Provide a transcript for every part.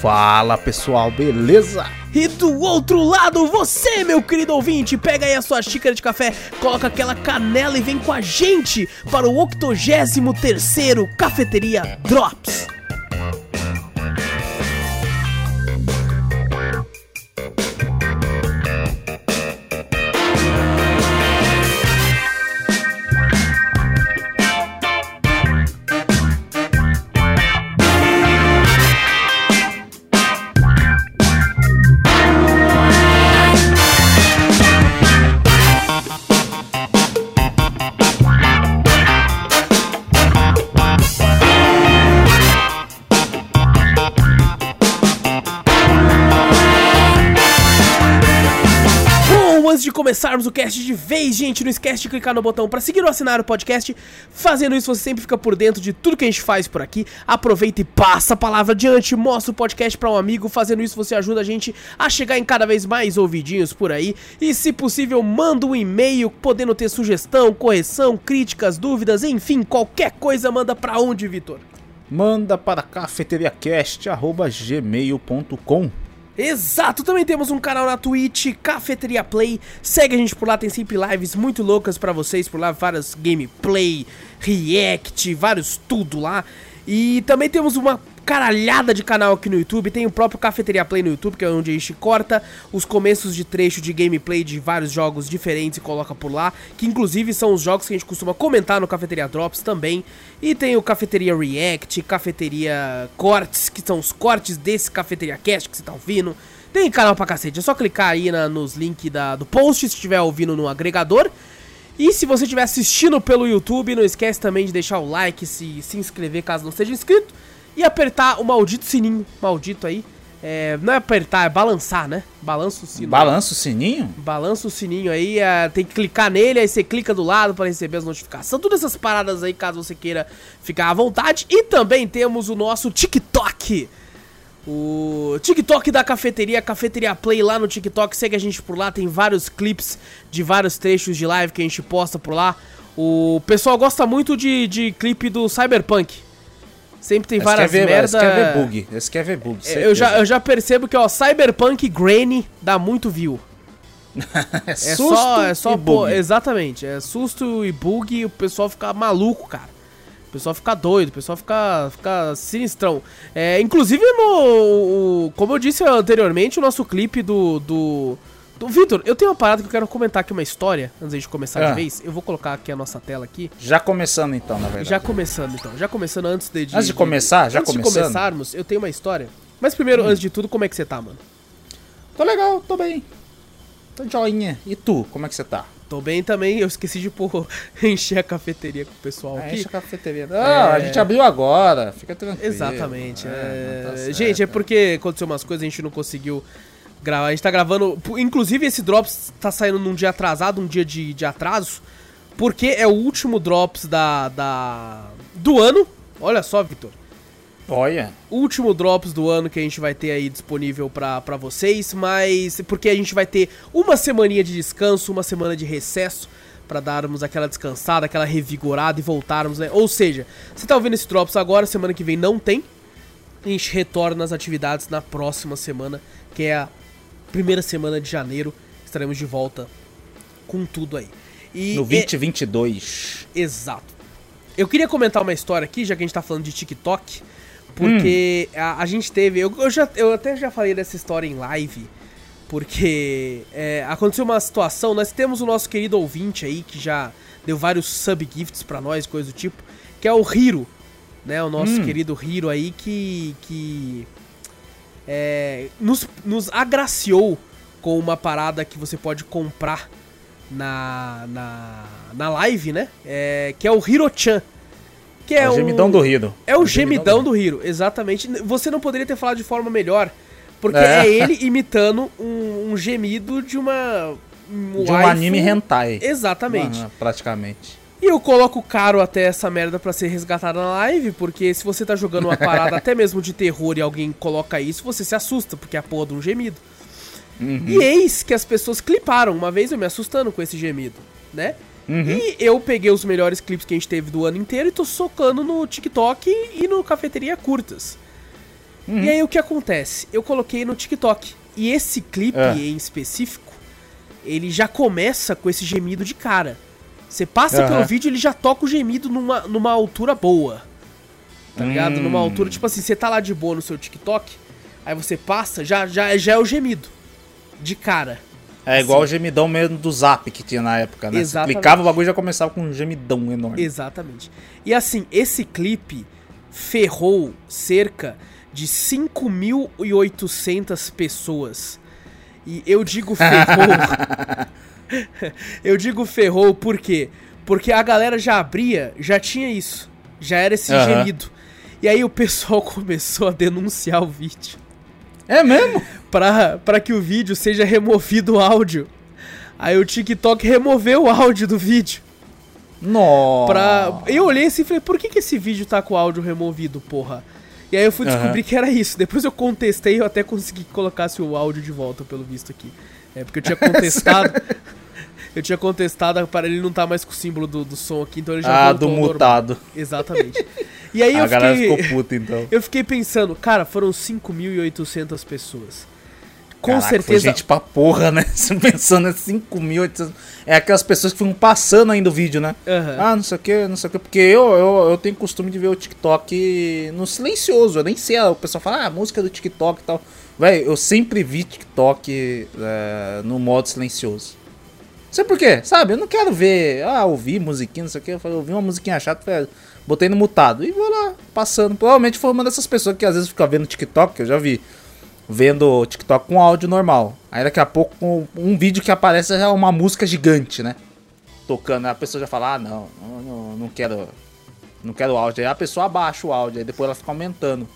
Fala pessoal, beleza? E do outro lado, você, meu querido ouvinte, pega aí a sua xícara de café, coloca aquela canela e vem com a gente para o 83º Cafeteria Drops. Começarmos o cast de vez, gente, não esquece de clicar no botão para seguir ou assinar o podcast. Fazendo isso, você sempre fica por dentro de tudo que a gente faz por aqui. Aproveita e passa a palavra adiante, mostra o podcast para um amigo. Fazendo isso, você ajuda a gente a chegar em cada vez mais ouvidinhos por aí. E, se possível, manda um e-mail podendo ter sugestão, correção, críticas, dúvidas, enfim, qualquer coisa, manda para onde, Vitor? Manda para cafeteriacast.gmail.com Exato, também temos um canal na Twitch, Cafeteria Play. Segue a gente por lá, tem sempre lives muito loucas para vocês por lá, várias gameplay, react, vários tudo lá. E também temos uma caralhada de canal aqui no YouTube. Tem o próprio Cafeteria Play no YouTube, que é onde a gente corta os começos de trecho de gameplay de vários jogos diferentes e coloca por lá. Que inclusive são os jogos que a gente costuma comentar no Cafeteria Drops também. E tem o Cafeteria React, Cafeteria Cortes, que são os cortes desse Cafeteria Cast que você tá ouvindo. Tem canal pra cacete, é só clicar aí na, nos links do post se estiver ouvindo no agregador. E se você estiver assistindo pelo YouTube, não esquece também de deixar o like, se, se inscrever caso não seja inscrito e apertar o maldito sininho, maldito aí. É, não é apertar, é balançar, né? Balança o sininho. Balança o sininho? Balança o sininho aí, é, tem que clicar nele, aí você clica do lado para receber as notificações. Todas essas paradas aí, caso você queira ficar à vontade. E também temos o nosso TikTok. O TikTok da cafeteria, Cafeteria Play lá no TikTok. Segue a gente por lá, tem vários clips de vários trechos de live que a gente posta por lá. O pessoal gosta muito de, de clipe do Cyberpunk. Sempre tem várias ver, merda. Esse quer ver bug. Esse quer ver bug. É, eu já, eu já percebo que, ó, Cyberpunk Granny dá muito view. é, é só, é só pô, exatamente, é susto e bug e o pessoal fica maluco, cara. O pessoal fica doido, o pessoal fica, fica sinistrão. É, inclusive no, o, como eu disse anteriormente, o nosso clipe do, do Vitor, eu tenho uma parada que eu quero comentar aqui uma história, antes de começar ah. de vez. Eu vou colocar aqui a nossa tela aqui. Já começando então, na verdade. Já começando então. Já começando antes de... de antes de começar? Já antes começando? de começarmos, eu tenho uma história. Mas primeiro, hum. antes de tudo, como é que você tá, mano? Tô legal, tô bem. Tô joinha. E tu, como é que você tá? Tô bem também, eu esqueci de pôr, encher a cafeteria com o pessoal aqui. Enche a cafeteria. Não, é... a gente abriu agora, fica tranquilo. Exatamente. É, é... Tá certo, gente, é porque aconteceu umas coisas, a gente não conseguiu a gente tá gravando. Inclusive, esse Drops tá saindo num dia atrasado, um dia de, de atraso. Porque é o último Drops da, da do ano. Olha só, Victor. Olha. Último Drops do ano que a gente vai ter aí disponível pra, pra vocês. Mas. Porque a gente vai ter uma semaninha de descanso, uma semana de recesso. para darmos aquela descansada, aquela revigorada e voltarmos, né? Ou seja, você tá ouvindo esse Drops agora, semana que vem não tem. A gente retorna às atividades na próxima semana, que é a primeira semana de janeiro, estaremos de volta com tudo aí. E no 2022. É... Exato. Eu queria comentar uma história aqui, já que a gente tá falando de TikTok, porque hum. a, a, gente teve. Eu, eu, já, eu até já falei dessa história em live, porque é, aconteceu uma situação. Nós temos o nosso querido ouvinte aí, que já deu vários sub-gifts pra nós, coisa do tipo, que é o Hiro, né? O nosso hum. querido Hiro aí, que. que é, nos, nos agraciou com uma parada que você pode comprar na, na, na live, né? É, que é o Hiro-chan. Que é, é o gemidão do Hiro. É o, o gemidão, gemidão do Hiro, exatamente. Você não poderia ter falado de forma melhor, porque é, é ele imitando um, um, gemido de uma. Um de um anime hentai. Exatamente. praticamente. E eu coloco caro até essa merda pra ser resgatada na live, porque se você tá jogando uma parada até mesmo de terror e alguém coloca isso, você se assusta, porque é a porra de um gemido. Uhum. E eis que as pessoas cliparam, uma vez eu me assustando com esse gemido, né? Uhum. E eu peguei os melhores clipes que a gente teve do ano inteiro e tô socando no TikTok e no Cafeteria Curtas. Uhum. E aí o que acontece? Eu coloquei no TikTok. E esse clipe É. em específico, ele já começa com esse gemido de cara. Você passa Aham. pelo vídeo, ele já toca o gemido numa, numa altura boa. Tá ligado? Hum. Numa altura, tipo assim, você tá lá de boa no seu TikTok, aí você passa, já, já, já é o gemido. De cara. É igual o gemidão mesmo do Zap que tinha na época, né? Você Exatamente. clicava, o bagulho já começava com um gemidão enorme. Exatamente. E assim, esse clipe ferrou cerca de 5.800 pessoas. E eu digo ferrou. eu digo ferrou por quê? Porque a galera já abria, já tinha isso. Já era esse Aham. gemido. E aí o pessoal começou a denunciar o vídeo. É mesmo? Pra, pra que o vídeo seja removido o áudio. Aí o TikTok removeu o áudio do vídeo. Nossa. Pra... Eu olhei assim e falei, por que, que esse vídeo tá com o áudio removido, porra? E aí eu fui descobrir Aham. que era isso. Depois eu contestei e eu até consegui que colocasse o áudio de volta, pelo visto aqui. É, porque eu tinha contestado. Eu tinha contestado para ele não tá mais com o símbolo do, do som aqui, então ele já Ah, do ao normal. mutado. Exatamente. E aí a eu galera fiquei. ficou puta então. Eu fiquei pensando, cara, foram 5.800 pessoas. Com Caraca, certeza. Foi gente pra porra, né? Você pensando em 5.800. É aquelas pessoas que ficam passando ainda o vídeo, né? Aham. Ah, não sei o que, não sei o que. Porque eu, eu, eu tenho costume de ver o TikTok no silencioso. Eu nem sei. O pessoal fala, ah, música do TikTok e tal. Véi, eu sempre vi TikTok é, no modo silencioso. Não sei por quê, sabe? Eu não quero ver, ah, ouvir musiquinha, não sei o que. Eu falei, ouvi uma musiquinha chata, falei, botei no mutado. E vou lá, passando. Provavelmente foi uma dessas pessoas que às vezes fica vendo TikTok, que eu já vi. Vendo TikTok com áudio normal. Aí daqui a pouco um, vídeo que aparece é uma música gigante, né? Tocando. Aí a pessoa já fala, ah, não, não, não quero. Não quero áudio. Aí a pessoa abaixa o áudio, aí depois ela fica aumentando.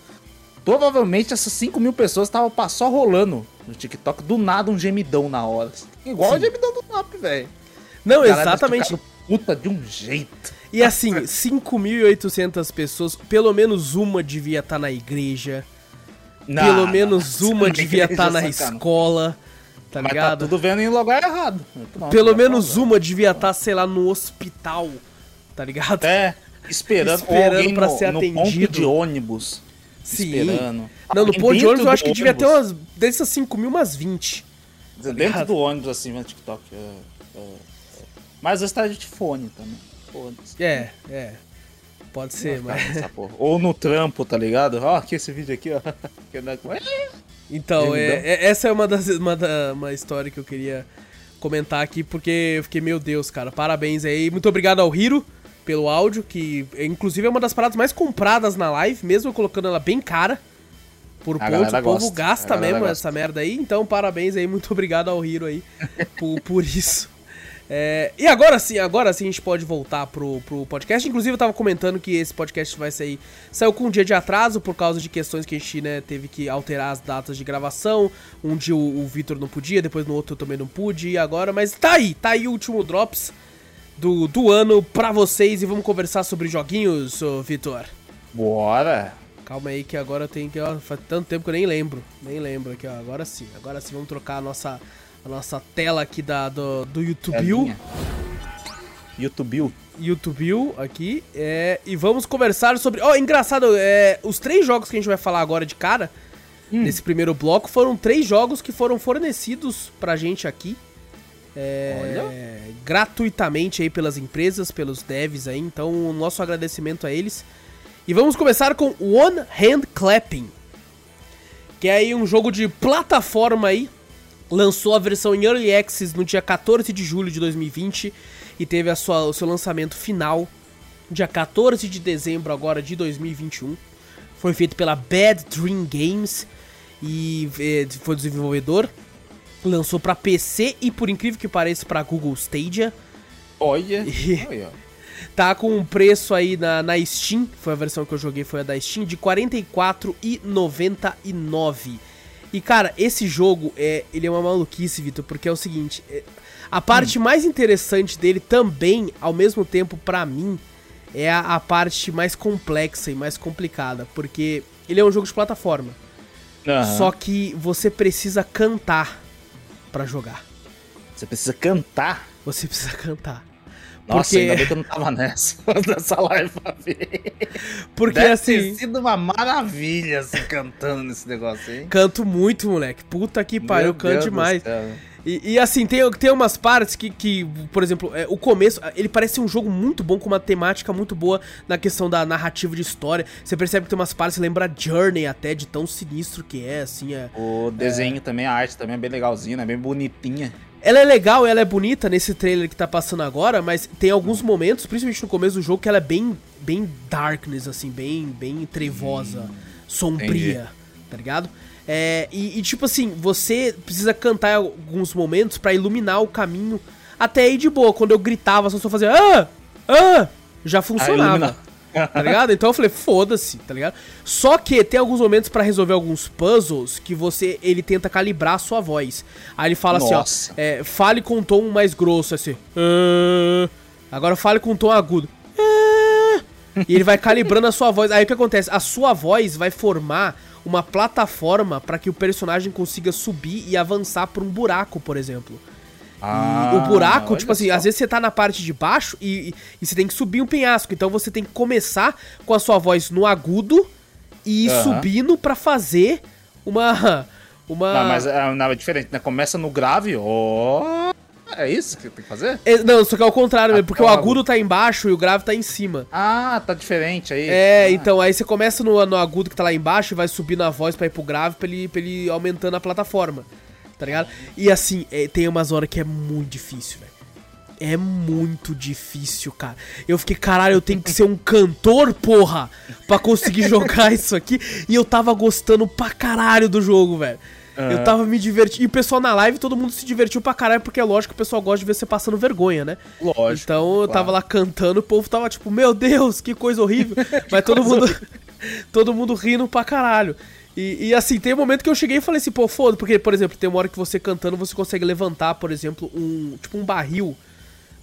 Provavelmente essas 5 mil pessoas estavam só rolando no TikTok, do nada um gemidão na hora. Igual o gemidão do Zap, velho. Não, exatamente. Puta de um jeito. E assim, 5.800 pessoas, pelo menos uma devia estar na igreja. Pelo Não, menos não, uma devia estar na sacana. escola. Tá Mas tá ligado? tudo vendo em lugar errado. Pelo menos uma devia estar, sei lá, no hospital. Tá ligado? É, esperando, Esperando no, ser no ponto atendido. de ônibus. Sim. Esperando. Não, no ponto de ônibus eu acho que devia ter ônibus. umas. Dessas 5 mil, umas 20. Dentro ligado? do ônibus, assim, vendo TikTok. é, é, é. Mas às vezes tá de fone também. Foda-se. É, é. Pode ser, mas. Ou no trampo, tá ligado? Ó, aqui esse vídeo aqui, ó. Dá- Então, é, é- essa é uma das uma, da- uma história que eu queria comentar aqui, porque eu fiquei, meu Deus, cara, parabéns aí. Muito obrigado ao Hiro pelo áudio, que inclusive é uma das paradas mais compradas na live, mesmo colocando ela bem cara. Por A ponto, o povo gosta, gasta mesmo gosta. essa merda aí. Então, parabéns aí, muito obrigado ao Hiro aí por, por isso. É, e agora sim, agora sim a gente pode voltar pro, pro podcast. Inclusive, eu tava comentando que esse podcast vai sair. Saiu com um dia de atraso por causa de questões que a gente né, teve que alterar as datas de gravação. Um dia o, o Vitor não podia, depois no outro eu também não pude. E agora, mas tá aí, tá aí o último Drops do, do ano pra vocês. E vamos conversar sobre joguinhos, Vitor. Bora. Calma aí que agora eu tenho que. Ó, faz tanto tempo que eu nem lembro. Nem lembro aqui, ó. Agora sim. Agora sim, vamos trocar a nossa, a nossa tela aqui da, do, do YouTube. YouTube. YouTube aqui. É, e vamos conversar sobre. Ó, engraçado, é, os três jogos que a gente vai falar agora de cara, nesse primeiro bloco, foram três jogos que foram fornecidos pra gente aqui. É, gratuitamente aí pelas empresas, pelos devs aí. Então, o nosso agradecimento a eles. E vamos começar com One Hand Clapping. Que é aí um jogo de plataforma aí. Lançou a versão em Early Access no dia 14 de julho de 2020 e teve a sua, o seu lançamento final dia 14 de dezembro agora de 2021. Foi feito pela Bad Dream Games e eh, foi desenvolvedor. Lançou pra PC e por incrível que pareça pra Google Stadia. Olha. E- Olha. Tá com um preço aí na, na Steam, foi a versão que eu joguei, foi a da Steam, de R$ 44,99. E cara, esse jogo, é, ele é uma maluquice, Vitor, porque é o seguinte, é, A parte mais interessante dele também, ao mesmo tempo, pra mim, é a, a parte mais complexa e mais complicada. Porque ele é um jogo de plataforma. Aham. Só que você precisa cantar pra jogar. Você precisa cantar. Você precisa cantar. Nossa, Porque- ainda bem que eu não tava nessa, nessa live pra ver. Porque Deve assim. ter sido uma maravilha, assim, cantando nesse negócio aí. Canto muito, moleque. Puta que pariu, canto demais. céu. E, e, assim, tem, tem umas partes que, que por exemplo, é, o começo, ele parece um jogo muito bom, com uma temática muito boa na questão da narrativa de história. Você percebe que tem umas partes que lembra Journey até, de tão sinistro que é, assim. É. O desenho também, a arte também é bem legalzinha, né? Bem bonitinha. Ela é legal, ela é bonita nesse trailer que tá passando agora, mas tem alguns momentos, principalmente no começo do jogo, que ela é bem, bem darkness, assim, bem, bem trevosa, sombria, tá ligado? É, e, e, tipo assim, você precisa cantar em alguns momentos pra iluminar o caminho até aí de boa. Quando eu gritava, só só fazia ah, ah, já funcionava. Tá ligado? Então eu falei, foda-se, tá ligado? Só que tem alguns momentos pra resolver alguns puzzles que você ele tenta calibrar a sua voz. Aí ele fala Nossa. assim, ó, é, fale com um tom mais grosso, assim. "Ah". agora fale com um tom agudo. "Ah". e ele vai calibrando a sua voz. Aí o que acontece? A sua voz vai formar uma plataforma pra que o personagem consiga subir e avançar por um buraco, por exemplo. E o buraco, Ah, tipo assim, só. às vezes você tá na parte de baixo e, e- e você tem que subir um penhasco. Então você tem que começar com a sua voz no agudo e ir Aham. subindo pra fazer uma. Uma. Não, mas é, não, é diferente, né? Começa no grave, ó. É isso que tem que fazer? É, Não, só que é o contrário, Ah, porque é o o agudo tá embaixo e o grave tá em cima. Ah, tá diferente aí. É, Ah, então, aí você começa no, no agudo que tá lá embaixo e vai subindo a voz pra ir pro grave pra ele, pra ele ir aumentando a plataforma. Tá ligado? E assim, é, tem umas horas que é muito difícil, velho. É muito difícil, cara. Eu fiquei, caralho, eu tenho que ser um cantor, porra, pra conseguir jogar isso aqui. E eu tava gostando pra caralho do jogo, velho. Eu Aham. tava me divertindo. E o pessoal na live, todo mundo se divertiu pra caralho, porque é lógico que o pessoal gosta de ver você passando vergonha, né? Lógico. Então eu tava claro. lá cantando, o povo tava tipo, meu Deus, que coisa horrível. Mas todo mundo. todo mundo rindo pra caralho. E, e, assim, tem um momento que eu cheguei e falei assim, pô, foda, porque, por exemplo, tem uma hora que você cantando, você consegue levantar, por exemplo, um. Tipo um barril,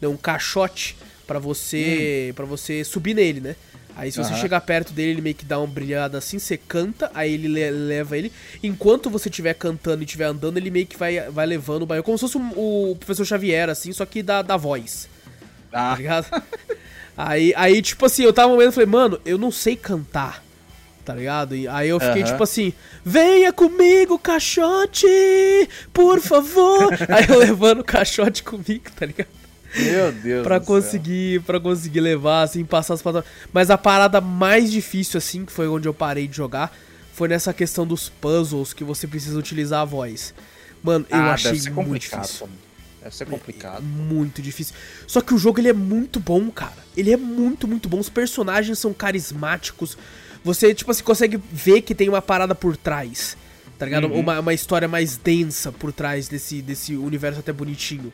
né? Um caixote pra você. para você subir nele, né? Aí se você chegar perto dele, ele meio que dá uma brilhada assim, você canta, aí ele le- leva ele. Enquanto você estiver cantando e estiver andando, ele meio que vai, vai levando o barril. Como se fosse um- o professor Xavier, assim, só que da, da voz Ah, tá ligado? aí, aí, tipo assim, eu tava momento e falei, mano, eu não sei cantar, tá ligado? E aí eu fiquei Aham. tipo assim, venha comigo, caixote, por favor. aí eu levando o caixote comigo, tá ligado? Meu Deus. Pra do céu. conseguir, pra conseguir levar, assim, passar as plataformas. Mas a parada mais difícil, assim, que foi onde eu parei de jogar, foi nessa questão dos puzzles que você precisa utilizar a voz. Mano, eu Ah, achei muito difícil. Deve ser complicado. Muito difícil. Só que o jogo ele é muito bom, cara. Ele é muito, muito bom. Os personagens são carismáticos. Você, tipo assim, consegue ver que tem uma parada por trás. Tá ligado? Uhum. Uma, uma história mais densa por trás desse, desse universo até bonitinho.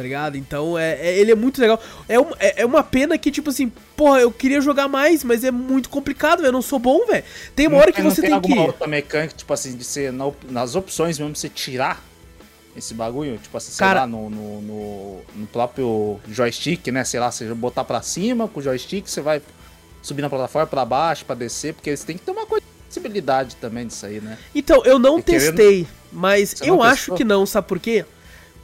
Tá ligado? Então, é, é- ele é muito legal. É, um- é, é uma pena que, tipo assim, porra, eu queria jogar mais, mas é muito complicado, velho. Eu não sou bom, velho. Tem uma hora que Não você tem tem que. alguma outra mecânica, tipo assim, de ser na nas opções mesmo, você tirar esse bagulho? Tipo assim, sei Cara- lá, no, no, no, no próprio joystick, né? Sei lá, você botar pra cima com o joystick, você vai subir na plataforma pra baixo, pra descer, porque eles têm que ter uma coisa de sensibilidade também disso aí, né? Então, eu não querendo- testei, mas Você eu acho que não, sabe por quê?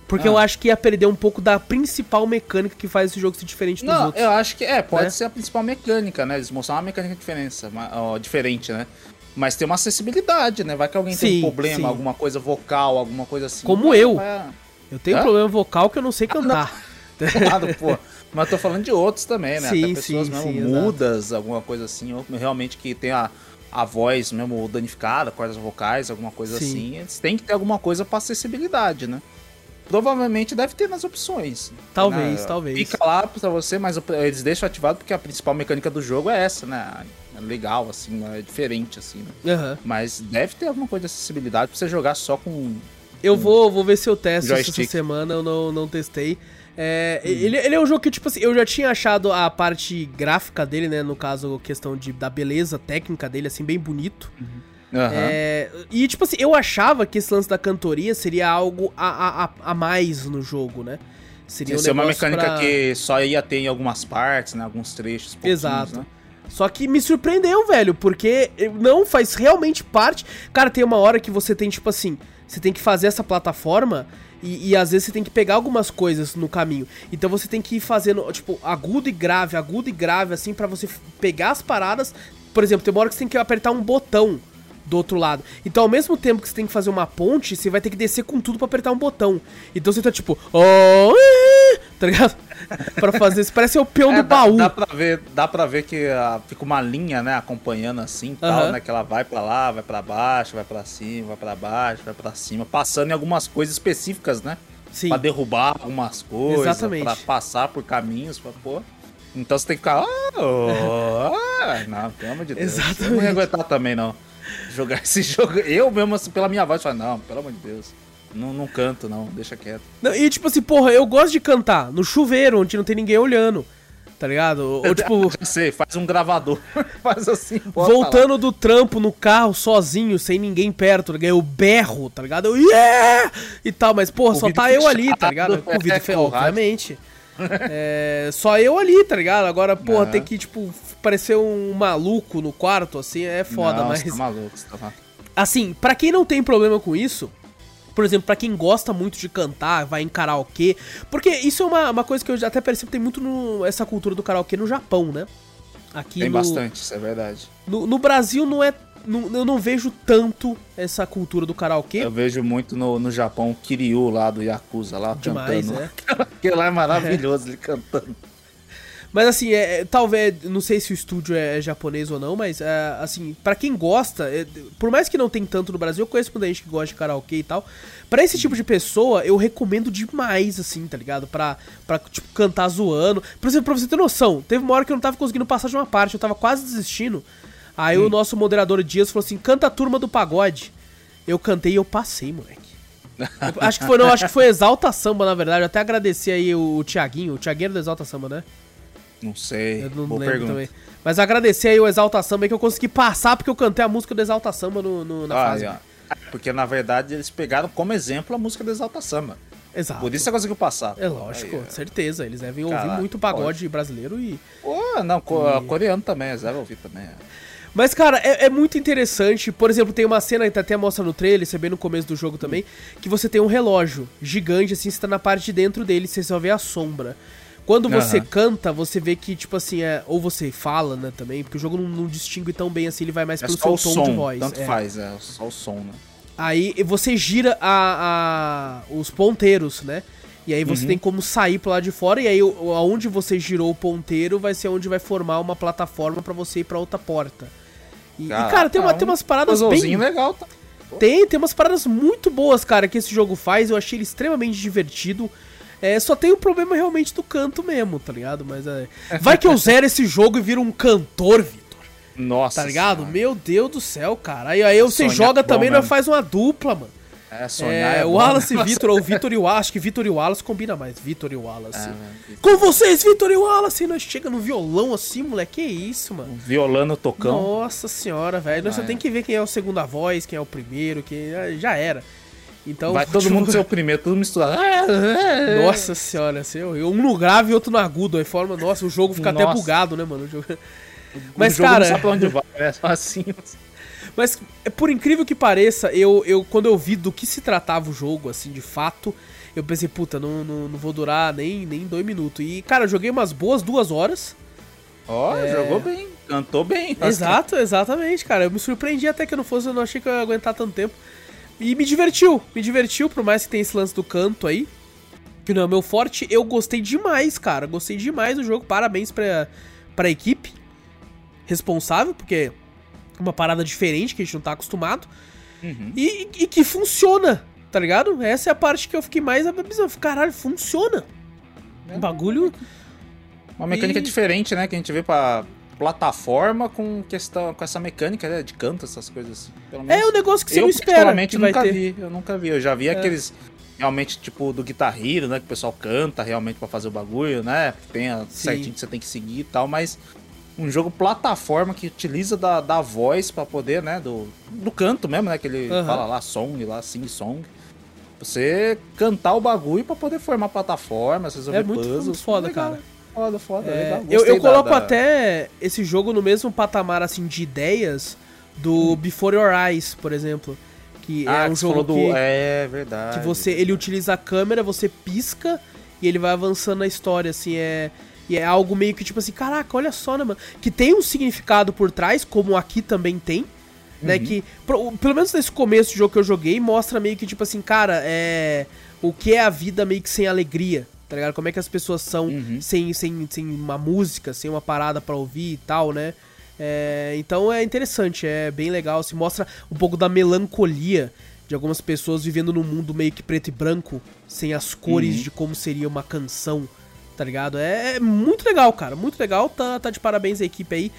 Porque Ah. eu acho que ia perder um pouco da principal mecânica que faz esse jogo ser diferente dos Não, outros. eu acho que é, pode né? ser a principal mecânica, né? Eles mostrar uma mecânica diferença, ó, diferente, né? Mas tem uma acessibilidade, né? Vai que alguém tem Sim, um problema, sim. alguma coisa vocal, alguma coisa assim. Como eu. vai- Eu tenho um Hã? problema vocal que eu não sei cantar. Claro, pô. Mas eu tô falando de outros também, né? Sim, Até pessoas sim, mesmo sim, exato. mudas, alguma coisa assim, ou realmente que tem a, a voz mesmo danificada, cordas vocais, alguma coisa Sim. assim. Eles têm que ter alguma coisa pra acessibilidade, né? Provavelmente deve ter nas opções. Talvez, né? talvez. Fica lá pra você, mas eles deixam ativado porque a principal mecânica do jogo é essa, né? É legal, assim, né? é diferente, assim, né? Aham. Mas deve ter alguma coisa de acessibilidade pra você jogar só com. Eu vou, vou ver se eu testo isso essa Joystick. semana, eu não, não testei. É, ele, ele é um jogo que, tipo assim, eu já tinha achado a parte gráfica dele, né? No caso, questão de, da beleza técnica dele, assim, bem bonito. Aham. É, e, tipo assim, eu achava que esse lance da cantoria seria algo a, a, a- mais no jogo, né? Seria Ia um ser uma mecânica pra- que só ia ter em algumas partes, né? Alguns trechos. Exato. né? Só que me surpreendeu, velho, porque não faz realmente parte. Cara, tem uma hora que você tem, tipo assim, você tem que fazer essa plataforma e, e às vezes você tem que pegar algumas coisas no caminho. Então você tem que ir fazendo, tipo, agudo e grave, agudo e grave, assim, pra você pegar as paradas. Por exemplo, tem uma hora que você tem que apertar um botão do outro lado. Então, ao mesmo tempo que você tem que fazer uma ponte, você vai ter que descer com tudo pra apertar um botão. Então você tá tipo, oh, eh", tá ligado? pra fazer isso. Parece o peão É, do baú. Dá, dá pra ver, dá pra ver que ah, fica uma linha, né, acompanhando assim e tal, né? Que ela vai pra lá, vai pra baixo, vai pra cima, vai pra baixo, vai pra cima, passando em algumas coisas específicas, né? Sim. Pra derrubar algumas coisas, Exatamente. pra passar por caminhos, pra pôr. Então você tem que ficar. "Ah, oh, ah", não, pelo amor de Deus. Eu Exatamente. não ia aguentar também, não. Jogar esse jogo. Eu mesmo, assim, pela minha voz, falo, não, pelo amor de Deus. Não, não canto, não, deixa quieto. Não, e tipo assim, porra, eu gosto de cantar no chuveiro, onde não tem ninguém olhando. Tá ligado? Ou, tipo, sei, faz um gravador. faz assim, bota lá. voltando do trampo no carro sozinho, sem ninguém perto, tá ligado? Eu berro, tá ligado? Eu, yeah! E tal, mas, porra, só tá vidro eu ali, tá fechado, ligado? Com o vidro é, fechado, obviamente. É, só eu ali, tá ligado? Agora, porra, Aham. tem que, tipo, parecer um maluco no quarto, assim, é foda, não, mas. Tá maluco, tá Assim, pra quem não tem problema com isso, por exemplo, pra quem gosta muito de cantar, vai em karaokê, porque isso é uma, uma coisa que eu até percebo que tem muito no, essa cultura do karaokê no Japão, né? Aqui Tem no, bastante, isso é verdade. No, no Brasil não é. não- eu não vejo tanto essa cultura do karaokê. Eu vejo muito no, no Japão o Kiryu lá do Yakuza lá Demais, cantando. é. Aquele lá é maravilhoso, ele cantando. Mas assim, é, é, talvez, não sei se o estúdio é, é japonês ou não, mas é, assim, pra quem gosta, é, por mais que não tem tanto no Brasil, eu conheço muita gente que gosta de karaokê e tal. Pra esse tipo de pessoa, eu recomendo demais, assim, tá ligado? Pra, pra tipo, cantar zoando. Por exemplo, pra você ter noção, teve uma hora que eu não tava conseguindo passar de uma parte, eu tava quase desistindo. Aí o nosso moderador Dias falou assim: canta a turma do pagode. Eu cantei e eu passei, moleque. Eu acho que foi, não, acho que foi Exalta Samba, na verdade. Eu até agradeci aí o, o Thiaguinho. O Thiaguinho era do Exalta Samba, né? Não sei, Eu não boa lembro pergunta. também. Mas agradecer aí o Exalta Samba aí que eu consegui passar porque eu cantei a música do Exalta Samba no, no- na Ah, fase. Porque na verdade eles pegaram como exemplo a música do Exalta Samba. Exato. Por isso você conseguiu passar. É lógico, Aí, certeza. Eles devem ouvir muito pagode brasileiro e. Pô, não, co- coreano também, eles devem ouvir também. é. Mas, cara, é, é muito interessante. Por exemplo, tem uma cena que até mostra no trailer, é bem no começo do jogo também, que você tem um relógio gigante, assim, você tá na parte de dentro dele, você só vê a sombra. Quando você Aham. canta, você vê que, tipo assim, é. Ou você fala, né, também, porque o jogo não, não distingue tão bem assim, ele vai mais É pelo seu tom som, de voz. tanto é. faz, é só o som, né? Aí você gira a, a- os ponteiros, né? E aí você Uhum. tem como sair pro lado de fora, e aí aonde você girou o ponteiro vai ser onde vai formar uma plataforma pra você ir pra outra porta. E, e, cara, tem, uma, tem umas paradas bem. puzzlezinho legal, tá? Tem, tem umas paradas muito boas, cara, que esse jogo faz. Eu achei ele extremamente divertido. É, só tem o problema realmente do canto mesmo, tá ligado? Mas é. Vai que eu zero esse jogo e viro um cantor, Vitor. Nossa. Tá ligado? Senhora. Meu Deus do céu, cara. Aí, aí você Sonhar joga é bom também, nós mesmo. faz uma dupla, mano. É, sonhar É, é, bom, Wallace e né? Vitor, ou Vitor e o Wallace, acho que Vitor e o Wallace combina mais. Vitor e o Wallace. É, né? Com vocês, Vitor e Wallace, e nós chega no violão assim, moleque, que isso, mano. Violando tocão. Nossa senhora, velho. Nós só Ah, é. tem que ver quem é o segunda voz, quem é o primeiro, quem é- já era. Então, Vai todo mundo ser o primeiro, tudo misturado. É, Nossa senhora, assim, um no grave e outro no agudo, aí forma, nossa, o jogo fica até Nossa. bugado, né, mano? O jogo- O Mas, jogo cara, não sabe pra onde vai, é só assim. Mas, por incrível que pareça, eu, eu quando eu vi do que se tratava o jogo, assim, de fato, eu pensei, puta, não, não, não vou durar nem, nem dois minutos. E, cara, eu joguei umas boas duas horas. Ó, jogou bem, cantou bem. Exato, exatamente, cara. Eu me surpreendi até que eu não fosse, eu não achei que eu ia aguentar tanto tempo. E me divertiu, me divertiu, por mais que tenha esse lance do canto aí. Que não é o meu forte, eu gostei demais, cara. Gostei demais do jogo. Parabéns pra, pra equipe responsável, porque é uma parada diferente que a gente não tá acostumado. Uhum. E, e que funciona, tá ligado? Essa é a parte que eu fiquei mais abismado. Caralho, funciona. É. O bagulho. Uma mecânica E- diferente, né? Que a gente vê pra plataforma com questão com essa mecânica né, de canto, essas coisas assim. Pelo É um negócio que você eu não espera vai nunca ter. É. vi, eu nunca vi. Eu já vi aqueles realmente tipo do Guitar Hero, né, que o pessoal canta realmente pra fazer o bagulho, né? Tem a certinho que você tem que seguir e tal, mas um jogo plataforma que utiliza da, da voz pra poder, né, do, do canto mesmo, né, que ele Aham. fala lá song, lá sing song. Você cantar o bagulho pra poder formar plataformas, resolver É muito puzzles. foda, cara. Foda, foda, É, legal. eu, eu da- coloco da- até esse jogo no mesmo patamar assim de ideias do Before Your Eyes, por exemplo. Que Ah, é um você jogo falou do... que, É verdade. que você. Ele utiliza a câmera, você pisca e ele vai avançando na história, assim, é. E é algo meio que tipo assim, caraca, olha só, né, mano? Que tem um significado por trás, como aqui também tem. Né, que, pro- pelo menos nesse começo do jogo que eu joguei, mostra meio que, tipo assim, cara, é. O que é a vida meio que sem alegria, tá ligado? Como é que as pessoas são Uhum. sem, sem, sem uma música, sem uma parada pra ouvir e tal, né? É, então é interessante, é bem legal. Se mostra um pouco da melancolia de algumas pessoas vivendo num mundo meio que preto e branco, sem as cores Uhum. de como seria uma canção, tá ligado? É, é muito legal, cara, muito legal. Tá, tá de parabéns a equipe aí.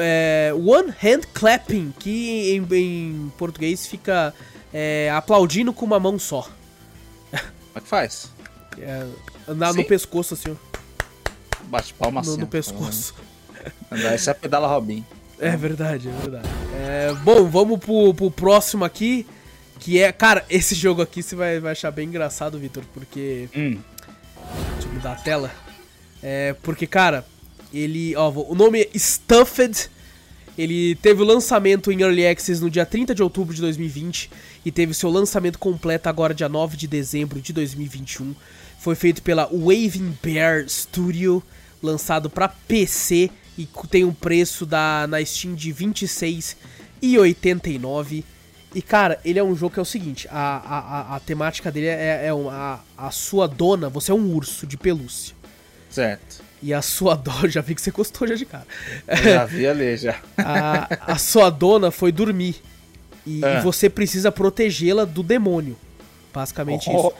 É, One Hand Clapping, que em, em português fica é, aplaudindo com uma mão só. Como é que faz? É, andar no Sim. pescoço, assim, ó, Bate palma no, assim. no pescoço. Andar, Isso é pedala Robin. É verdade, é verdade. É, bom, vamos pro, pro próximo aqui. Que é. Cara, esse jogo aqui você vai, vai achar bem engraçado, Vitor, porque. Hum. Deixa eu mudar a tela. É, porque, cara, ele. Ó, o nome é Stuffed. Ele teve o lançamento em Early Access no dia 30 de outubro de 2020 e teve seu lançamento completo agora dia 9 de dezembro de 2021. Foi feito pela Waving Bear Studio, lançado para PC e tem um preço da, na Steam de R$ 26,89. E cara, ele é um jogo que é o seguinte: a, a, a, temática dele é, é uma, a, a sua dona, você é um urso de pelúcia. Certo. E a sua dona, já vi que você gostou já de cara. Já vi ali, já. A, a sua dona foi dormir. E, e Ah. você precisa protegê-la do demônio. Basicamente Oh. isso.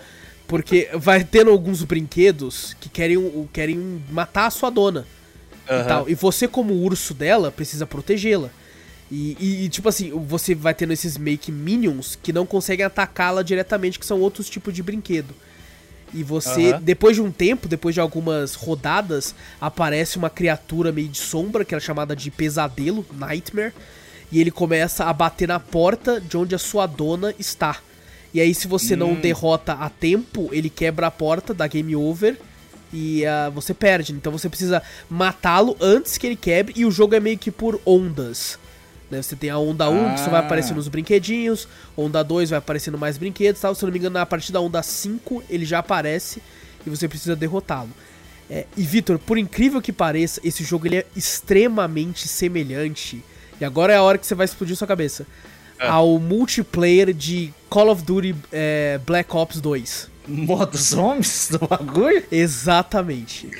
Porque vai tendo alguns brinquedos que querem, querem matar a sua dona. E, Aham. tal. e você, como urso dela, precisa protegê-la. E, e- e, tipo assim, você vai tendo esses que minions que não conseguem atacá-la diretamente, que são outros tipos de brinquedo. E você, Aham. depois de um tempo, depois de algumas rodadas, aparece uma criatura meio de sombra, que é chamada de pesadelo, Nightmare. E ele começa a bater na porta de onde a sua dona está. E aí, se você não derrota a tempo, ele quebra a porta, dá game over. E ah, você perde. Então você precisa matá-lo antes que ele quebre. E o jogo é meio que por ondas. né? Você tem a onda 1, que só vai Ah. aparecer nos brinquedinhos. Onda 2 vai aparecendo mais brinquedos tal. Se eu não me engano, a partir da onda 5 ele já aparece. E você precisa derrotá-lo. É, e Vitor, por incrível que pareça, esse jogo ele é extremamente semelhante. E agora é a hora que você vai explodir sua cabeça. Ao multiplayer de Call of Duty é, Black Ops 2. Modo zombies do bagulho? Exatamente.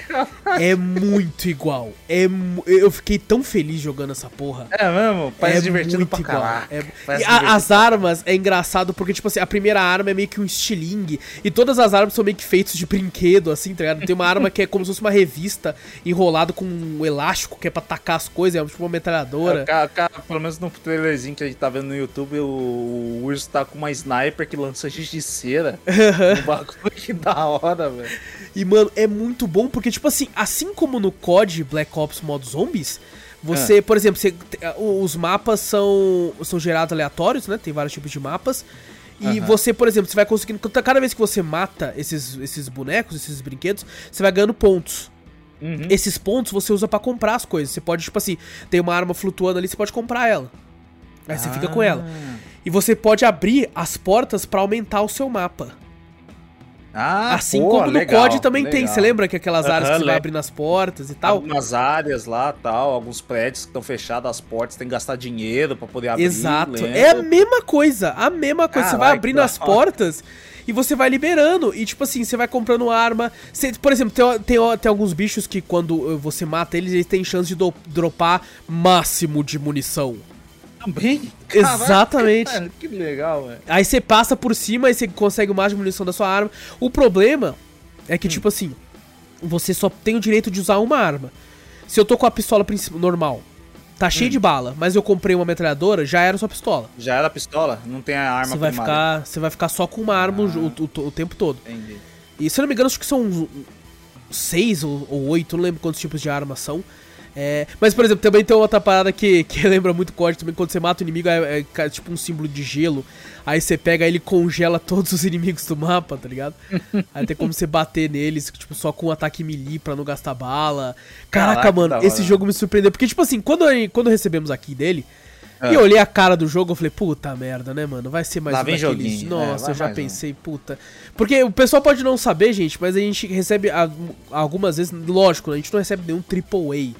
é muito igual. É, eu fiquei tão feliz jogando essa porra. É mesmo? Parece é divertido muito pra igual. É- e a- as armas é engraçado porque, tipo assim, a primeira arma é meio que um estilingue. E todas as armas são meio que feitas de brinquedo, assim, tá ligado? Tem uma arma que é como se fosse uma revista enrolada com um elástico que é pra tacar as coisas, é tipo uma metralhadora. Ca- ca- pelo menos no trailerzinho que a gente tá vendo no YouTube, o, o urso tá com uma sniper que lança giz de cera. um bagulho que da hora, velho. E, mano, é muito bom porque, tipo assim, assim como no COD Black Ops modo zombies, você, por exemplo, você- os mapas são, são gerados aleatórios, né? Tem vários tipos de mapas. E Aham. você, por exemplo, você vai conseguindo. Cada vez que você mata esses, esses bonecos, esses brinquedos, você vai ganhando pontos. Uhum. Esses pontos você usa pra comprar as coisas. Você pode, tipo assim, tem uma arma flutuando ali, você pode comprar ela. Aí você fica com ela. E você pode abrir as portas pra aumentar o seu mapa. Ah, assim pô, como no legal, COD também tem. legal. Você lembra que aquelas áreas Aham, que você vai abrindo as portas e tal? Algumas áreas lá, tal, alguns prédios que estão fechados as portas, tem que gastar dinheiro pra poder abrir. Exato. lembro. É a mesma coisa. A mesma coisa. você vai abrindo as portas e você vai liberando. E tipo assim, você vai comprando arma. Você- por exemplo, tem, tem, tem alguns bichos que quando você mata eles, eles têm chance de do- dropar máximo de munição. Também? Exatamente. Cara, que legal, velho. Aí você passa por cima e você consegue de munição da sua arma. O problema é Hum. que, tipo assim, você só tem o direito de usar uma arma. Se eu tô com a pistola normal, tá Hum. cheio de bala, mas eu comprei uma metralhadora, já era sua pistola. Já era a pistola? Não tem a arma Você vai, ficar, você vai ficar só com uma arma o jo- o, o- o tempo todo. Entendi. E se eu não me engano, acho que são uns seis ou, ou oito, não lembro quantos tipos de armas são. É, mas, por exemplo, também tem outra parada que, que lembra muito COD também, quando você mata o inimigo, é, é, tipo um símbolo de gelo. Aí você pega ele congela todos os inimigos do mapa, tá ligado? Aí tem como você bater neles, tipo, só com um ataque melee pra não gastar bala. Caraca, Caraca mano, esse jogo me surpreendeu. Porque, tipo assim, quando, quando recebemos aqui dele, é. E eu olhei a cara do jogo, eu falei, puta merda, né, mano? Vai ser mais Lá um daqueles... Joguinho. Nossa, é, eu já pensei, um. puta. Porque o pessoal pode não saber, gente, mas a gente recebe algumas vezes, lógico, a gente não recebe nenhum AAA.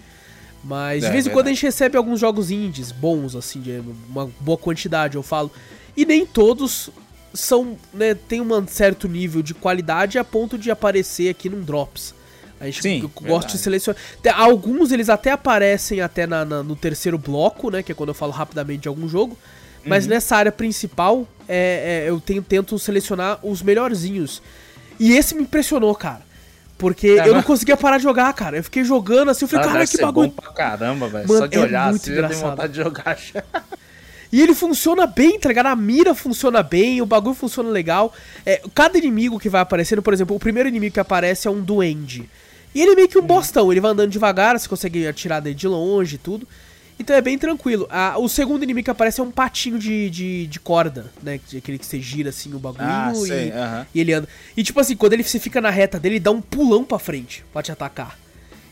Mas é, de vez em quando a gente recebe alguns jogos indies bons, assim, de uma boa quantidade, eu falo. E nem todos são, né, tem um certo nível de qualidade a ponto de aparecer aqui num Drops. A gente Sim, gosta verdade. de selecionar. Alguns eles até aparecem até na, na, no terceiro bloco, né? Que é quando eu falo rapidamente de algum jogo. Mas uhum. nessa área principal, é, é, eu tenho, tento selecionar os melhorzinhos. E esse me impressionou, cara. Porque é, eu não conseguia parar de jogar, cara. Eu fiquei jogando assim, eu falei, cara, que bagulho. Bom pra caramba, velho. Só de é olhar muito assim, engraçado. eu vontade de jogar. e ele funciona bem, tá ligado? A mira funciona bem, o bagulho funciona legal. É, cada inimigo que vai aparecendo, por exemplo, o primeiro inimigo que aparece é um duende. E ele é meio que um uhum. bostão, ele vai andando devagar, você consegue atirar dele de longe e tudo. Então é bem tranquilo. Ah, o segundo inimigo que aparece é um patinho de, de, de corda, né? Aquele que você gira assim o bagulho ah, e, uh -huh. e, ele anda. E tipo assim, quando ele se fica na reta dele, ele dá um pulão pra frente pra te atacar.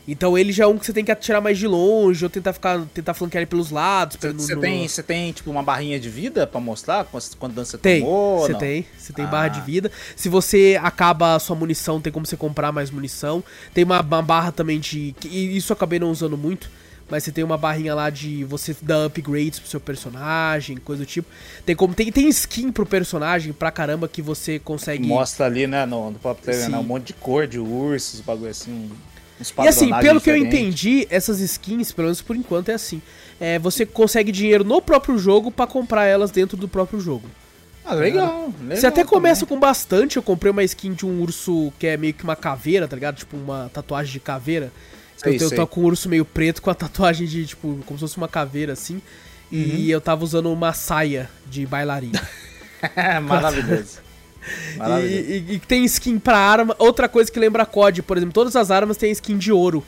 Então ele já é um que você tem que atirar mais de longe, ou tentar ficar, tentar flanquear ele pelos lados. Você tem, você tem, tipo, uma barrinha de vida pra mostrar quando você tem, tomou? Você tem, você tem ah. barra de vida. Se você acaba a sua munição, tem como você comprar mais munição. Tem uma, uma barra também de... Isso eu acabei não usando muito, mas você tem uma barrinha lá de você dar upgrades pro seu personagem, coisa do tipo. Tem como tem, tem skin pro personagem pra caramba que você consegue. Mostra ali, né, no, no próprio trailer, né, um monte de cor de ursos, bagulho assim. E assim, pelo que eu entendi, essas skins, pelo menos por enquanto, é assim. É, você consegue dinheiro no próprio jogo para comprar elas dentro do próprio jogo. Ah, legal. legal você até começa também. com bastante. Eu comprei uma skin de um urso que é meio que uma caveira, tá ligado? Tipo uma tatuagem de caveira. Sei, eu, tô com um urso meio preto com a tatuagem de, tipo, como se fosse uma caveira assim. Uhum. E eu tava usando uma saia de bailarina. Maravilhoso. E, e, e, tem skin pra arma. Outra coisa que lembra COD, por exemplo, todas as armas têm skin de ouro.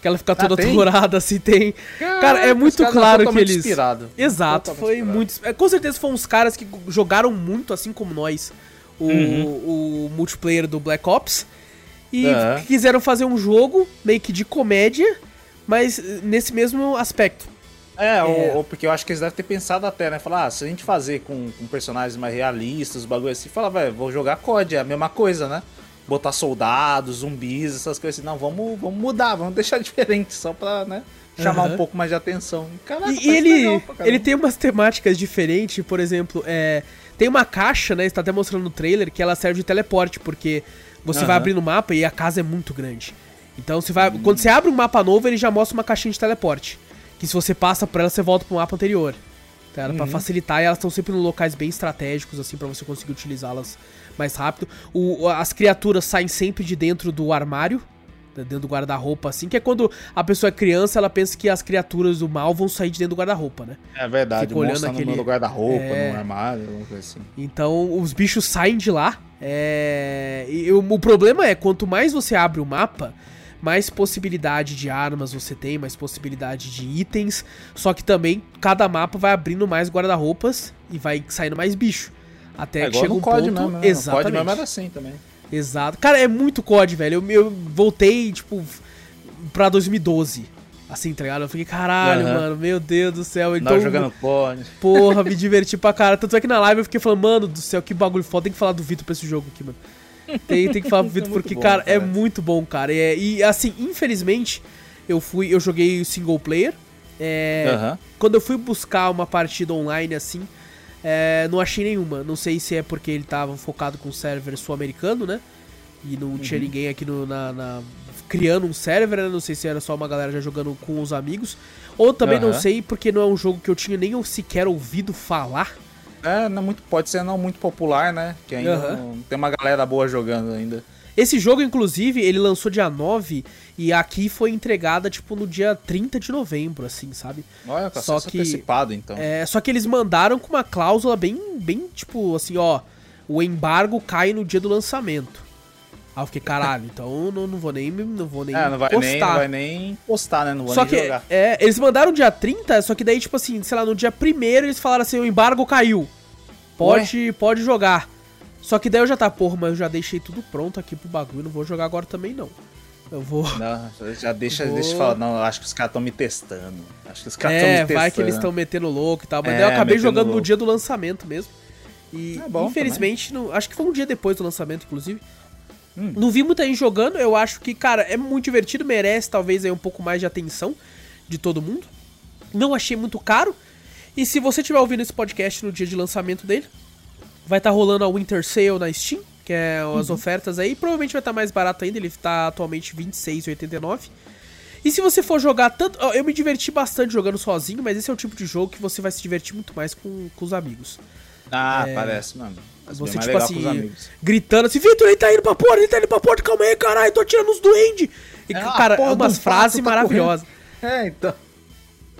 Que ela fica ah, toda tem? dourada, assim, tem. Caraca, cara, é muito claro que eles. Inspirado. Exato, foi inspirado. muito. É, com certeza foram uns caras que jogaram muito, assim como nós, o, uhum. o multiplayer do Black Ops. E uhum. quiseram fazer um jogo meio que de comédia, mas nesse mesmo aspecto. É, é. Ou, ou, porque eu acho que eles devem ter pensado até, né? Falar, ah, se a gente fazer com, com personagens mais realistas, bagulho assim, fala, velho, vou jogar COD, é a mesma coisa, né? Botar soldados, zumbis, essas coisas assim. Não, vamos, vamos mudar, vamos deixar diferente, só pra, né? Chamar uhum. um pouco mais de atenção. Caraca, e, e ele, legal, ele tem umas temáticas diferentes, por exemplo, é, tem uma caixa, né? Está até mostrando no trailer que ela serve de teleporte, porque você uhum. vai abrindo o mapa e a casa é muito grande. Então você vai. Uhum. Quando você abre um mapa novo, ele já mostra uma caixinha de teleporte que se você passa por ela, você volta pro mapa anterior. Era uhum. pra facilitar e elas estão sempre em locais bem estratégicos, assim, para você conseguir utilizá-las mais rápido. O, as criaturas saem sempre de dentro do armário, dentro do guarda-roupa, assim, que é quando a pessoa é criança, ela pensa que as criaturas do mal vão sair de dentro do guarda-roupa, né? É verdade, Fica olhando aquele... no guarda-roupa, é... no armário, alguma coisa assim. Então, os bichos saem de lá, é... e o, o problema é, quanto mais você abre o mapa, mais possibilidade de armas você tem, mais possibilidade de itens. Só que também cada mapa vai abrindo mais guarda-roupas e vai saindo mais bicho. Até é que chega um ponto. Mesmo, né? Exatamente. O COD mesmo era assim também. Exato. Cara, é muito COD, velho. Eu, eu voltei, tipo, pra 2012. Assim, tá ligado? Eu fiquei, caralho, uhum. mano, meu Deus do céu. Então, Não, jogando COD. Porra, me diverti pra cara. Tanto é que na live eu fiquei falando, mano do céu, que bagulho foda. Tem que falar do Vitor pra esse jogo aqui, mano. Tem, tem que falar Vitor, é porque, bom, cara, é cara, é muito bom, cara. É, e assim, infelizmente, eu fui. Eu joguei single player. É, Quando eu fui buscar uma partida online assim, é, não achei nenhuma. Não sei se é porque ele tava focado com server sul-americano, né? E não uhum. tinha ninguém aqui no, na, na, criando um server, né? Não sei se era só uma galera já jogando com os amigos. Ou também uhum. não sei porque não é um jogo que eu tinha nem sequer ouvido falar. É, não muito, pode ser não muito popular, né? Que ainda uhum. não, tem uma galera boa jogando ainda. Esse jogo, inclusive, ele lançou dia 9 e aqui foi entregada, tipo, no dia 30 de novembro, assim, sabe? Olha, tá só que antecipado, então. É, só que eles mandaram com uma cláusula bem, bem, tipo, assim, ó, o embargo cai no dia do lançamento. Aí eu fiquei, caralho, então não, não vou nem, não vou nem É, não vai, nem, não vai nem postar, né? Não vou só nem que, jogar. é, eles mandaram dia 30, só que daí, tipo assim, sei lá, no dia 1 eles falaram assim, o embargo caiu. Pode, pode jogar. Só que daí eu já tá, porra, mas eu já deixei tudo pronto aqui pro bagulho, não vou jogar agora também não. Eu vou... Não, já deixa, Vou- deixa eu falar. Não, eu acho que os caras estão me testando. Acho que os caras estão me É, testando. vai que eles estão metendo louco e tal, mas É, daí eu acabei metendo jogando no louco. dia do lançamento mesmo. E É bom infelizmente, não, acho que foi um dia depois do lançamento, inclusive. Hum. Não vi muita gente jogando, eu acho que, cara, é muito divertido, merece talvez aí um pouco mais de atenção de todo mundo. Não achei muito caro. E se você estiver ouvindo esse podcast no dia de lançamento dele, vai estar rolando a Winter Sale na Steam, que é as Uhum. ofertas aí. Provavelmente vai estar mais barato ainda, ele tá atualmente R$ 26,89. E se você for jogar tanto. Eu me diverti bastante jogando sozinho, mas esse é o tipo de jogo que você vai se divertir muito mais com, com os amigos. Ah, parece, mano. Mas Você, tipo legal com os assim, amigos. gritando assim, Vitor, ele tá indo pra porta, ele tá indo pra porta, calma aí, caralho, tô tirando os duendes. E, É, cara, é umas frases tá maravilhosas. É, então.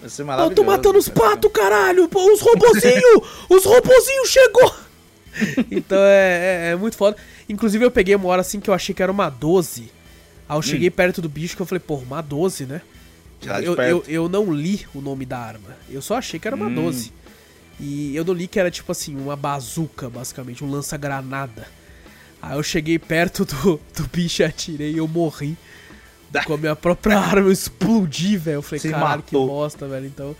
Vai ser Eu maravilhoso. tô matando os patos, caralho, os robozinhos, os robozinhos chegou. então é, é, é muito foda. Inclusive eu peguei uma hora assim que eu achei que era uma 12. Aí eu cheguei perto do bicho que eu falei, pô, uma 12, né? Eu, eu, eu não li o nome da arma. Eu só achei que era uma Hum. 12. E eu não li que era tipo assim, uma bazuca, basicamente, um lança-granada. Aí eu cheguei perto do, do bicho e atirei e eu morri. Com a minha própria arma, eu explodi, velho. Eu falei, Se caralho, que matou. bosta, velho. Então.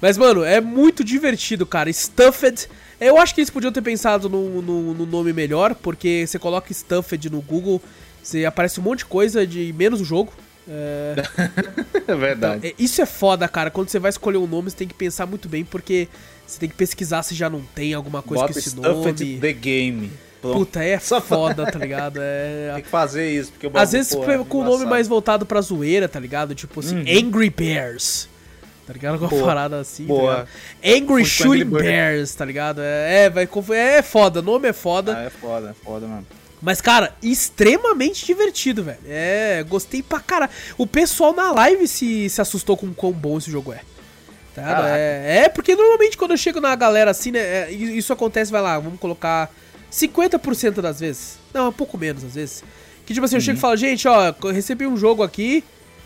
Mas, mano, é muito divertido, cara. Stuffed. Eu acho que eles podiam ter pensado no nome melhor, porque você coloca Stuffed no Google, você aparece um monte de coisa de menos o jogo. É. É verdade. É, Isso é foda, cara. Quando você vai escolher um nome, você tem que pensar muito bem, porque você tem que pesquisar se já não tem alguma coisa Bota com esse Stuffed nome. The Game. Pronto. Puta, é foda, tá ligado? É. Tem que fazer isso, porque o Às vezes pô, com é com o nome mais voltado pra zoeira, tá ligado? Tipo assim, Uhum. Angry Bears. Tá ligado? Uma Boa. parada assim, tá Boa. ligado? Angry Shooting. Bears, tá ligado? É, é, vai confu- é foda, nome é foda. Ah, é foda, é foda, mano. Mas, cara, extremamente divertido, velho. É, gostei pra caralho. O pessoal na live se, se assustou com o quão bom esse jogo é. Tá? É, é, porque normalmente quando eu chego na galera assim, né? é, isso acontece, vai lá, vamos colocar 50% das vezes. Não, um pouco menos às vezes. Que tipo assim, eu chego e falo, gente, ó, eu recebi um jogo aqui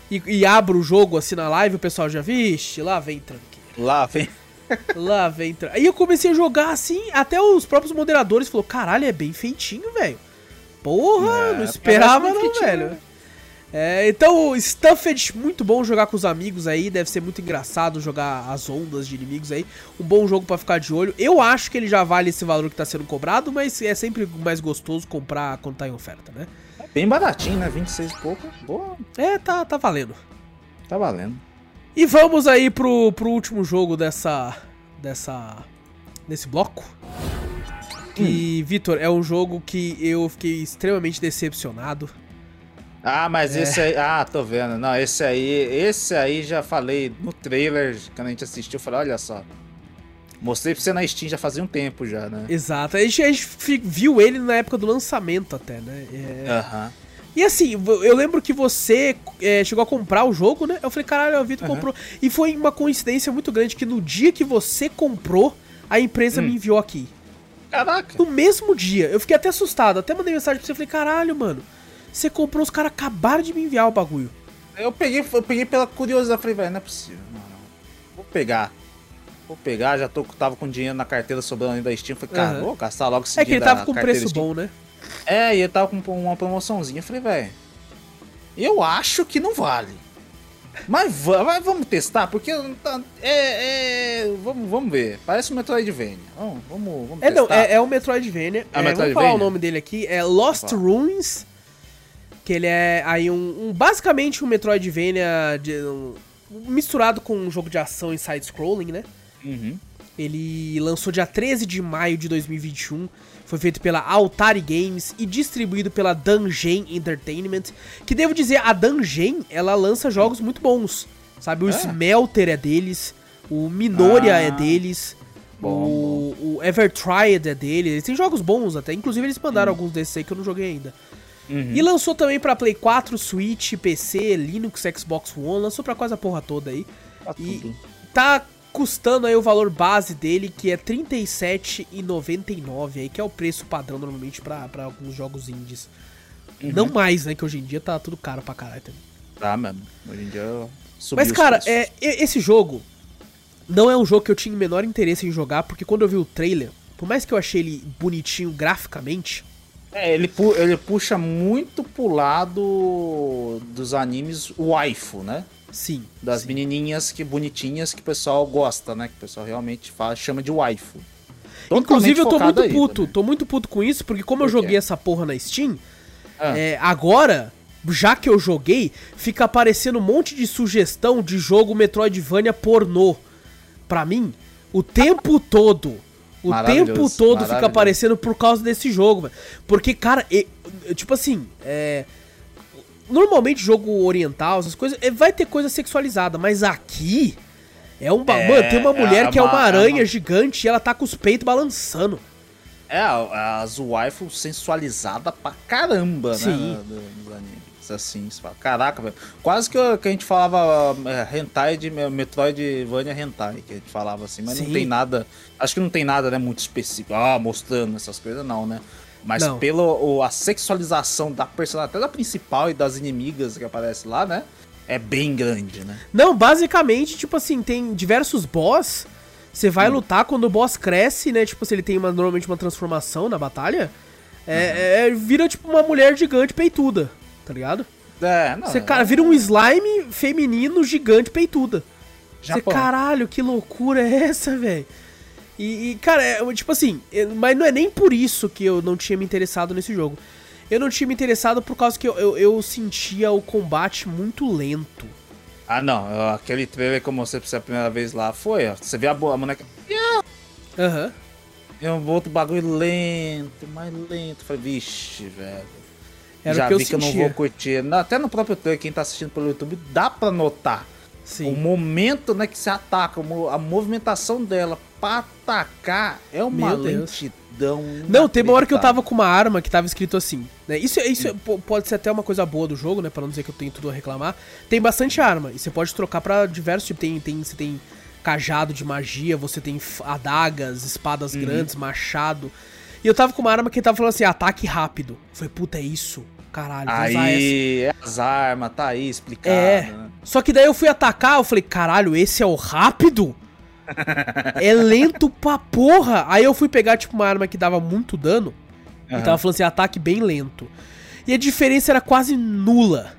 e, e abro o jogo assim na live, o pessoal já, vixe, lá vem tranquilo. Lá, vem. Lá vem. Tra... Aí eu comecei a jogar assim, até os próprios moderadores falaram: caralho, é bem feitinho, velho. Porra, É, não esperava parece não, feitinho, velho. né? É, então, Stuffed, muito bom jogar com os amigos aí. Deve ser muito engraçado jogar as ondas de inimigos aí. Um bom jogo pra ficar de olho. Eu acho que ele já vale esse valor que tá sendo cobrado, mas é sempre mais gostoso comprar quando tá em oferta, né? Bem baratinho, né? 26 e pouco. Boa, É, tá, tá valendo. tá valendo. E vamos aí pro, pro último jogo dessa. dessa. desse bloco. Que, Vitor, é um jogo que eu fiquei extremamente decepcionado. Ah, mas É. esse aí. Ah, tô vendo. Não, esse aí. Esse aí já falei no trailer, quando a gente assistiu, eu falei, olha só. Mostrei pra você na Steam já fazia um tempo já, né? Exato. A gente, a gente viu ele na época do lançamento até, né? É, Aham. E assim, eu lembro que você é, chegou a comprar o jogo, né? Eu falei, caralho, o Vitor Aham. comprou. E foi uma coincidência muito grande que no dia que você comprou, a empresa Hum. me enviou aqui. Caraca. No mesmo dia. Eu fiquei até assustado. Até mandei mensagem pra você. Falei, caralho, mano. Você comprou, os caras acabaram de me enviar o bagulho. Eu peguei, eu peguei pela curiosidade, falei, velho, não é possível. Não, não. Vou pegar. Vou pegar, já tô, tava com dinheiro na carteira sobrando ainda da Steam. Falei, cara, Aham. vou gastar logo esse É que ele tava com preço Steam. bom, né? É, e ele tava com uma promoçãozinha. Falei, velho, eu acho que não vale. Mas, mas vamos testar, porque tá- é, é, vamos, vamos ver. Parece um Metroidvania. Vamos, vamos, vamos É, não, testar. é, é o Metroidvania. É É, o vamos Metroidvania? falar o nome dele aqui. É Lost. Ruins. Que ele é aí um, um- basicamente um Metroidvania de- um- misturado com um jogo de ação e side-scrolling, né? Uhum. Ele lançou dia 13 de maio de 2021. Foi feito pela Altari Games e distribuído pela Dungeon Entertainment. Que devo dizer, a Dungeon, ela lança jogos muito bons. Sabe, o É? Smelter é deles, o Minoria Ah. é deles, Bom, o, o Evertried é deles. Eles têm jogos bons até, inclusive eles mandaram alguns desses aí que eu não joguei ainda. Uhum. E lançou também pra Play 4, Switch, PC, Linux, Xbox One, lançou pra quase a porra toda aí. Tá E tudo. tá custando aí o valor base dele, que é R$ 37,99 aí, que é o preço padrão normalmente pra pra alguns jogos indies. Não mais, né? Que hoje em dia tá tudo caro pra caralho também. Tá, mano. Hoje em dia subiu Mas, cara, preços. é, esse jogo não é um jogo que eu tinha o menor interesse em jogar, porque quando eu vi o trailer, por mais que eu achei ele bonitinho graficamente, É, ele, pu- ele puxa muito pro lado dos animes waifu, né? Sim. Das sim. menininhas que bonitinhas que o pessoal gosta, né? Que o pessoal realmente fala, chama de waifu. Inclusive, eu tô muito aí puto, também. tô muito puto com isso, porque como eu Por quê? joguei essa porra na Steam, Ah. é, agora, já que eu joguei, fica aparecendo um monte de sugestão de jogo Metroidvania pornô. Pra mim, o tempo todo. O tempo todo fica aparecendo por causa desse jogo, velho. Porque, cara, e- tipo assim, é. Normalmente jogo oriental, essas coisas, é, vai ter coisa sexualizada, mas aqui é um. É, Mano, tem uma mulher é que é uma uma- é aranha uma- gigante e ela tá com os peitos balançando. É, as waifu sensualizada pra caramba, Sim. né? do- Dos animes. Assim, você fala, caraca, velho. Quase que, que a gente falava é, hentai de me- Metroidvania hentai, que a gente falava assim, mas Sim. não tem nada. Acho que não tem nada, né, muito específico. Ah, mostrando essas coisas, não, né? Mas Não. pelo o- a sexualização da personagem, até da principal e das inimigas que aparece lá, né? É bem grande, né? Não, basicamente, tipo assim, tem diversos boss. Você Hum. vai lutar quando o boss cresce, né? Tipo, se ele tem uma- normalmente uma transformação na batalha. É, é- vira tipo uma mulher gigante peituda, tá ligado? É, não. Você, cara, vira um slime feminino gigante peituda. Você, Japão. caralho, que loucura é essa, velho? E, e, cara, é, tipo assim, é, mas não é nem por isso que eu não tinha me interessado nesse jogo. Eu não tinha me interessado por causa que eu, eu, eu sentia o combate muito lento. Ah, não. eu- Aquele trailer que eu mostrei pra você a primeira vez lá foi, ó. Você vê a, bo- a boneca. Aham. É um outro bagulho lento, mais lento. Falei, vixe, velho. Era Já que eu vi que eu não sentia. vou curtir. Até no próprio trailer, quem tá assistindo pelo YouTube, dá pra notar. Sim. O momento né, que se ataca, a movimentação dela pra atacar é uma Meu Deus. lentidão. Não, tem uma hora que eu tava com uma arma que tava escrito assim, né? Isso, isso po- pode ser até uma coisa boa do jogo, né? Pra não dizer que eu tenho tudo a reclamar. Tem bastante arma e você pode trocar pra diversos tipos. Tem, tem, você tem cajado de magia, você tem adagas, espadas Uhum. grandes, machado. E eu tava com uma arma que tava falando assim, ataque rápido. Falei, puta, é isso? Caralho, vou essa. Aí, é as armas, tá aí explicado. É. né? Só que daí eu fui atacar, eu falei, caralho, esse é o rápido? É lento pra porra. Aí eu fui pegar, tipo, uma arma que dava muito dano. E Aham. tava falando assim, ataque bem lento. E a diferença era quase nula.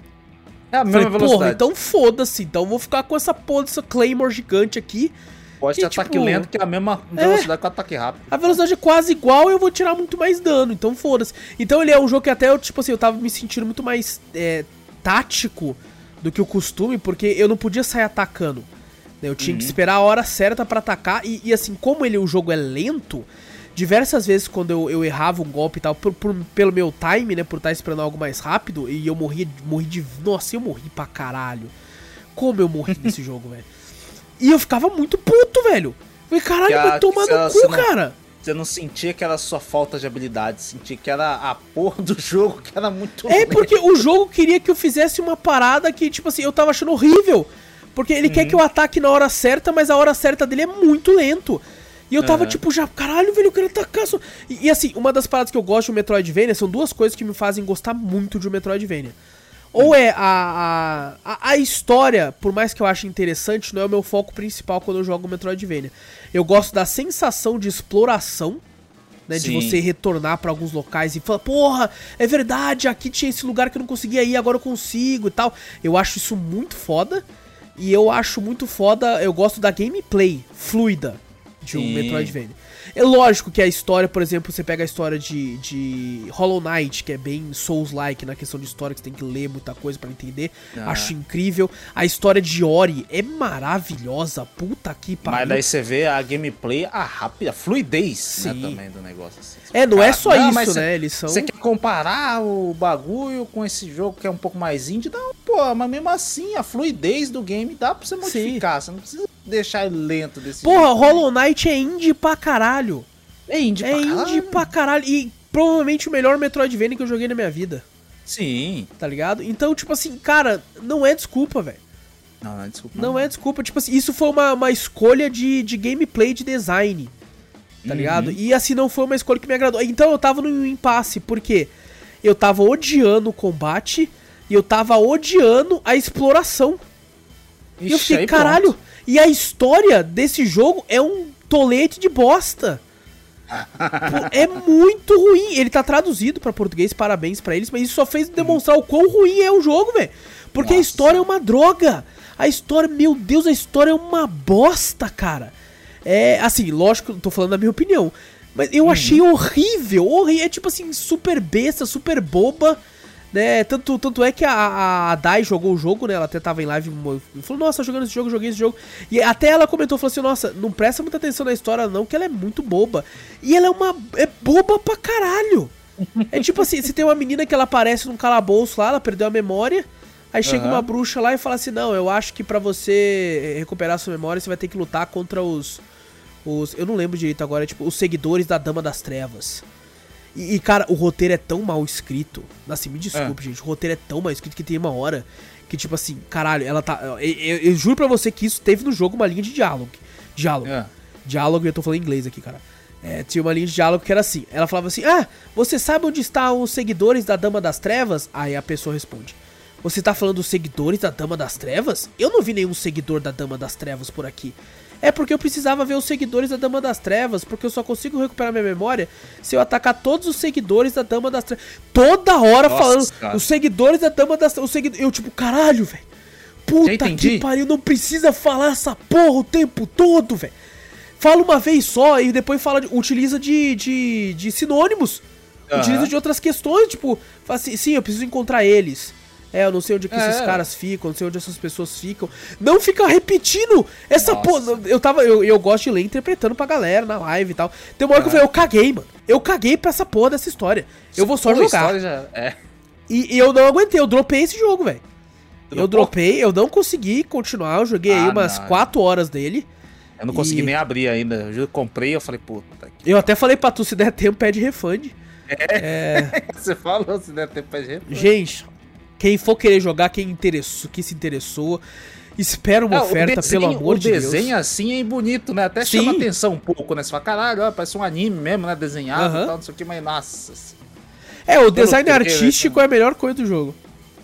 É a mesma falei, porra, velocidade. então foda-se. Então eu vou ficar com essa porra dessa Claymore gigante aqui. Pode ter ataque tipo, lento, que é a mesma velocidade que o ataque rápido. A velocidade é quase igual e eu vou tirar muito mais dano. Então foda-se. Então ele é um jogo que até eu, tipo assim, eu tava me sentindo muito mais é, tático do que o costume, porque eu não podia sair atacando. Né? Eu tinha que esperar a hora certa pra atacar. E, e, assim, como ele o jogo é lento, diversas vezes quando eu, eu errava um golpe e tal, por- por- pelo meu time, né? Por estar esperando algo mais rápido, e eu morria, morri de. Nossa, eu morri pra caralho. Como eu morri nesse jogo, velho. E eu ficava muito puto, velho. Falei, caralho, a- vai tomar no cu, não- cara. Você não sentia que era só falta de habilidade, sentia que era a porra do jogo que era muito É lento. porque o jogo queria que eu fizesse uma parada que, tipo assim, eu tava achando horrível. Porque ele quer que eu ataque na hora certa, mas a hora certa dele é muito lento. E eu tava, Aham. tipo, já, caralho, velho, eu quero atacar. Só... E, e, assim, uma das paradas que eu gosto de um Metroidvania são duas coisas que me fazem gostar muito de um Metroidvania. Ou é a, a, a, história, por mais que eu ache interessante, não é o meu foco principal quando eu jogo Metroidvania. Eu gosto da sensação de exploração, né, de Sim. você retornar pra alguns locais e falar, porra, é verdade, aqui tinha esse lugar que eu não conseguia ir, agora eu consigo e tal. Eu acho isso muito foda. E eu acho muito foda, eu gosto da gameplay fluida de um. Metroidvania. É lógico que a história, por exemplo, você pega a história de, de Hollow Knight, que é bem Souls-like na questão de história, que você tem que ler muita coisa pra entender. Ah. Acho incrível. A história de Ori é maravilhosa, puta que pariu. Mas daí você vê a gameplay, a rápida, a fluidez, né, Sim. também do negócio. Assim. É, não é só isso, mas né? cê- Eles são... Você quer comparar o bagulho com esse jogo que é um pouco mais indie? Não, pô, mas mesmo assim, a fluidez do game dá pra você modificar. Você não precisa deixar ele lento desse Porra, jeito. Hollow Knight é indie pra caralho. É indie É pra indie caralho. pra caralho. E provavelmente o melhor Metroidvania que eu joguei na minha vida, Sim. tá ligado? Então, tipo assim, cara, não é desculpa, velho. Não, não, desculpa. Não é desculpa. Tipo assim, isso foi uma, uma escolha de, de gameplay, de design. Tá Uhum. ligado? E assim, não foi uma escolha que me agradou. Então eu tava no impasse, porque eu tava odiando o combate e eu tava odiando a exploração. e eu fiquei, caralho, e a história desse jogo é um tolete de bosta. é muito ruim. Ele tá traduzido para português, parabéns para eles, mas isso só fez demonstrar o quão ruim é o jogo, velho. Porque Nossa. a história é uma droga. A história, meu Deus, a história é uma bosta, cara. É, assim, lógico, tô falando da minha opinião. Mas eu uhum. achei horrível, horrível. É tipo assim, super besta, super boba. Né? Tanto, tanto é que a, a Dai jogou o jogo, né? Ela até tava em live e falou, nossa, jogando esse jogo, joguei esse jogo. E até ela comentou, falou assim, nossa, não presta muita atenção na história, não, que ela é muito boba. E ela é uma. é boba pra caralho. É tipo assim, se tem uma menina que ela aparece num calabouço lá, ela perdeu a memória. Aí chega uhum. uma bruxa lá e fala assim: Não, eu acho que para você recuperar sua memória, você vai ter que lutar contra os. os eu não lembro direito agora, tipo, os seguidores da Dama das Trevas. E, e, cara, o roteiro é tão mal escrito. Assim, me desculpe, é. gente. O roteiro é tão mal escrito que tem uma hora que, tipo assim, caralho, ela tá. Eu, eu, eu juro pra você que isso teve no jogo uma linha de diálogo. Diálogo. É. Diálogo, e eu tô falando inglês aqui, cara. É, tinha uma linha de diálogo que era assim. Ela falava assim: Ah, você sabe onde estão os seguidores da Dama das Trevas? Aí a pessoa responde: Você tá falando dos seguidores da Dama das Trevas? Eu não vi nenhum seguidor da Dama das Trevas por aqui. É porque eu precisava ver os seguidores da Dama das Trevas, porque eu só consigo recuperar minha memória se eu atacar todos os seguidores da Dama das Trevas. Toda hora Nossa, falando cara. os seguidores da Dama das Trevas. Seguid... Eu, tipo, caralho, velho. Puta que pariu, não precisa falar essa porra o tempo todo, velho. Fala uma vez só e depois fala, utiliza de, de, de sinônimos. Uhum. Utiliza de outras questões, tipo, assim, sim, eu preciso encontrar eles. É, eu não sei onde que é. esses caras ficam, não sei onde essas pessoas ficam. Não fica repetindo essa porra. Eu tava. Eu, eu gosto de ler interpretando pra galera na live e tal. Tem uma hora que eu falei, eu caguei, mano. Eu caguei pra essa porra dessa história. Eu vou só jogar. Já... É. E, e, eu não aguentei, eu dropei esse jogo, velho. Eu dropei, eu não consegui continuar. Eu joguei ah, aí umas 4 horas dele. Eu não consegui e... nem abrir ainda. Eu comprei eu falei, puta. Eu até falei pra tu, se der tempo, pede refund. É. é... Você falou, se der tempo, pede refund. Gente, quem for querer jogar, quem, interessou, quem se interessou, espera uma é, oferta, desenho, pelo amor de Deus. O desenho assim é bonito, né? Até Sim. chama atenção um pouco, né? Você fala, caralho, ó, parece um anime mesmo, né? Desenhado e tal, não sei o que, mas nossa. É, o design artístico é a melhor coisa do jogo.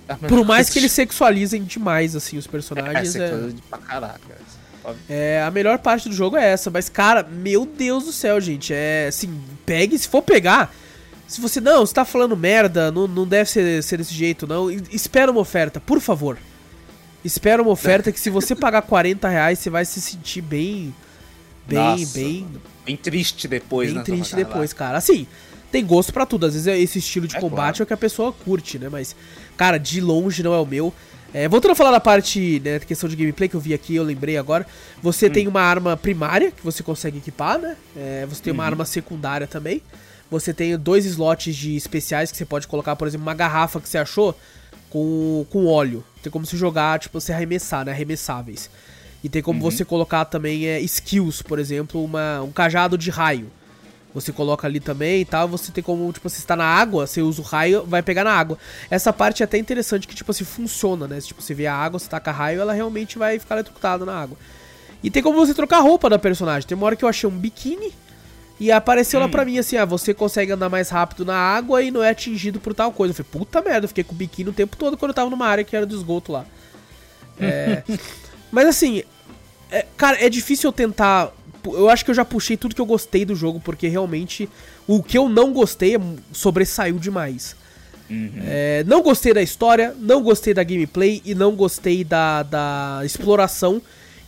É Por mais que eles sexualizem demais, assim, os personagens. É, é... pra caraca. É, a melhor parte do jogo é essa, mas, cara, meu Deus do céu, gente. É assim, pegue, se for pegar, se você, não, você tá falando merda, não, não deve ser, ser desse jeito, não. Espera uma oferta, por favor. Espera uma oferta que se você pagar 40 reais, você vai se sentir bem. Bem, Nossa, bem. Bem triste depois, bem né? Bem triste depois, lá. cara. Assim, tem gosto para tudo. Às vezes esse estilo de é combate claro. é o que a pessoa curte, né? Mas, cara, de longe não é o meu. É, voltando a falar da parte, né, questão de gameplay que eu vi aqui, eu lembrei agora. Você hum. tem uma arma primária que você consegue equipar, né? É, você tem uma uhum. arma secundária também. Você tem dois slots de especiais que você pode colocar, por exemplo, uma garrafa que você achou com, com óleo. Tem como se jogar, tipo, você arremessar, né? Arremessáveis. E tem como uhum. você colocar também é, skills, por exemplo, uma, um cajado de raio. Você coloca ali também e tal. Você tem como, tipo, você está na água, você usa o raio, vai pegar na água. Essa parte é até interessante que, tipo, assim, funciona, né? Tipo, você vê a água, você taca raio, ela realmente vai ficar eletrocutada na água. E tem como você trocar a roupa da personagem. Tem uma hora que eu achei um biquíni e apareceu hum. lá pra mim assim, ah, você consegue andar mais rápido na água e não é atingido por tal coisa. Eu falei, puta merda, eu fiquei com o biquíni o tempo todo quando eu tava numa área que era do esgoto lá. É... Mas assim, é, cara, é difícil eu tentar. Eu acho que eu já puxei tudo que eu gostei do jogo, porque realmente o que eu não gostei é sobressaiu demais. Uhum. É, não gostei da história, não gostei da gameplay e não gostei da, da exploração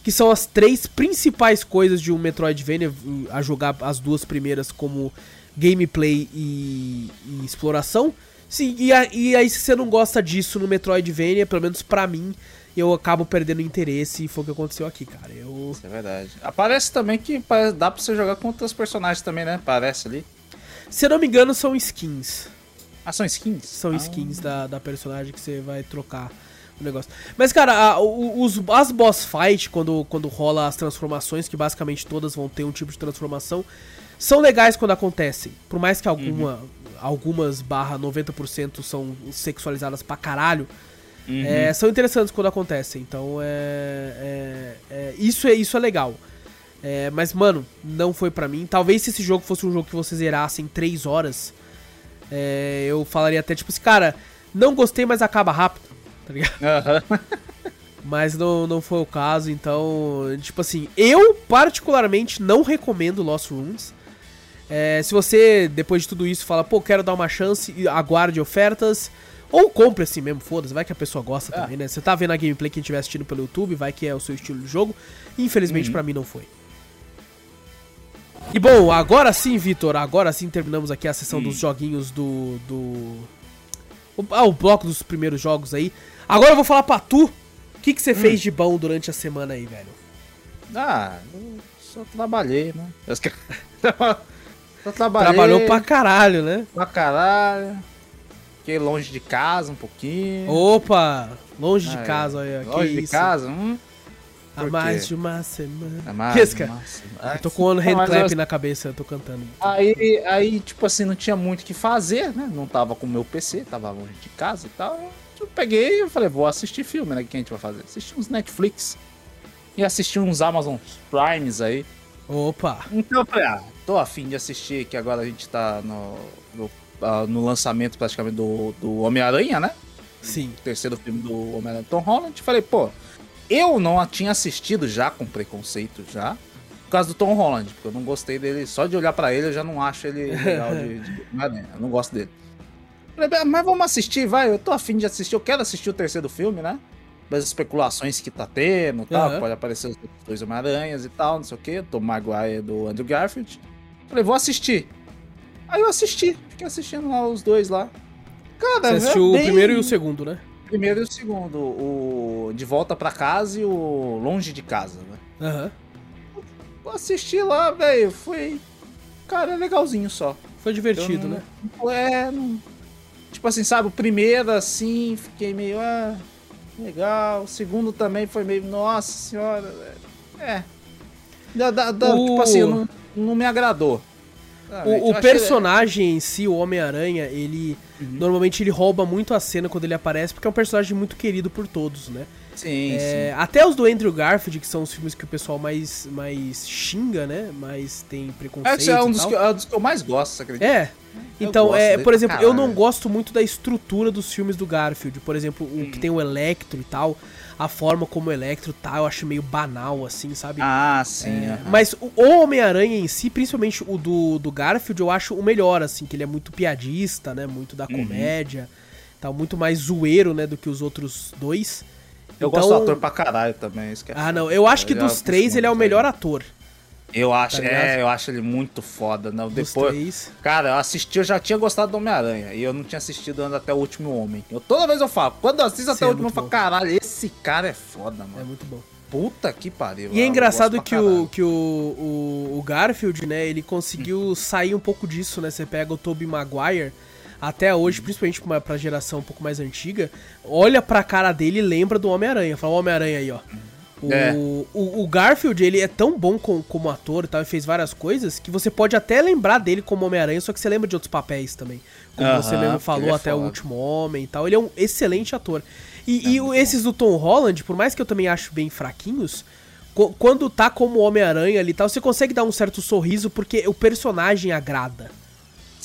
que são as três principais coisas de um Metroidvania, a jogar as duas primeiras como gameplay e, e exploração. Sim, e, a, e, aí se você não gosta disso no Metroidvania, pelo menos pra mim, eu acabo perdendo interesse e foi o que aconteceu aqui, cara. Eu... Isso é verdade. Aparece também que dá pra você jogar com outros personagens também, né? Parece ali. Se eu não me engano, são skins. Ah, são skins? São ah. skins da, da personagem que você vai trocar o negócio. Mas, cara, a, os, as boss fight, quando, quando rola as transformações, que basicamente todas vão ter um tipo de transformação, são legais quando acontecem. Por mais que alguma, uhum. algumas barra 90% são sexualizadas pra caralho. Uhum. É, são interessantes quando acontecem. Então é, é, é, isso é isso é legal. É, mas, mano, não foi para mim. Talvez se esse jogo fosse um jogo que você zerasse em 3 horas, é, eu falaria até tipo assim, cara, não gostei, mas acaba rápido, tá ligado? Aham. Mas não, não foi o caso, então, tipo assim, eu particularmente não recomendo Lost Runes. É, se você, depois de tudo isso, fala, pô, quero dar uma chance, aguarde ofertas, ou compre assim mesmo, foda-se, vai que a pessoa gosta É. também, né? Você tá vendo a gameplay que estiver assistindo pelo YouTube, vai que é o seu estilo de jogo. Infelizmente, Uhum. pra mim, não foi. E bom, agora sim, Vitor, agora sim terminamos aqui a sessão Hum. dos joguinhos do. do. o- Ah, o bloco dos primeiros jogos aí. Agora eu vou falar pra tu. O que, que Hum. você fez de bom durante a semana aí, velho? Ah, eu só trabalhei, né? Só trabalhei. Trabalhou pra caralho, né? pra caralho. Fiquei longe de casa um pouquinho. Opa! Longe de casa, olha. longe de isso. casa? Hum, Há mais de uma semana. é mais, esse, cara? nossa. Eu tô com o hand clap eu- na cabeça, eu tô cantando. Aí, aí, tipo assim, não tinha muito o que fazer, né? Não tava com o meu PC, tava longe de casa e tal. Eu peguei e falei, vou assistir filme, né? O que a gente vai fazer? Assistir uns Netflix. E assistir uns Amazon Primes aí. Opa! Então eu falei, ah, tô afim de assistir, que agora a gente tá no, no, ah, no lançamento praticamente do, do Homem-Aranha, né? Sim. O terceiro filme do Homem-Aranha Tom Holland. Falei, pô, eu não a tinha assistido já com preconceito já. Por causa do Tom Holland, porque eu não gostei dele. Só de olhar pra ele eu já não acho ele legal de, de Homem-Aranha. Eu não gosto dele. Falei, "Ah, mas vamos assistir, vai. Eu tô afim de assistir. Eu quero assistir o terceiro filme, né? Das especulações que tá tendo e tal. Aham. Pode aparecer os dois Homem-Aranhas e tal, não sei o que. Tom Maguire do Andrew Garfield. Falei, vou assistir. Aí eu assisti. Fiquei assistindo lá os dois lá. Cara, Você é assistiu o bem- primeiro e o segundo, né? primeiro e o segundo. O De Volta pra Casa e o Longe de Casa, né? Aham. Eu assisti lá, velho. Foi. Cara, é legalzinho só. Foi divertido, né? É, não... Tipo assim, sabe, o primeiro assim, fiquei meio. Ah, legal. O segundo também foi meio. Nossa senhora, velho. É. Da, da- da- O- Tipo assim, não, não me agradou. sabe? O, o achei- personagem em si, o Homem-Aranha, ele. Uhum. Normalmente ele rouba muito a cena quando ele aparece, porque é um personagem muito querido por todos, né? Sim, É, sim. até os do Andrew Garfield, que são os filmes que o pessoal mais, mais xinga, né? Mais tem preconceito. Esse é um dos, que, é um dos que eu mais gosto, acredita? É. Eu Então, é, por exemplo, eu não caralho. gosto muito da estrutura dos filmes do Garfield. Por exemplo, o Hum. que tem o Electro e tal, a forma como o Electro tá, eu acho meio banal, assim, sabe? Ah, sim. É. Mas o Homem-Aranha em si, principalmente o do, do Garfield, eu acho o melhor, assim, que ele é muito piadista, né? Muito da Uhum. comédia. Tal, muito mais zoeiro, né, do que os outros dois. Eu Então- gosto do ator pra caralho também. Isso é Ah, não. Eu acho que dos três ele é o melhor ator. Eu acho, tá é, eu acho ele muito foda. Não, depois, três. cara, eu assisti, eu já tinha gostado do Homem-Aranha e eu não tinha assistido ainda até o Último Homem. Eu toda vez eu falo, quando eu assisto Sim, até é o último, eu falo, caralho, esse cara é foda, É mano. muito bom. Puta que pariu. E é engraçado que, o, que o, o, o Garfield, né, ele conseguiu sair um pouco disso, né? Você pega o Tobey Maguire, até hoje, principalmente pra, pra geração um pouco mais antiga, olha pra cara dele e lembra do Homem-Aranha. Fala, o Homem-Aranha aí, ó. O, É. o, o Garfield, ele é tão bom com- como ator e tal, e fez várias coisas, que você pode até lembrar dele como Homem-Aranha, só que você lembra de outros papéis também. Como você mesmo falou, é até o foda. Último Homem e tal. Ele é um excelente ator. E, e o- muito esses do Tom Holland, por mais que eu também acho bem fraquinhos, quando tá como Homem-Aranha ali e tal, você consegue dar um certo sorriso porque o personagem agrada.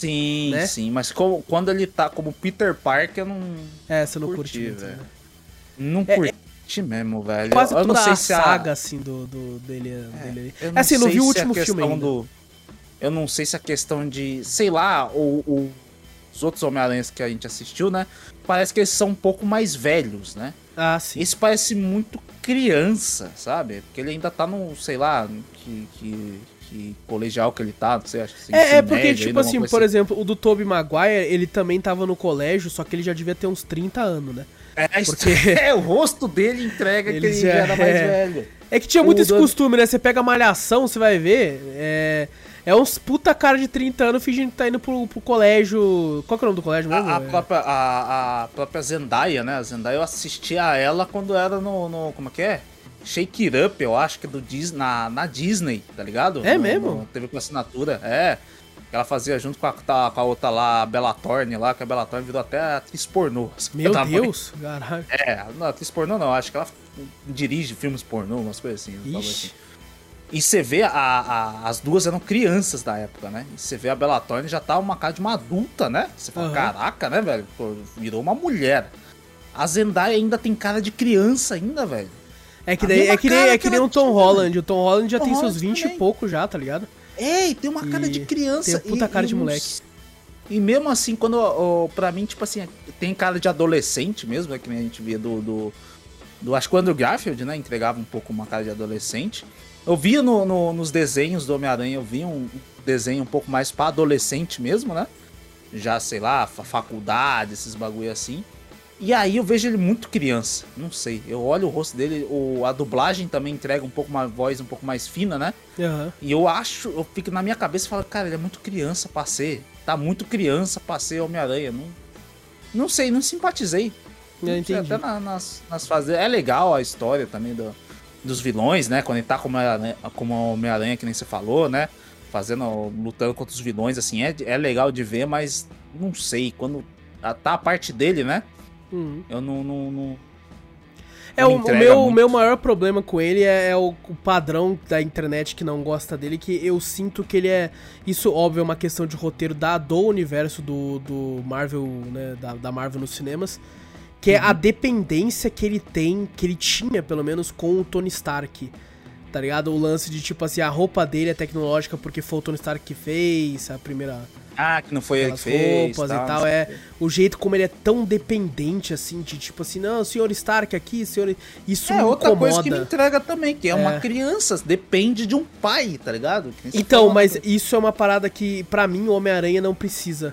Sim, né? sim, mas como- quando ele tá como Peter Parker, eu não, É, você não Curti, velho. né? não É- curti mesmo, velho. Quase eu, eu toda não sei a se a- saga, assim, do, do- dele, dele ali. Eu assim, não sei vi o se a último filme ainda. do- Eu não sei se a questão de, sei lá, o, o- os outros Homem-Aranhas que a gente assistiu, né? Parece que eles são um pouco mais velhos, né? Ah, sim. Esse parece muito criança, sabe? Porque ele ainda tá no, sei lá, que, que, que colegial que ele tá, não sei, acho que É, é ensino porque, médio tipo assim, por coisa exemplo, o do Tobey Maguire, ele também tava no colégio, só que ele já devia ter uns 30 anos, né? É, porque- é, o rosto dele entrega Ele que ele já já era mais é. velho. É que tinha muito O esse do- costume, né? Você pega malhação, você vai ver, é... É uns puta cara de 30 anos fingindo que tá indo pro, pro colégio... Qual que é o nome do colégio mesmo? A, a É- própria, a, a própria Zendaya, né? A Zendaya eu assisti a ela quando era no, no- Como é que é? Shake It Up, eu acho que é do Dis, na, na Disney, tá ligado? É No- mesmo? no- teve com assinatura, é. Ela fazia junto com a, com a outra lá, a Bella Thorne lá, que a Bella Thorne virou até atriz pornô. Meu. Deus, caralho. É, não, atriz pornô não, acho que ela dirige filmes pornô, umas coisas assim. Ixi. assim. E você vê, a, a- as duas eram crianças da época, né? E você vê a Bella Thorne já tá uma cara de uma adulta, né? Você fala, Aham. caraca, né, velho? Pô, virou uma mulher. A Zendaya ainda tem cara de criança ainda, velho. É que daí é que nem, é que nem o Tom. Holland. O Tom Holland já Tom tem seus Holland 20 e também. pouco já, tá ligado? É, e tem uma cara E de criança. tem puta e- cara e de moleque. E mesmo assim, quando, ó, pra mim, tipo assim, tem cara de adolescente mesmo, é que nem a gente via do, do, do acho que o Andrew Garfield, né, entregava um pouco uma cara de adolescente. Eu via no, no- nos desenhos do Homem-Aranha, eu via um desenho um pouco mais pra adolescente mesmo, né? Já, sei lá, fa- faculdade, esses bagulho assim. E aí eu vejo ele muito criança, não sei. Eu olho o rosto dele, o, a dublagem também entrega um pouco uma voz um pouco mais fina, né? Aham. E eu acho, eu fico na minha cabeça e falo, cara, ele é muito criança pra ser. Tá muito criança pra ser Homem-Aranha. Não, não sei, não simpatizei. Eu entendi. Até na- nas, nas fases. É legal a história também do- dos vilões, né? Quando ele tá como Homem-Aranha, como Homem-Aranha, que nem você falou, né? Fazendo, lutando contra os vilões, assim, é, é legal de ver, mas não sei. Quando tá a parte dele, né? Uhum. Eu não. não, não- É, o, meu, o meu maior problema com ele é, é o, o padrão da internet que não gosta dele, que eu sinto que ele é. Isso, óbvio, é uma questão de roteiro da, do universo do, do Marvel, né? Da, da Marvel nos cinemas. Que é Uhum. a dependência que ele tem, que ele tinha, pelo menos, com o Tony Stark. Tá ligado? O lance de, tipo assim, a roupa dele é tecnológica porque foi o Tony Stark que fez, a primeira Ah, que não foi ele que fez. roupas tal, e tal. É o o jeito como ele é tão dependente, assim, de tipo assim, não, senhor Stark aqui, senhor. Isso É, me outra incomoda. coisa que me entrega também, que é, É. uma criança, depende de um pai, tá ligado? Então, falou, mas isso é uma parada que, pra mim, o Homem-Aranha não precisa.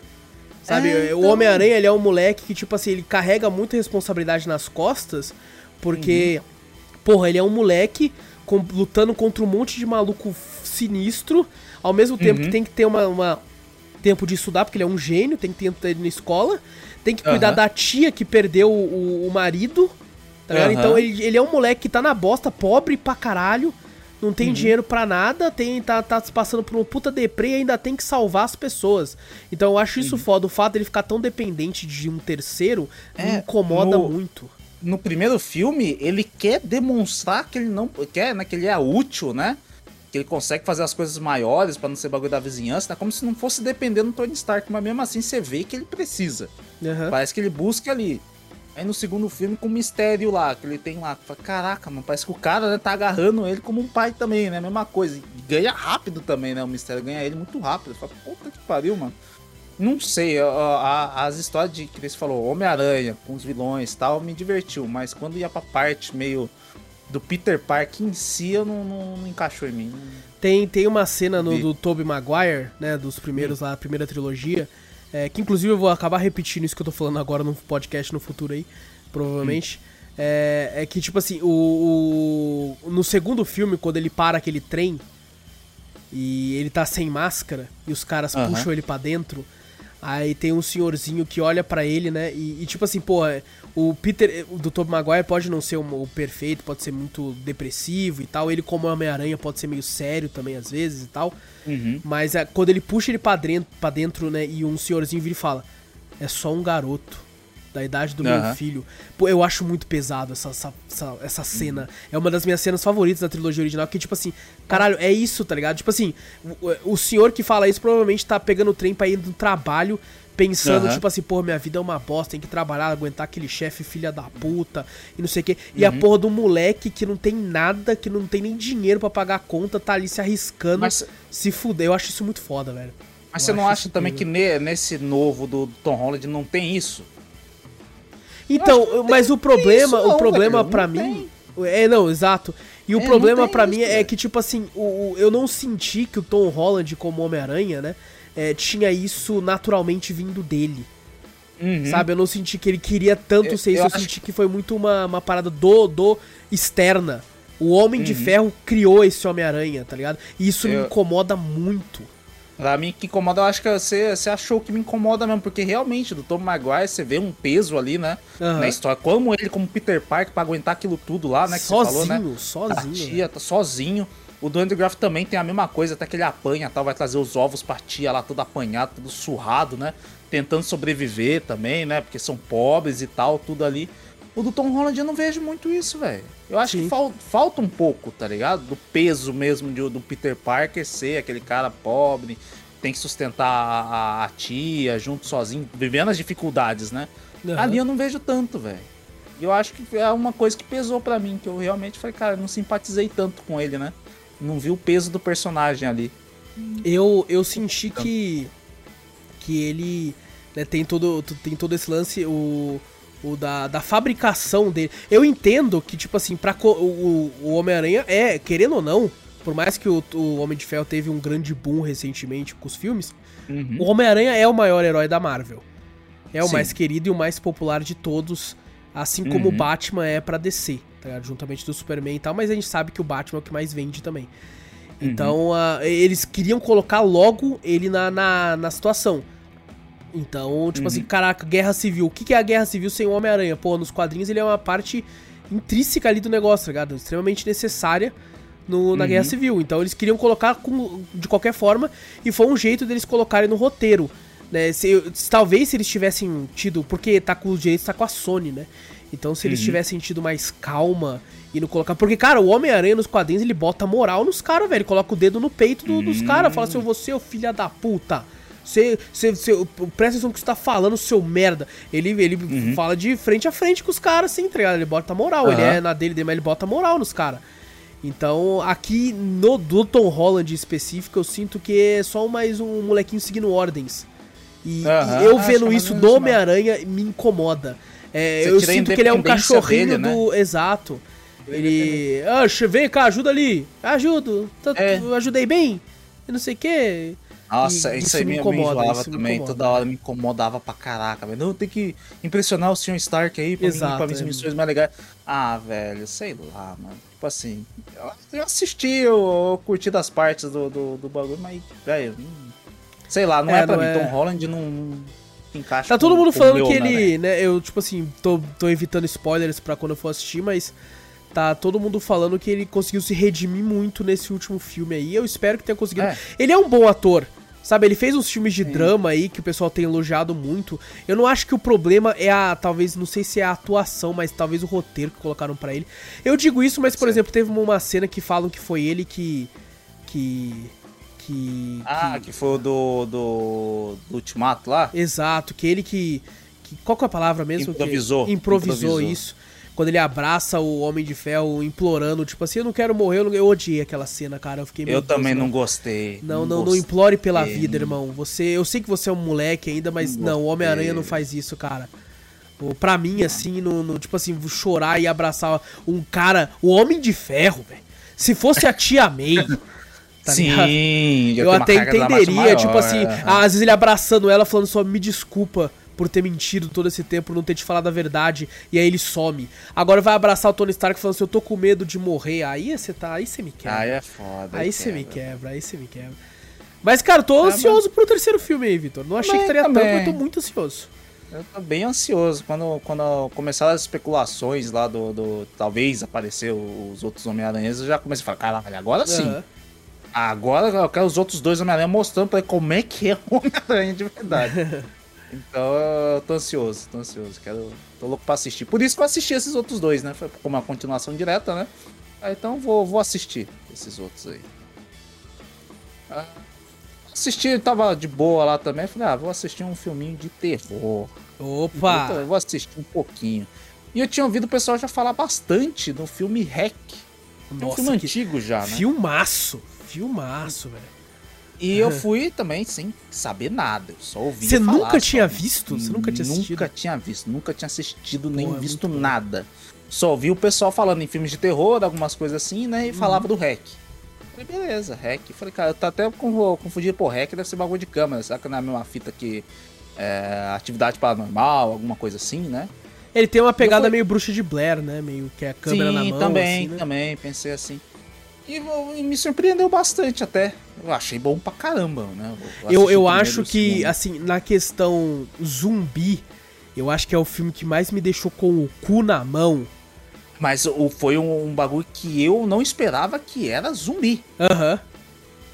Sabe? É, O então. Homem-Aranha, ele é um moleque que, tipo assim, ele carrega muita responsabilidade nas costas, porque, Uhum. porra, ele é um moleque com- lutando contra um monte de maluco sinistro, ao mesmo tempo Uhum. que tem que ter uma, uma- tempo de estudar, porque ele é um gênio, tem que ter ele na escola, tem que cuidar Aham. da tia que perdeu o, o marido, tá? Aham. Então ele, ele é um moleque que tá na bosta, pobre pra caralho, não Uhum. tem dinheiro pra nada, tem, tá, tá se passando por uma puta deprê e ainda tem que salvar as pessoas. Então eu acho isso Uhum. foda, o fato dele ficar tão dependente de um terceiro me É, incomoda no- muito. no primeiro filme, ele quer demonstrar que ele não. Quer, né? Que ele é útil, né? Que ele consegue fazer as coisas maiores pra não ser bagulho da vizinhança, né? Como se não fosse depender do Tony Stark, mas mesmo assim você vê que ele precisa. Aham. Parece que ele busca ali. Aí no segundo filme, com o mistério lá, que ele tem lá. fala, Caraca, mano, parece que o cara né, tá agarrando ele como um pai também, né? Mesma coisa. E ganha rápido também, né? O mistério ganha ele muito rápido. Fala, puta que pariu, mano. Não sei, a- a- as histórias de que você falou, Homem-Aranha, com os vilões tal, me divertiu, mas quando ia pra parte meio do Peter Parker em si, eu não, não- não encaixou em mim. Tem, tem uma cena no, do Tobey Maguire, né, dos primeiros lá, a primeira trilogia, é, que inclusive eu vou acabar repetindo isso que eu tô falando agora no podcast no futuro aí, provavelmente. É, é que, tipo assim, o, o- no segundo filme, quando ele para aquele trem e ele tá sem máscara e os caras Aham. puxam ele pra dentro, aí tem um senhorzinho que olha pra ele, né, e, e tipo assim, pô, o Peter, o do Tobey Maguire pode não ser o perfeito, pode ser muito depressivo e tal, ele como Homem-Aranha pode ser meio sério também às vezes e tal, Uhum. mas é, quando ele puxa ele pra dentro, pra dentro, né, e um senhorzinho vira e fala: É só um garoto. Da idade do meu Aham. filho. Pô, eu acho muito pesado essa, essa, essa, essa cena. É uma das minhas cenas favoritas da trilogia original. Que, tipo assim, caralho, é isso, tá ligado? Tipo assim, o, o senhor que fala isso provavelmente tá pegando o trem pra ir do trabalho, pensando, Aham. tipo assim, pô, minha vida é uma bosta, tem que trabalhar, aguentar aquele chefe filha da puta e não sei o quê. E Uhum. a porra do moleque que não tem nada, que não tem nem dinheiro pra pagar a conta, tá ali se arriscando Mas- se fuder. Eu acho isso muito foda, velho. Mas Eu você não acha também que ne- nesse novo do Tom Holland não tem isso? Então, não mas tem- o problema, tem isso o não, problema não mim. É, não, exato. E o É, problema não tem pra isso, mim é que, tipo assim, o, o- eu não senti que o Tom Holland, como Homem-Aranha, né, é, tinha isso naturalmente vindo dele. Uhum. Sabe? Eu não senti que ele queria tanto Eu- ser isso, eu eu, senti que foi muito uma, uma parada do, do externa. O Homem de Uhum. Ferro criou esse Homem-Aranha, tá ligado? E isso me Eu- incomoda muito. Pra mim, que incomoda, eu acho que você, você achou que me incomoda mesmo, porque realmente, do Tom Maguire, você vê um peso ali, né? Aham. Na história. Como ele, como Peter Parker, pra aguentar aquilo tudo lá, né? Que sozinho, você falou, né? A sozinho. tia tá sozinho. O do Andrew Graff também tem a mesma coisa, até que ele apanha tal, vai trazer os ovos pra tia lá, todo apanhado, todo surrado, né? Tentando sobreviver também, né? Porque são pobres e tal, tudo ali. O do Tom Holland eu não vejo muito isso, velho. Eu acho Sim. que fal- falta um pouco, tá ligado? Do peso mesmo de- do Peter Parker ser aquele cara pobre, tem que sustentar a, a- a tia junto sozinho, vivendo as dificuldades, né? Aham. Ali eu não vejo tanto, velho. E eu acho que é uma coisa que pesou pra mim, que eu realmente falei, cara, não simpatizei tanto com ele, né? Não vi o peso do personagem ali. Eu, eu senti que que ele né, tem todo tem todo esse lance o, o da, da fabricação dele. Eu entendo que tipo assim, para o, o Homem-Aranha é, querendo ou não, por mais que o, o Homem de Ferro teve um grande boom recentemente com os filmes, o Homem-Aranha é o maior herói da Marvel. É o Sim. mais querido e o mais popular de todos, assim como o Uhum. Batman é pra DC, tá ligado? Juntamente do Superman e tal, mas a gente sabe que o Batman é o que mais vende também. Então, ah, eles queriam colocar logo ele na, na, na situação. Então, tipo assim, caraca, Guerra Civil. O que que é a Guerra Civil sem o Homem-Aranha? Pô, nos quadrinhos ele é uma parte intrínseca ali do negócio, tá ligado? Extremamente necessária no, na Guerra Civil. Então, eles queriam colocar com- de qualquer forma e foi um jeito deles colocarem no roteiro. Né? Se- talvez se eles tivessem tido. Porque tá com os direitos, tá com a Sony, né? Então, se eles tivessem tido mais calma e não colocar. Porque, cara, o Homem-Aranha nos quadrinhos ele bota moral nos caras, velho. Ele coloca o dedo no peito do- dos caras. Fala assim: você, ô filha da puta. Você, você, você, presta atenção no que você tá falando, seu merda. Ele, ele fala de frente a frente com os caras, assim, tá ligado? Ele bota moral. Ele é na dele, mas ele bota moral nos caras. Então, aqui no do Tom Holland em específico, eu sinto que é só mais um molequinho seguindo ordens. E, Aham, e eu acho vendo isso no Homem-Aranha me incomoda. É, eu sinto que ele é um cachorrinho dele, né? do. Exato. Ele. Ah, vem cá, ajuda ali. Ajudo. Tá- É. eu Ajudei bem. E não sei o quê. Nossa, E isso, isso aí me me, incomoda, me isso me também. incomoda. Toda hora me incomodava pra caraca, velho. Não, tem que impressionar o Sr. Stark aí pra, Exato, mim, pra mim as é. missões mais legais. Ah, velho, sei lá, mano. Tipo assim, eu, assisti, eu, eu curti das partes do, do, do bagulho, mas, velho, hum, sei lá, não É, é, pra não mim. é. Tom Holland não encaixa Tá todo mundo falando meu, que né, ele, velho? né, eu, tipo assim, tô, tô evitando spoilers pra quando eu for assistir, mas tá todo mundo falando que ele conseguiu se redimir muito nesse último filme aí. Eu espero que tenha conseguido. É. Ele é um bom ator. Sabe, ele fez uns filmes de drama aí que o pessoal tem elogiado muito. Eu não acho que o problema é a, talvez, não sei se é a atuação, mas talvez o roteiro que colocaram pra ele. Eu digo isso, mas, por exemplo, teve uma cena que falam que foi ele que. que. Que. Ah, que foi o do, do, do Ultimato lá? Exato, que ele que, que- Qual que é a palavra mesmo? Que- Improvisou. improvisou, Improvisou. isso. Quando ele abraça o Homem de Ferro implorando, tipo assim, eu não quero morrer, eu, não- eu odiei aquela cena, cara. Eu fiquei Eu também não. não gostei. Não, não, não gostei. implore pela vida, irmão. Você, eu sei que você é um moleque ainda, mas Não não, o Homem-Aranha não faz isso, cara. Pra mim, assim, no, no- tipo assim, chorar e abraçar um cara, o Homem de Ferro, velho. Se fosse a tia May, tá ligado? Sim, Eu uma até entenderia, tipo maior, assim, é. às vezes ele abraçando ela, falando só, me desculpa por ter mentido todo esse tempo, por não ter te falado a verdade, e aí ele some. Agora vai abraçar o Tony Stark falando assim, eu tô com medo de morrer. Aí você tá, aí você me quebra. Aí é foda. aí você me quebra. aí você me quebra. Mas, cara, tô Ah, ansioso pro terceiro filme aí, Vitor. Não achei que Também, estaria tanto, também. mas tô muito ansioso. Eu tô bem ansioso. Quando, quando começaram as especulações lá do, do talvez aparecer os outros Homem-Aranhas, eu já comecei a falar, caralho, agora sim. Aham. Agora eu quero os outros dois Homem-Aranha mostrando pra ele como é que é o Homem-Aranha de verdade. então eu tô ansioso, tô ansioso. Quero, tô louco pra assistir. Por isso que eu assisti esses outros dois, né? Foi como uma continuação direta, né? Ah, Então vou, vou assistir esses outros aí. Ah, assisti, tava de boa lá também. Falei, ah, vou assistir um filminho de terror. Opa! Eu vou assistir um pouquinho. E eu tinha ouvido o pessoal já falar bastante do filme Hack. É um Nossa, filme antigo já, né? filmaço! Filmaço, velho. E eu fui também sem saber nada. Eu só ouvi Você nunca só. tinha visto? Você nunca tinha assistido? Nunca tinha visto, nunca tinha assistido nem Pô, é visto nada. Só ouvi o pessoal falando em filmes de terror, algumas coisas assim, né? E Uhum. falava do Hack. Falei, beleza, Hack. Falei, cara, eu tô até confundido por Hack, deve ser bagulho de câmera. Será que não é a mesma fita que é, atividade paranormal, alguma coisa assim, né? Ele tem uma pegada fui- meio bruxa de Blair, né? Meio que é a câmera Sim, na mão, também, assim, né? também, pensei assim. E, eu- e me surpreendeu bastante até. Eu achei bom pra caramba, né? Eu, eu primeiro acho que, assim, na questão zumbi, eu acho que é o filme que mais me deixou com o cu na mão. Mas o, foi um, um bagulho que eu não esperava que era zumbi. Aham.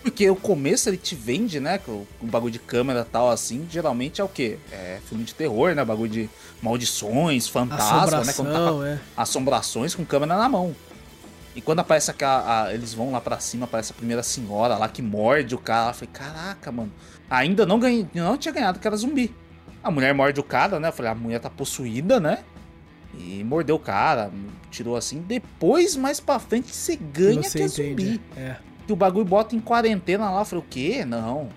Porque o começo ele te vende, né? O, o bagulho de câmera e tal, assim, geralmente é o quê? É filme de terror, né? Bagulho de maldições, fantasmas, né? Quando tá, é. Assombrações com câmera na mão. E quando aparece aquela. A, eles vão lá pra cima, aparece a primeira senhora lá que morde o cara. Eu falei, caraca, mano. Ainda não ganhei. Não tinha ganhado que era zumbi. A mulher morde o cara, né? Eu falei, a mulher tá possuída, né? E mordeu o cara, tirou assim. Depois, mais pra frente, você ganha você que é entende. zumbi. É. Que o bagulho bota em quarentena lá. Eu falei, o quê? Não.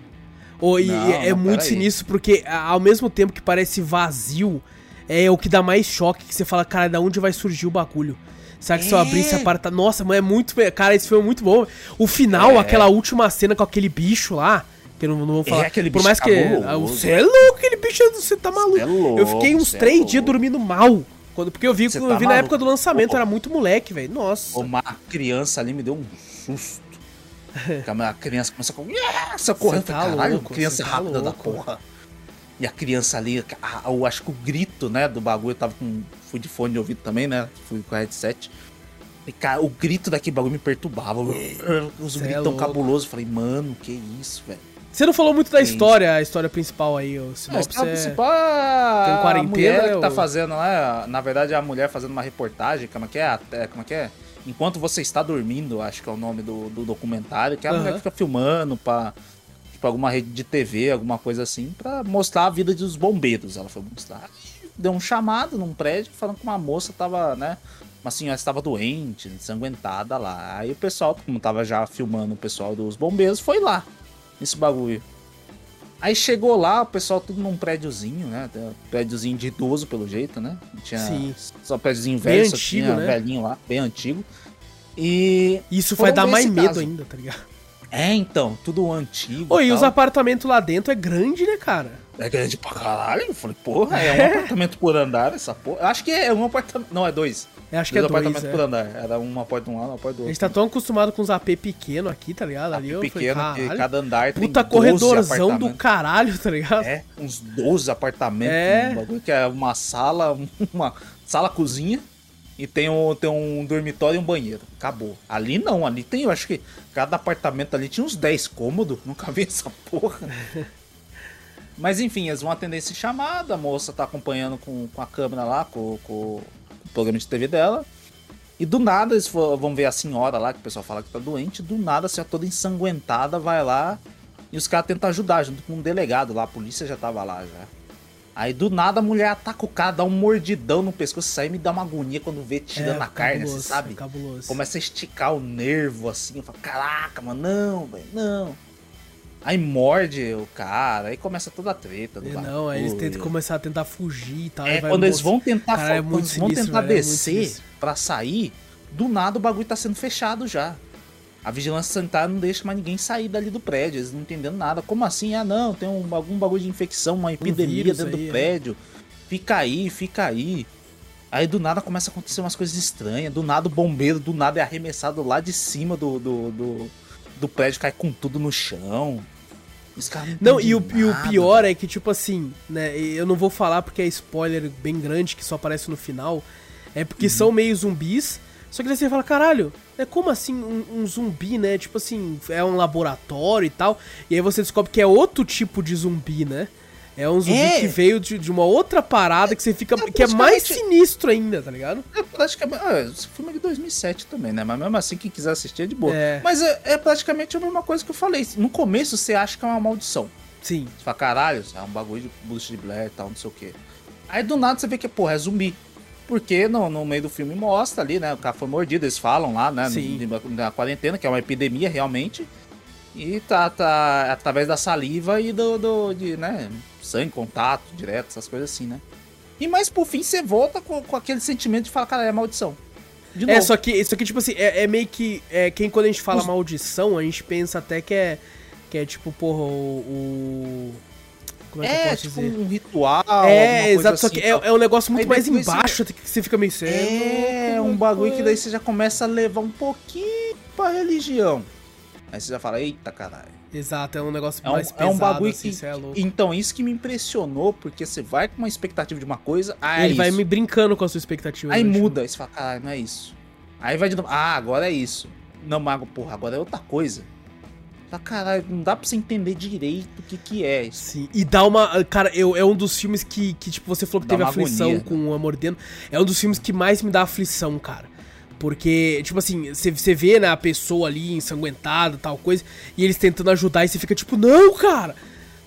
Oh, e não, é não, muito sinistro porque, ao mesmo tempo que parece vazio, é o que dá mais choque. Que você fala, cara, da onde vai surgir o bagulho? Será que é. se eu abrisse a porta. Nossa, mas é muito. Cara, esse foi muito bom. O final, é. aquela última cena com aquele bicho lá. Que eu não, não vou falar. É aquele Por mais que. Você é louco, aquele bicho. Você tá maluco. É louco, eu fiquei uns é três dias dormindo mal. Quando, porque eu vi, eu tá vi na época do lançamento, era muito moleque, velho. Nossa. Uma criança ali me deu um susto. a criança começa correr. Essa correndo, tá caralho, louco, criança tá rápida louco. da porra. E a criança ali, a, eu acho que o grito, né, do bagulho, eu tava com. Fui de fone de ouvido também, né? Fui com a headset. E, cara, o grito daquele bagulho me perturbava. Os Cê gritão é cabuloso. Falei, mano, que isso, velho. Você não falou muito da história, a história principal aí, o sinopse. A história é... principal é Tem quarentena, a mulher que tá fazendo lá, na verdade é a mulher fazendo uma reportagem, como é que é? é? Como é que é? Enquanto você está dormindo, acho que é o nome do, do documentário, que é a uhum. mulher fica filmando pra tipo, alguma rede de TV, alguma coisa assim, pra mostrar a vida dos bombeiros. Ela foi mostrar. Deu um chamado num prédio falando que uma moça tava, né? Uma senhora estava doente, ensanguentada lá. Aí o pessoal, como tava já filmando o pessoal dos bombeiros, foi lá nesse bagulho. Aí chegou lá, o pessoal tudo num prédiozinho, né? Prédiozinho de idoso, pelo jeito, né? Tinha Sim. só prédiozinho velho, bem só antigo, tinha né? velhinho lá, bem antigo. E. Isso vai dar mais medo caso. ainda, tá ligado? É, então, tudo antigo. Oi, e os apartamentos lá dentro é grande, né, cara? É grande pra caralho. Eu falei, porra, é um é. apartamento por andar essa porra. Eu acho que é um apartamento. Não, é dois. Eu acho que é dois, apartamentos é. por andar. Era uma porta de um lado, uma porta do outro. A gente tá tão acostumado com os AP pequeno aqui, tá ligado? Ali AP pequeno, falei, que cada andar tem Puta corredorzão do caralho, tá ligado? É, uns 12 apartamentos. É. Um bagulho que é uma sala, uma sala cozinha. E tem um, tem um dormitório e um banheiro. Acabou. Ali não, ali tem, eu acho que cada apartamento ali tinha uns 10 cômodos. Nunca vi essa porra. Mas enfim, eles vão atender esse chamado. A moça tá acompanhando com, com a câmera lá, com, com o programa de TV dela. E do nada eles vão ver a senhora lá, que o pessoal fala que tá doente. Do nada, a senhora toda ensanguentada vai lá e os caras tentam ajudar, junto com um delegado lá. A polícia já tava lá já. Aí do nada a mulher ataca o cara, dá um mordidão no pescoço, sai e me dá uma agonia quando vê tirando é, a carne, você sabe? Cabuloso. Começa a esticar o nervo assim, eu falo, caraca, mano, não, velho, não. Aí morde o cara, aí começa toda a treta do é, Não, aí eles tentam começar a tentar fugir e tal. É, quando eles vão tentar, cara, é quando sinistro, vão tentar velho, é descer é para sair, do nada o bagulho tá sendo fechado já. A vigilância sanitária não deixa mais ninguém sair dali do prédio, eles não entendendo nada. Como assim? Ah, não, tem um, algum bagulho de infecção, uma epidemia um dentro aí, do é. prédio. É. Fica aí, fica aí. Aí do nada começa a acontecer umas coisas estranhas. Do nada o bombeiro, do nada é arremessado lá de cima do, do, do do prédio cai com tudo no chão. Os caras não, não e, o, e o pior é que, tipo assim, né? Eu não vou falar porque é spoiler bem grande que só aparece no final. É porque uhum. são meio zumbis. Só que daí você fala, caralho, é como assim um, um, zumbi, né? Tipo assim, é um laboratório e tal. E aí você descobre que é outro tipo de zumbi, né? É um zumbi é. que veio de, de, uma outra parada que você fica. É, que é mais sinistro ainda, tá ligado? É praticamente. Ah, esse filme é de 2007 também, né? Mas mesmo assim, quem quiser assistir é de boa. É. Mas é, é, praticamente a mesma coisa que eu falei. No começo você acha que é uma maldição. Sim. Você fala, caralho, é um bagulho de Bruce de Blair e tal, não sei o quê. Aí do nada você vê que, porra, é zumbi. Porque no, no meio do filme mostra ali, né? O cara foi mordido, eles falam lá, né? Sim. Na quarentena, que é uma epidemia realmente. E tá, tá através da saliva e do, do de, né? sangue, contato direto, essas coisas assim, né? E mais por fim você volta com, com aquele sentimento de falar, cara, é maldição. De é, novo. É, só que, só que tipo assim, é, é meio que. É, quem, quando a gente fala Os... maldição, a gente pensa até que é. Que é tipo, porra, o. o... Como é, é, tipo dizer? um ritual. É, exato, assim, só que é, é, um negócio muito mais embaixo, você... que você fica meio sério. É, um bagulho que daí você já começa a levar um pouquinho pra religião. Aí você já fala, eita caralho. Exato, é um negócio é um, mais pesado, É um bagulho assim, que... É então, isso que me impressionou, porque você vai com uma expectativa de uma coisa, aí Ele é vai me brincando com a sua expectativa. Aí muda, aí você fala, caralho, não é isso. Aí vai de novo, ah, agora é isso. Não, Mago, porra, agora é outra coisa. Tá, caralho, não dá pra você entender direito o que que é. Sim, e dá uma. Cara, eu, é um dos filmes que, que, tipo, você falou que Dá teve aflição agonia, com o Mordendo. É um dos filmes que mais me dá aflição, cara. Porque, tipo assim, você vê, né, a pessoa ali ensanguentada tal coisa, e eles tentando ajudar, e você fica tipo, não, cara!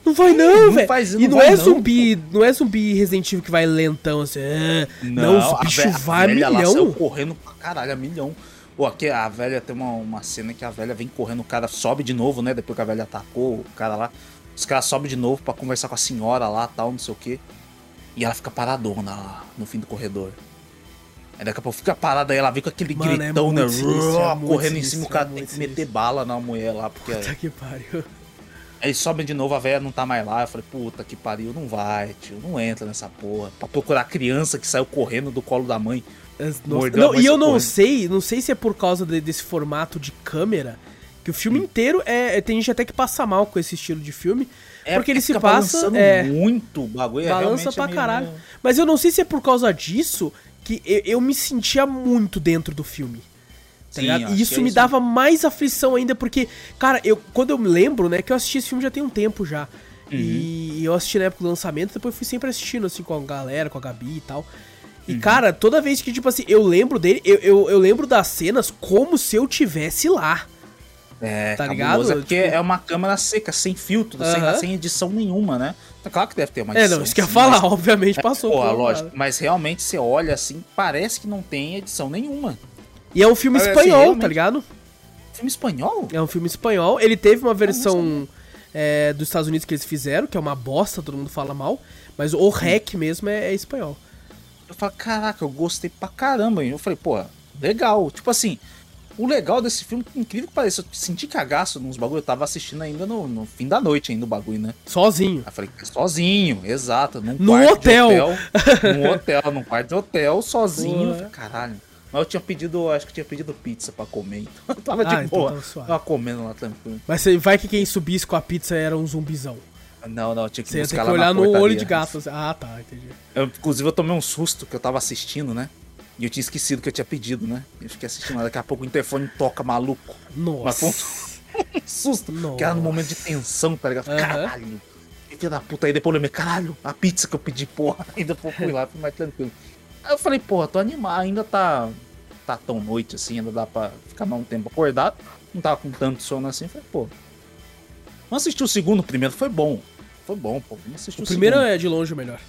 Não vai não, não velho! E não não é não, zumbi, não é zumbi Resident Evil que vai lentão assim. ah, Não, os a bichos ve- a vai a lá milhão. correndo pra caralho, a milhão. Pô, aqui a velha tem uma, uma cena que a velha vem correndo, o cara sobe de novo, né? Depois que a velha atacou o cara lá. Os caras sobem de novo pra conversar com a senhora lá tal, não sei o quê. E ela fica paradona lá no fim do corredor. Aí daqui a pouco fica parada aí, ela vem com aquele Mano, é gritão, né? muito sinistro, é correndo em cima, o cara é tem que meter sinistro. bala na mulher lá, porque. Puta que pariu. Aí sobe de novo, a velha não tá mais lá. Eu falei, puta que pariu, não vai, tio, não entra nessa porra. Pra procurar a criança que saiu correndo do colo da mãe. Não, e eu não sei, não sei se é por causa de- desse formato de câmera, que o filme inteiro é, é- Tem gente até que passa mal com esse estilo de filme. porque ele se fica passa. É, muito bagulho. é balança pra meio- caralho. Mas eu não sei se é por causa disso que eu, eu me sentia muito dentro do filme. Tá Sim, E isso é me isso. dava mais aflição ainda, porque, cara, eu, quando eu me lembro, né, que eu assisti esse filme já tem um tempo já. Uhum. E eu assisti na época do lançamento, depois fui sempre assistindo, assim, com a galera, com a Gabi e tal. Uhum. E, cara, toda vez que, tipo assim, eu lembro dele, eu, eu, eu lembro das cenas como se eu tivesse lá. É, Tá tá ligado? É porque Tipo- é uma câmera seca, sem filtro, sem, sem edição nenhuma, né? É claro que deve ter uma É, edição. não, isso que eu ia falar, mas- obviamente passou. Pô, por uma lógico. parada. Mas realmente você olha assim, parece que não tem edição nenhuma. E é um filme Mas, assim, espanhol, tá realmente- ligado? Filme espanhol? É um filme espanhol. Ele teve uma versão é, dos Estados Unidos que eles fizeram, que é uma bosta, todo mundo fala mal. Mas o REC mesmo é, é espanhol. Eu falo, caraca, eu gostei pra caramba. hein? Eu falei, pô, legal. Tipo assim, o legal desse filme, incrível que pareça, eu senti cagaço nos bagulho. Eu tava assistindo ainda no, no fim da noite ainda o bagulho, né? Sozinho. Aí eu falei, sozinho, exato. Num No hotel. De hotel num hotel, num quarto de hotel, sozinho. Eu falei, caralho. Mas eu tinha pedido, acho que eu tinha pedido pizza pra comer, então eu tava de Ah, então boa. tava tava comendo lá tranquilo. Mas vai que quem subisse com a pizza era um zumbizão. Não, não, tinha que Você ia ter que olhar no portaria. olho de gato. assim. Ah, tá, entendi. Eu, inclusive, eu tomei um susto que eu tava assistindo, né? E eu tinha esquecido que eu tinha pedido, né? Eu fiquei assistindo, daqui a pouco o interfone toca maluco. Mas Nossa. um susto. Nossa. Que era no momento de tensão, tá ligado? Aham. Caralho. Filha da puta. Aí depois eu lembrei, caralho, a pizza que eu pedi, porra. Ainda fui lá, fui mais tranquilo. Aí eu falei, porra, tô animado, ainda tá, tá tão noite assim, ainda dá pra ficar mais um tempo acordado. Não tava com tanto sono assim. Falei, pô. Vamos assistir o segundo primeiro, foi bom. Foi bom, pô. Vamos assistir O o, primeiro segundo. é de longe o melhor.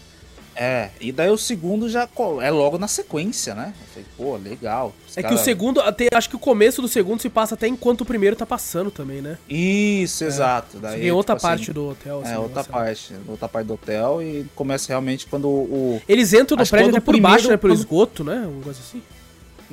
É, e daí o segundo já é logo na sequência, né? Eu falei, pô, legal. É que cara- o segundo, até, acho que o começo do segundo se passa até enquanto o primeiro tá passando também, né? Isso, exato. Daí, Tem outra tipo assim, parte do hotel. assim, É, outra negócio. parte. Outra parte do hotel e começa realmente quando o. Eles entram no que prédio até por o baixo, primeiro- né? Pelo quando- esgoto, né? Um negócio assim.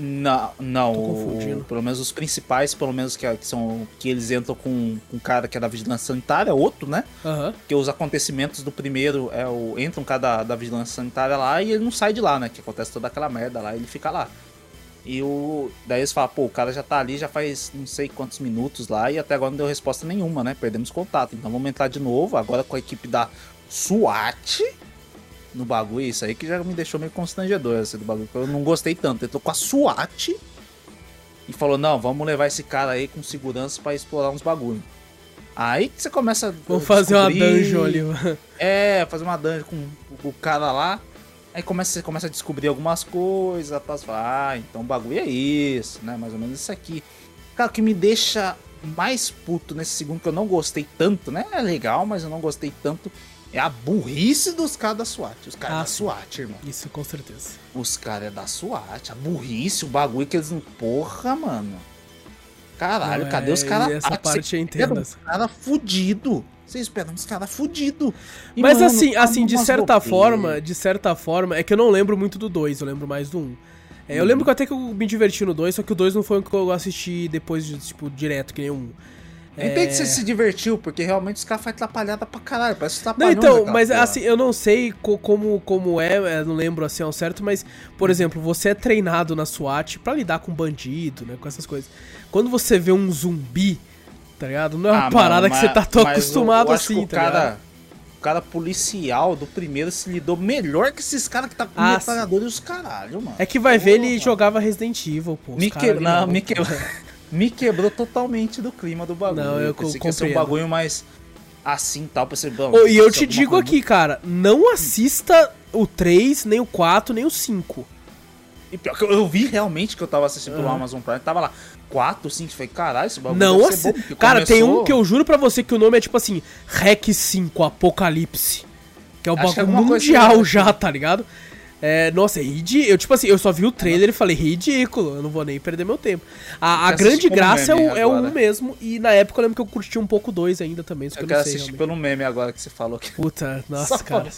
Não, não Tô o- confundindo. pelo menos os principais, pelo menos que, que são. Que eles entram com, com um cara que é da vigilância sanitária, outro, né? Aham. Porque os acontecimentos do primeiro é o. Entra um cara da, da vigilância sanitária lá e ele não sai de lá, né? Que acontece toda aquela merda lá, ele fica lá. E o. Daí eles falam, pô, o cara já tá ali já faz não sei quantos minutos lá e até agora não deu resposta nenhuma, né? Perdemos contato. Então vamos entrar de novo, agora com a equipe da SWAT no bagulho. Isso aí que já me deixou meio constrangedor esse do bagulho. Eu não gostei tanto. Entrou com a SWAT e falou: não, vamos levar esse cara aí com segurança pra explorar uns bagulho. Aí que você começa a. Vamos fazer uma dungeon ali. mano. é, fazer uma dungeon com o cara lá. Aí começa, você começa a descobrir algumas coisas, tá? Você fala, ah, então o bagulho é isso, né? Mais ou menos isso aqui. Cara, o que me deixa mais puto nesse segundo, que eu não gostei tanto, né? É legal, mas eu não gostei tanto. É a burrice dos caras da SWAT. Os caras Ah, da. SWAT, irmão. Isso, com certeza. Os caras é da SWAT. A burrice, o bagulho que eles não. Porra, mano. Caralho, Não, cadê é, os caras? essa parte eu entendo, Os caras fudidos. Você espera uns caras fudidos. Mas assim, assim, de certa forma, de certa forma, é que eu não lembro muito do 2, eu lembro mais do 1. Um. É, eu lembro que até que eu me diverti no 2, só que o 2 não foi o que eu assisti depois, de, tipo, direto, que nem o 1. Eu entendo que você se divertiu, porque realmente os caras fazem atrapalhada pra caralho. Parece que Não, então, aquela mas porra. assim, eu não sei co- como, como é, eu não lembro assim ao certo, mas, por exemplo, você é treinado na SWAT pra lidar com bandido, né, com essas coisas. Quando você vê um zumbi, tá ligado? Não é uma Ah, parada mano, que você tá tão eu- acostumado eu acho assim, tá cara, ligado? O cara policial do primeiro se lidou melhor que esses caras que tá com Ah, metralhador e os caralho, mano. É que vai ver, ele jogava Resident Evil, pô. Não, não- me que... me quebrou totalmente do clima do bagulho. Não, eu pensei co- que ia ser um bagulho mais assim tal, pensei, bom, Ô, e eu ser te digo aqui, cara, não assista o 3, nem o 4, nem o 5. E pior que eu, eu vi realmente que eu tava assistindo pelo Aham. Amazon Prime, tava lá 4, 5, falei, caralho, esse bagulho Não ser assista. bom, Cara, tem um começou- que eu juro pra você que o nome é tipo assim, Rec 5 Apocalipse. Que é o Acho é bagulho mundial assim. já, tá ligado? É, nossa, é ridículo. Eu, tipo assim, eu só vi o trailer e falei, ridículo, eu não vou nem perder meu tempo. A, a grande graça é o, é o. 1 mesmo, e na época eu lembro que eu curti um pouco 2 ainda também, Eu eu, quero não sei assistir realmente. pelo meme agora que você falou aqui. Puta, nossa, Só cara.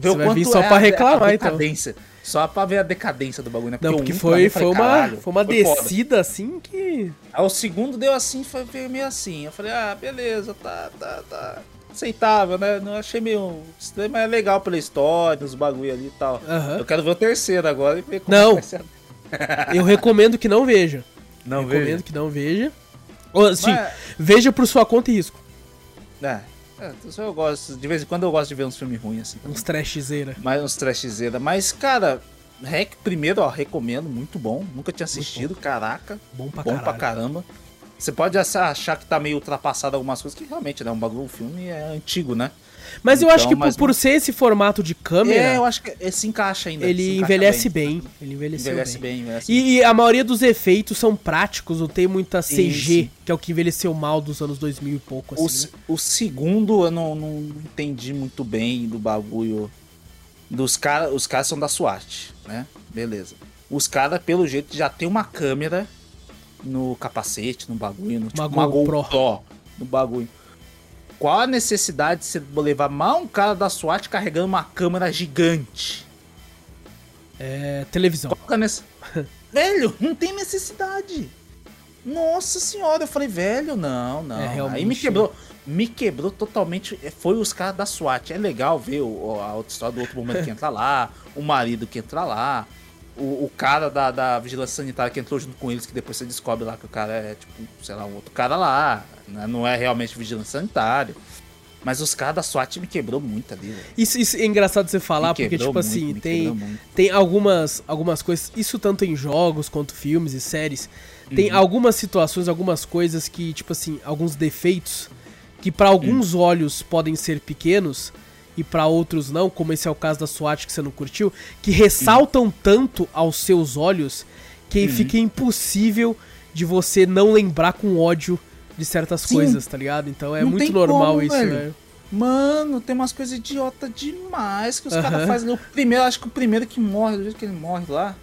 Você vai vir só é pra reclamar, a então. Só pra ver a decadência do bagulho, né? Não, o porque um, foi, foi falei, uma, "Caralho, foi uma foi foda." descida assim que. Aí o segundo deu assim, foi meio assim. Eu falei, ah, beleza, tá, tá, tá. Aceitável, né? Não achei meio estranho, mas é legal pela história, os bagulho ali e tal. Aham. Eu quero ver o terceiro agora e ver como Não. vai ser. Eu recomendo que não veja. Não recomendo vejo. que não veja. Assim, Mas- veja por sua conta e risco. É, é, eu gosto. De vez em quando eu gosto de ver uns filmes ruins assim. Uns trashzeira. Mais uns trashzeira. Mas, cara, Rec, primeiro, ó, recomendo, muito bom. Nunca tinha assistido, caraca. Bom pra bom caralho. pra caramba. Você pode achar que tá meio ultrapassado algumas coisas, que realmente, né? Um bagulho, o filme é antigo, né? Mas eu Então, acho que por, por ser esse formato de É, câmera, eu acho que ele se encaixa ainda. ele encaixa envelhece bem. Ele envelheceu Envelhece bem. bem, envelhece E, e a maioria dos efeitos são práticos, não tem muita CG, sim. que é o que envelheceu mal dos anos 2000 e pouco, O, assim, se- né? o segundo eu não, não entendi muito bem do bagulho. Dos caras. Os caras são da SWAT, né? Beleza. Os caras, pelo jeito, já tem uma câmera no capacete, no bagulho, no tipo, Uma. GoPro no bagulho. Qual a necessidade de você levar mal um cara da SWAT carregando uma câmera gigante? É, televisão. Qual é a nece- Velho, não tem necessidade. Nossa senhora, eu falei, velho, não, não. É. Aí me quebrou. Me quebrou totalmente. é, Foi os caras da SWAT. É legal ver o- a outra história do outro momento que entra lá, o marido que entra lá, o, o cara da, da vigilância sanitária que entrou junto com eles, que depois você descobre lá que o cara é, tipo, sei lá, um outro cara lá. né? Não é realmente vigilância sanitária. Mas os caras da SWAT me quebrou muito ali, velho. Isso, isso é engraçado você falar, porque, tipo muito, assim, tem, tem algumas, algumas coisas, isso tanto em jogos quanto filmes e séries, Uhum. tem algumas situações, algumas coisas que, tipo assim, alguns defeitos que pra alguns Hum. olhos podem ser pequenos e pra outros não, como esse é o caso da SWAT que você não curtiu, que ressaltam tanto aos seus olhos que Uhum. fica impossível de você não lembrar com ódio de certas Sim. coisas, tá ligado? Então é Não muito normal como, isso, velho. né? Mano, tem umas coisas idiota demais que os Aham. caras fazem. O primeiro, acho que o primeiro que morre, do jeito que ele morre lá.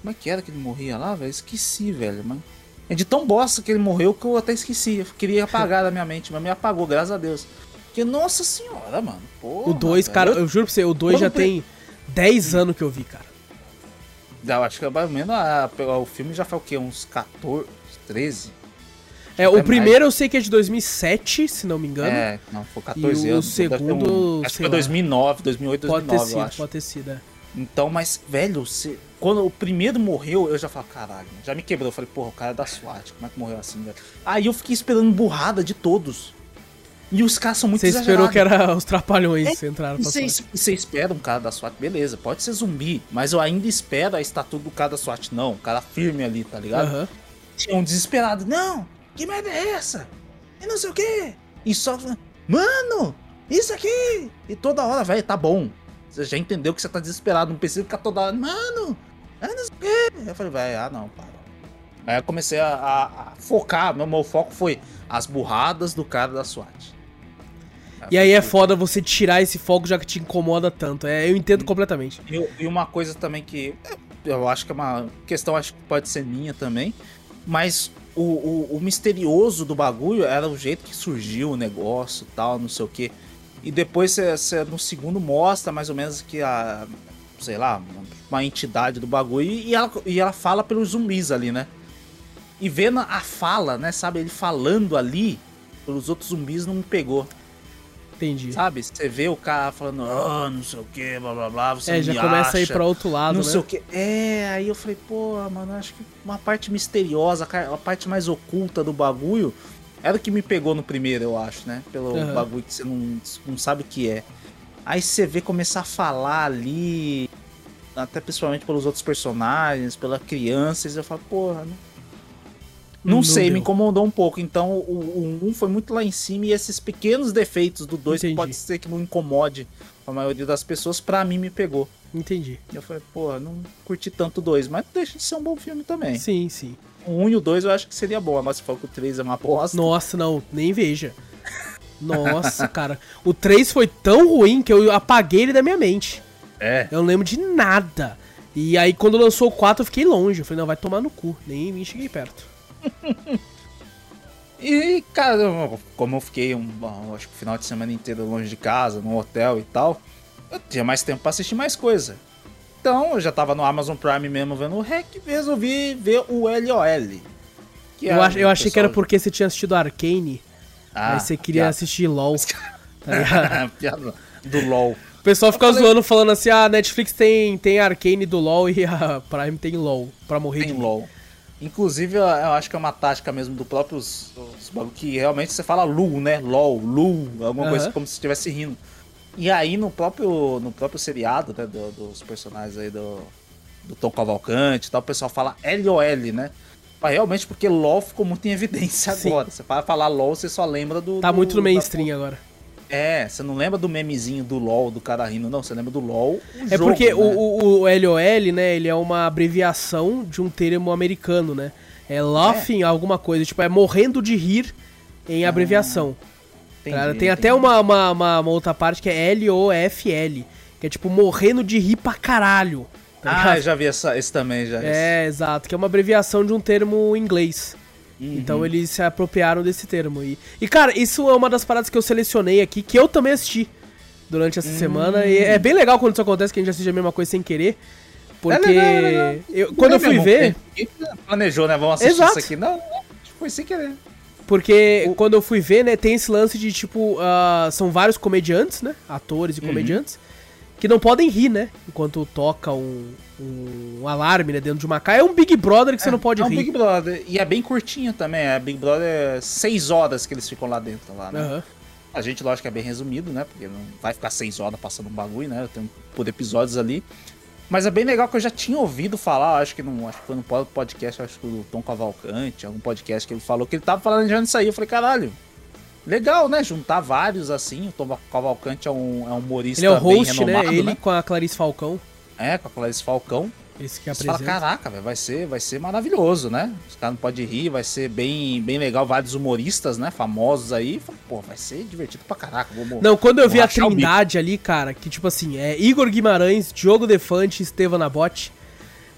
Como é que era que ele morria lá, velho? Esqueci, velho, mano. É de tão bosta que ele morreu que eu até esqueci. Eu queria apagar da minha mente, mas me apagou, graças a Deus. Porque, nossa senhora, mano. Porra, O 2, velho. cara, eu juro pra você, o 2 Quando já tem 10 anos que eu vi, cara. Eu acho que mais ou menos a- o filme já foi o quê? Uns 14, 13? É, o primeiro eu sei que é de 2007, se não me engano. É, não, foi 14 E o anos. deve ter segundo, acho que foi lá. 2009, 2008, pode 2009, ter eu sido, acho. pode ter sido, é. Então, mas, velho, você- quando o primeiro morreu, eu já falei, caralho, já me quebrou. Eu falei, porra, o cara é da SWAT, como é que morreu assim, velho? Aí eu fiquei esperando burrada de todos. E os caras são muito Você esperou que era os trapalhões É, que entraram pra você, SWAT. você espera um cara da SWAT, beleza, pode ser zumbi, mas eu ainda espero a estatura do cara da SWAT. Não, um cara firme ali, tá ligado? Aham. Tinha um desesperado, não, que merda é essa? E não sei o quê. E só, mano, isso aqui. E toda hora, velho, tá bom. Você já entendeu que você tá desesperado, não precisa ficar toda hora, mano, ah, não sei o quê. Eu falei, velho, ah não, para. Aí eu comecei a, a- a focar, meu, meu foco foi as burradas do cara da SWAT. E aí é foda você tirar esse foco já que te incomoda tanto. É, eu entendo completamente. E, e uma coisa também que eu acho que é uma questão, acho que pode ser minha também, mas o, o, o misterioso do bagulho era o jeito que surgiu o negócio tal, não sei o que. E depois você no segundo mostra mais ou menos que a, sei lá, uma entidade do bagulho e ela, e ela fala pelos zumbis ali, né? E vendo a fala, né, sabe, ele falando ali pelos outros zumbis não me pegou. Entendi. Sabe? Você vê o cara falando, ah, não sei o que, blá blá blá, você É, não já me começa a ir acha, pra outro lado, Não né? sei o que. É, aí eu falei, pô, mano, acho que uma parte misteriosa, a parte mais oculta do bagulho era o que me pegou no primeiro, eu acho, né? Pelo Aham. bagulho que você não, não sabe o que é. Aí você vê começar a falar ali, até principalmente pelos outros personagens, pelas crianças, eu falo, porra, né? Não, Não sei, deu. me incomodou um pouco. Então o, o 1 foi muito lá em cima e esses pequenos defeitos do 2 Entendi. pode ser que não incomode a maioria das pessoas, pra mim me pegou. Entendi. E eu falei, pô, não curti tanto o 2, mas deixa de ser um bom filme também. Sim, sim. O 1 e o 2 eu acho que seria bom, mas se for que o 3 é uma bosta. Nossa, não, nem veja. Nossa, cara. O 3 foi tão ruim que eu apaguei ele da minha mente. É. Eu não lembro de nada. E aí, quando lançou o 4, eu fiquei longe. Eu falei, não, vai tomar no cu. Nem, nem cheguei perto. E, cara, eu- como eu fiquei um, acho que o final de semana inteiro longe de casa, no hotel e tal, eu tinha mais tempo pra assistir mais coisa. Então, eu já tava no Amazon Prime mesmo vendo o REC e resolvi ver o LOL. que Eu, é eu o achei que era porque você tinha assistido Arcane. Ah, aí você queria piada. assistir LOL. Tá? Piada do LOL. O pessoal fica Eu falei- zoando, falando assim: ah, a Netflix tem, tem Arcane do LOL e a Prime tem LOL. Pra morrer Tem de LOL. Inclusive, eu acho que é uma tática mesmo do próprio que realmente você fala LU, né? LOL, LU, alguma Aham. coisa como se estivesse rindo. E aí no próprio no próprio seriado, né, do- dos personagens aí do, do Tom Cavalcante e tal, o pessoal fala LOL, né? Mas realmente porque LOL ficou muito em evidência Sim. agora. Você para falar LOL, você só lembra do Tá do- muito no da- mainstream agora. É, você não lembra do memezinho do LOL, do cara rindo, não, você lembra do LOL, É jogo, porque né? o, o, o LOL, né, ele é uma abreviação de um termo americano, né? É laughing alguma coisa, tipo, é morrendo de rir em abreviação. Entendi, Cara, tem entendi. até uma, uma, uma- uma outra parte que é L-O-F-L, que é tipo morrendo de rir pra caralho. tá Ah, já vi essa, esse também, já. É, exato, que é uma abreviação de um termo em inglês. Uhum. Então eles se apropriaram desse termo. E, e, cara, isso é uma das paradas que eu selecionei aqui, que eu também assisti durante essa semana. E é bem legal quando isso acontece, que a gente assiste a mesma coisa sem querer. Porque legal, é legal. eu- quando eu é fui mesmo? ver. Planejou, né? Vamos assistir Exato. isso aqui. Não, não, foi sem querer. Porque quando eu fui ver, né, tem esse lance de tipo. ah, são vários comediantes, né? Atores e Uhum. Que não podem rir, né? Enquanto toca um, um alarme né, dentro de uma casa. É um Big Brother que você não pode é um rir. Big Brother. E é bem curtinho também. É Big Brother é seis horas que eles ficam lá dentro. Lá, né? Aham. A gente, lógico, é bem resumido, né? Porque não vai ficar seis horas passando um bagulho, né? Tem por episódios ali. Mas é bem legal que eu já tinha ouvido falar, acho que, não, acho que foi no pod- podcast, acho que do Tom Cavalcante, algum podcast que ele falou, que ele tava falando já nisso aí. Eu falei, caralho, legal, né? Juntar vários assim. O Tom Cavalcante é um, é um humorista Ele é o bem host, né? Ele com a Clarice Falcão. É, com a Clarice Falcão. Esse que Você fala, apresenta. caraca, véio, vai ser, vai ser maravilhoso, né? Os caras não podem rir, vai ser bem, bem legal. Vários humoristas, né? Famosos aí. Falei, Pô, vai ser divertido pra caraca. Vamos, Não, quando eu vi vou a trindade ali, cara, que tipo assim, é Igor Guimarães, Diogo Defante e Estevam Nabote.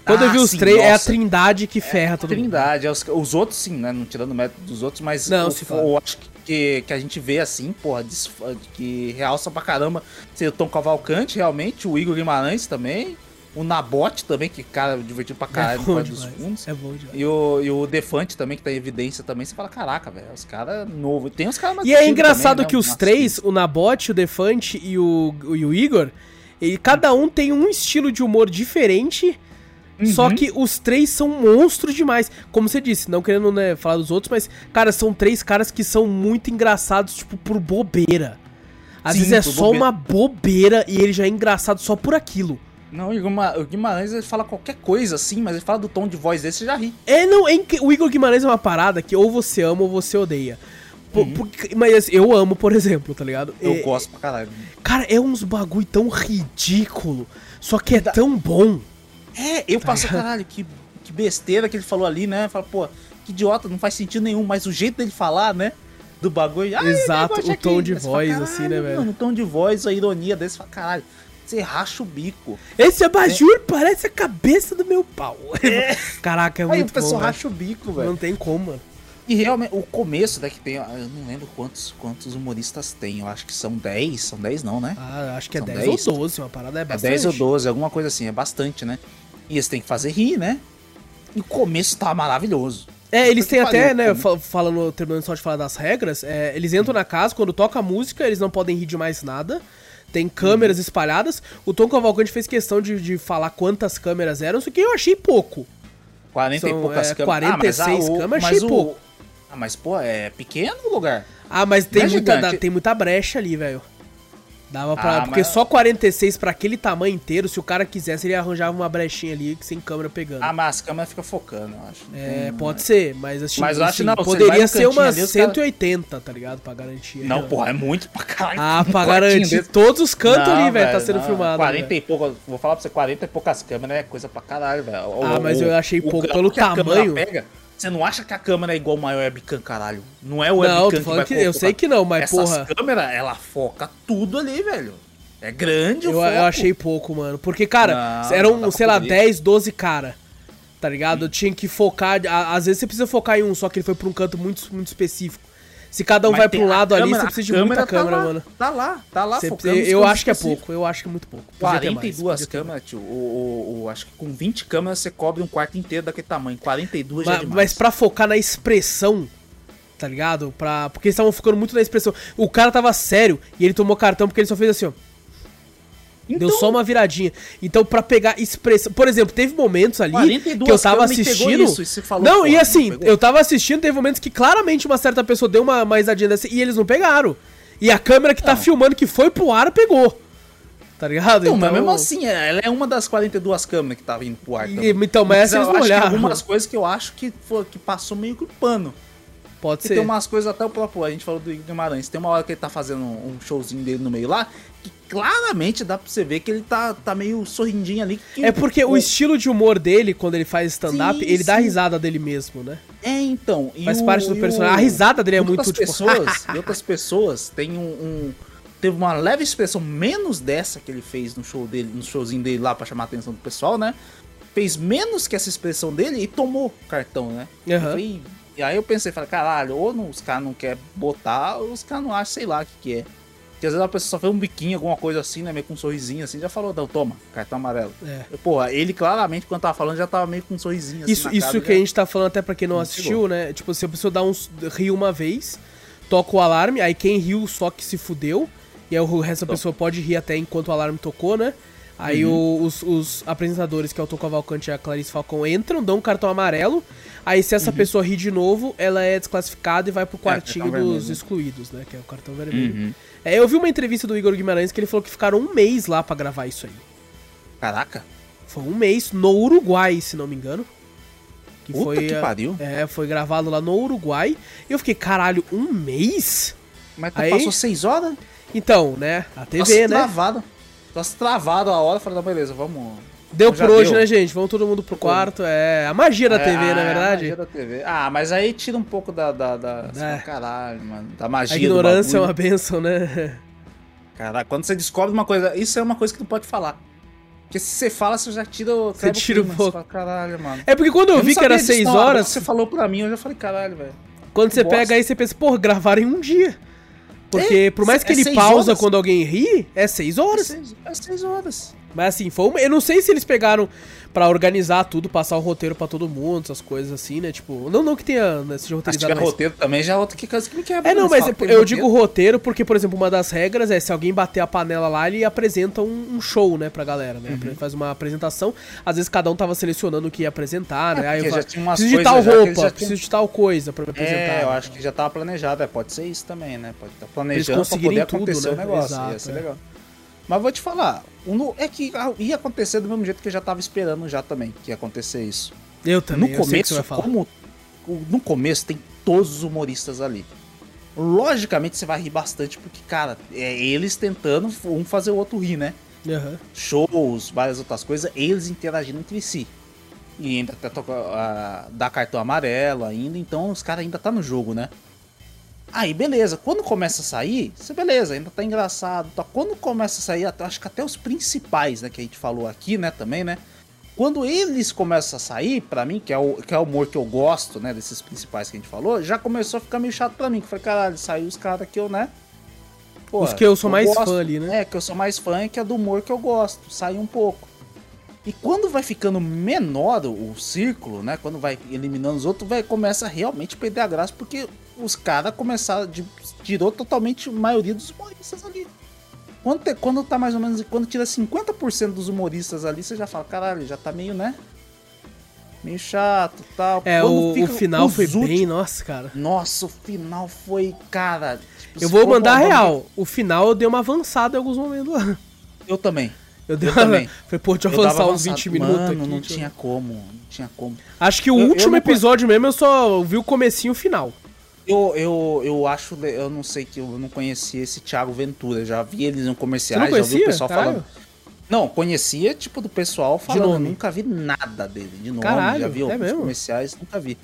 Quando eu Ah, vi os três, é a trindade que ferra todo mundo. Trindade. é Os, os outros, sim, né? Não tirando o método dos outros, mas Não, o, se fala. eu acho que, que a gente vê assim, porra, que realça pra caramba. Ser o Tom Cavalcante, realmente, o Igor Guimarães também. O Nabote também, que cara divertido pra É caralho no dos fundos. É bom demais. E o, e o Defante também, que tá em evidência também, você fala, caraca, velho, os caras novos. Tem os caras mais E é engraçado também, né? que os Nossa, três, o Nabote, o Defante e o, e o Igor, e cada um tem um estilo de humor diferente. Só Uhum. que os três são monstros demais. Como você disse, não querendo né, falar dos outros, mas, cara, são três caras que são muito engraçados, tipo, por bobeira. Às Sim, vezes é por só bobeira. uma bobeira e ele já é engraçado só por aquilo. Não, o Guima- o Guimarães ele fala qualquer coisa assim, mas ele fala do tom de voz desse, você já ri. É, não, é inc- o Igor Guimarães é uma parada que ou você ama ou você odeia. Por- porque- mas assim, eu amo, por exemplo, tá ligado? Uhum. Eu É- gosto pra caralho. Cara, é uns bagulho tão ridículo, só que é tão bom. É, eu passo, caralho, que, que besteira que ele falou ali, né? Fala, pô, que idiota, não faz sentido nenhum, mas o jeito dele falar, né? Do bagulho. ah, Exato, o tom de Aí você voz, fala, assim, né, "Caralho, velho?" Mano, o tom de voz, a ironia desse, fala, caralho, você racha o bico. Esse abajur parece a cabeça do meu pau. Caraca, é Aí o muito pessoal velho. racha o bico, velho. Não tem como, mano. E realmente, o começo, né, que tem, eu não lembro quantos, quantos humoristas tem, eu acho que são 10, são 10 não, né? Ah, acho que é São 10, 10? ou 12, uma parada é É bastante. 10 ou 12, alguma coisa assim, é bastante, né? E eles têm que fazer rir, né? E o começo tá maravilhoso. É, eles têm até, né, falando, terminando só de falar das regras, é, eles entram na casa, quando toca a música, eles não podem rir de mais nada. Tem câmeras Uhum. espalhadas. O Tom Cavalcante fez questão de, de falar quantas câmeras eram, isso que eu achei pouco. 40 São, e poucas é, câmeras. 46 o- câmeras, mas achei o- pouco. Ah, mas pô, é pequeno o lugar. Ah, mas tem, é muita, gigante. tem muita brecha ali, velho. Dava pra. Ah, porque mas- só 46 pra aquele tamanho inteiro, se o cara quisesse, ele arranjava uma brechinha ali sem câmera pegando. Ah, mas as câmeras ficam focando, eu acho. É, tem- pode ser, mas assim, Mas eu acho assim, que não, poderia ser umas ali, os cara- 180, tá ligado? Pra garantir. Não, porra, é muito pra caralho. Ah, pra garantir desse. todos os cantos Não, ali, velho, tá sendo não, filmado. 40 velho. e pouco, vou falar pra você, 40 e poucas câmeras é coisa pra caralho, velho. Ah, mas eu achei pouco pelo tamanho. Pega, você não acha que a câmera é igual o maior webcam, caralho? Não é o Não, webcam tô falando vai que- eu sei que não, mas, Essas porra. câmeras, ela foca tudo ali, velho. É grande o Eu, foco. eu achei pouco, mano. Porque, cara, Não, eram, pra sei lá, cobrir. 10, 12 cara. Tá ligado? Eu tinha que focar. Às vezes você precisa focar em um, só que ele foi pra um canto muito, muito específico. Se cada um Mas vai pra um lado ali, câmera- você a precisa de muita câmera tá câmera, lá, mano. Tá lá, tá lá Você- focando nos eu acho que é pouco, eu acho que é muito pouco. Podia ter mais, 42 podia ter mais. câmeras, tio. O, o- o- acho que com 20 câmeras você cobre um quarto inteiro daquele tamanho. 42 já é Mas, demais. mas pra focar na expressão, tá ligado? Pra, porque eles estavam focando muito na expressão. O cara tava sério e ele tomou cartão porque ele só fez assim, ó. Deu Então, só uma viradinha. Então, pra pegar expressão. Por exemplo, teve momentos ali 42 que eu tava assistindo. isso, e falou, não, e assim, eu tava assistindo, teve momentos que claramente uma certa pessoa deu uma, uma risadinha dessa e eles não pegaram. E a câmera que tá Não. filmando que foi pro ar pegou. Tá ligado? Não, mas mesmo assim, ela é uma das 42 câmeras que tava indo pro ar. E- então, mas essa eu eles não olharam. algumas coisas que eu acho que, foi, que passou meio que pano. Pode E ser. tem umas coisas até o próprio, a gente falou do Igor Guimarães, tem uma hora que ele tá fazendo um showzinho dele no meio lá, que claramente dá pra você ver que ele tá, tá meio sorrindinho ali. É porque o Pô, estilo de humor dele, quando ele faz stand-up, Sim, ele dá a sim. risada dele mesmo, né? É, então. Faz o- parte do personagem. o- A risada dele é muito, tipo, pessoas, e outras pessoas têm um, um- Teve uma leve expressão menos dessa que ele fez no show dele, no showzinho dele lá pra chamar a atenção do pessoal, né? Fez menos que essa expressão dele e tomou o cartão, né? Aham. E, e aí eu pensei, falei, caralho, ou não- os caras não querem botar, ou os caras não acham, sei lá o que, que é. Porque às vezes a pessoa só fez um biquinho, alguma coisa assim, né? Meio com um sorrisinho assim, já falou, não, toma, cartão amarelo. É. Eu, Porra, ele claramente, quando tava falando, já tava meio com um sorrisinho assim. Isso, isso cara, que já- a gente tá falando até pra quem não Não assistiu, chegou. né? Tipo, se a pessoa dá uns. riu uma vez, toca o alarme, aí quem riu só que se fudeu. E aí o resto da pessoa pode rir até enquanto o alarme tocou, né? Aí Uhum. o- os, os apresentadores, que é o Tom Cavalcante e a Clarice Falcão, entram, dão um cartão amarelo. Aí se essa pessoa rir de novo, ela é desclassificada e vai pro quartinho Uhum. cartão dos vermelho, né? excluídos, né? Que é o cartão vermelho. Uhum. É, eu vi uma entrevista do Igor Guimarães que ele falou que ficaram um mês lá pra gravar isso aí. Caraca. Foi um mês no Uruguai, se não me engano. Que Puta foi, que eh, pariu. É, foi gravado lá no Uruguai. E eu fiquei, caralho, um mês? Mas tu Aí- passou seis horas? Então, né? A TV, Nossa, né? travado. Nossa, travado a hora. Falei, não, beleza, vamos. Deu Já por hoje, deu. né, gente? Vamos todo mundo pro quarto. É a magia da É, TV, ah, na é a verdade. magia da TV. Ah, mas aí tira um pouco da. da, da É. fala, Caralho, mano. Da magia. A ignorância é uma benção, né? Caralho, quando você descobre uma coisa. Isso é uma coisa que não pode falar. Porque se você fala, você já tira o. Você tira o clima, foco. você fala, Caralho, mano. É porque quando eu, não vi que era sabia disso, seis não. Agora horas, que Você falou pra mim, eu já falei, caralho, velho. quando você bosta. pega aí, você pensa, pô, gravaram em um dia. Porque por mais é que ele pausa horas. quando alguém ri, é seis É horas. seis, é seis horas. Mas assim, foi uma... eu não sei se eles pegaram pra organizar tudo, passar o roteiro pra todo mundo, essas coisas assim, né? Tipo, não não que tenha né, seja roteirizado, tiver mas... roteiro também, já é outra que coisa que me quebra. É, não, Você mas fala, eu, digo roteiro porque, por exemplo, uma das regras é se alguém bater a panela lá, ele apresenta um, um show, né, pra galera, né? Uhum. Faz uma apresentação. Às vezes cada um tava selecionando o que ia apresentar, né? É, Aí porque eu já tinha umas preciso de tal roupa, já preciso de tal coisa pra me apresentar. É, eu né? acho que já tava planejado, é, pode ser isso também, né? Pode estar Eles planejando pra poder tudo, acontecer né? o negócio, Exato, ia ser é. legal. Mas vou te falar, é que ia acontecer do mesmo jeito que eu já tava esperando já também, que ia acontecer isso. Eu também, no eu começo, como no começo tem todos os humoristas ali. Logicamente você vai rir bastante porque, cara, é eles tentando um fazer o outro rir, né? Aham. shows, várias outras coisas, eles interagindo entre si. E ainda até toca, ah, dá cartão amarelo ainda, então os caras ainda tá no jogo, né? Aí, beleza. Quando começa a sair, você beleza, ainda tá engraçado. Tá. Quando começa a sair, acho que até os principais, né, que a gente falou aqui, né, também, né? Quando eles começam a sair, pra mim, que é, o, que é o humor que eu gosto, né, desses principais que a gente falou, já começou a ficar meio chato pra mim. Que eu falei, caralho, saiu os caras que eu, né? Pô, Os que eu sou mais gosto. fã ali, né? É, que eu sou mais fã é que é do humor que eu gosto, sai um pouco. E quando vai ficando menor o, o círculo, né? Quando vai eliminando os outros, vai começa a realmente perder a graça, porque os caras começaram, de, tirou totalmente a maioria dos humoristas ali. Quando, te- quando tá mais ou menos, quando tira 50% dos humoristas ali, você já fala, caralho, já tá meio, né? meio chato tal. É, o, o final foi bem, últimos- nossa, cara. Nossa, o final foi, cara. tipo, Eu vou mandar real. O final eu dei uma avançada em alguns momentos lá. Eu também. Eu dei Eu uma... também. Falei, pô, deixa eu avançar uns avançado. 20 minutos Mano, aqui. não deixa eu- tinha como, não tinha como. Acho que o Eu- último episódio mesmo eu só vi o comecinho e o final. Eu, eu, eu acho, le- eu não sei que eu não conhecia esse Thiago Ventura, já vi eles no Você comerciais, já vi o pessoal Caralho. falando. Não, conhecia, tipo, do pessoal falando, nunca vi nada dele, de nome, Caralho, já vi é alguns mesmo? comerciais, nunca vi.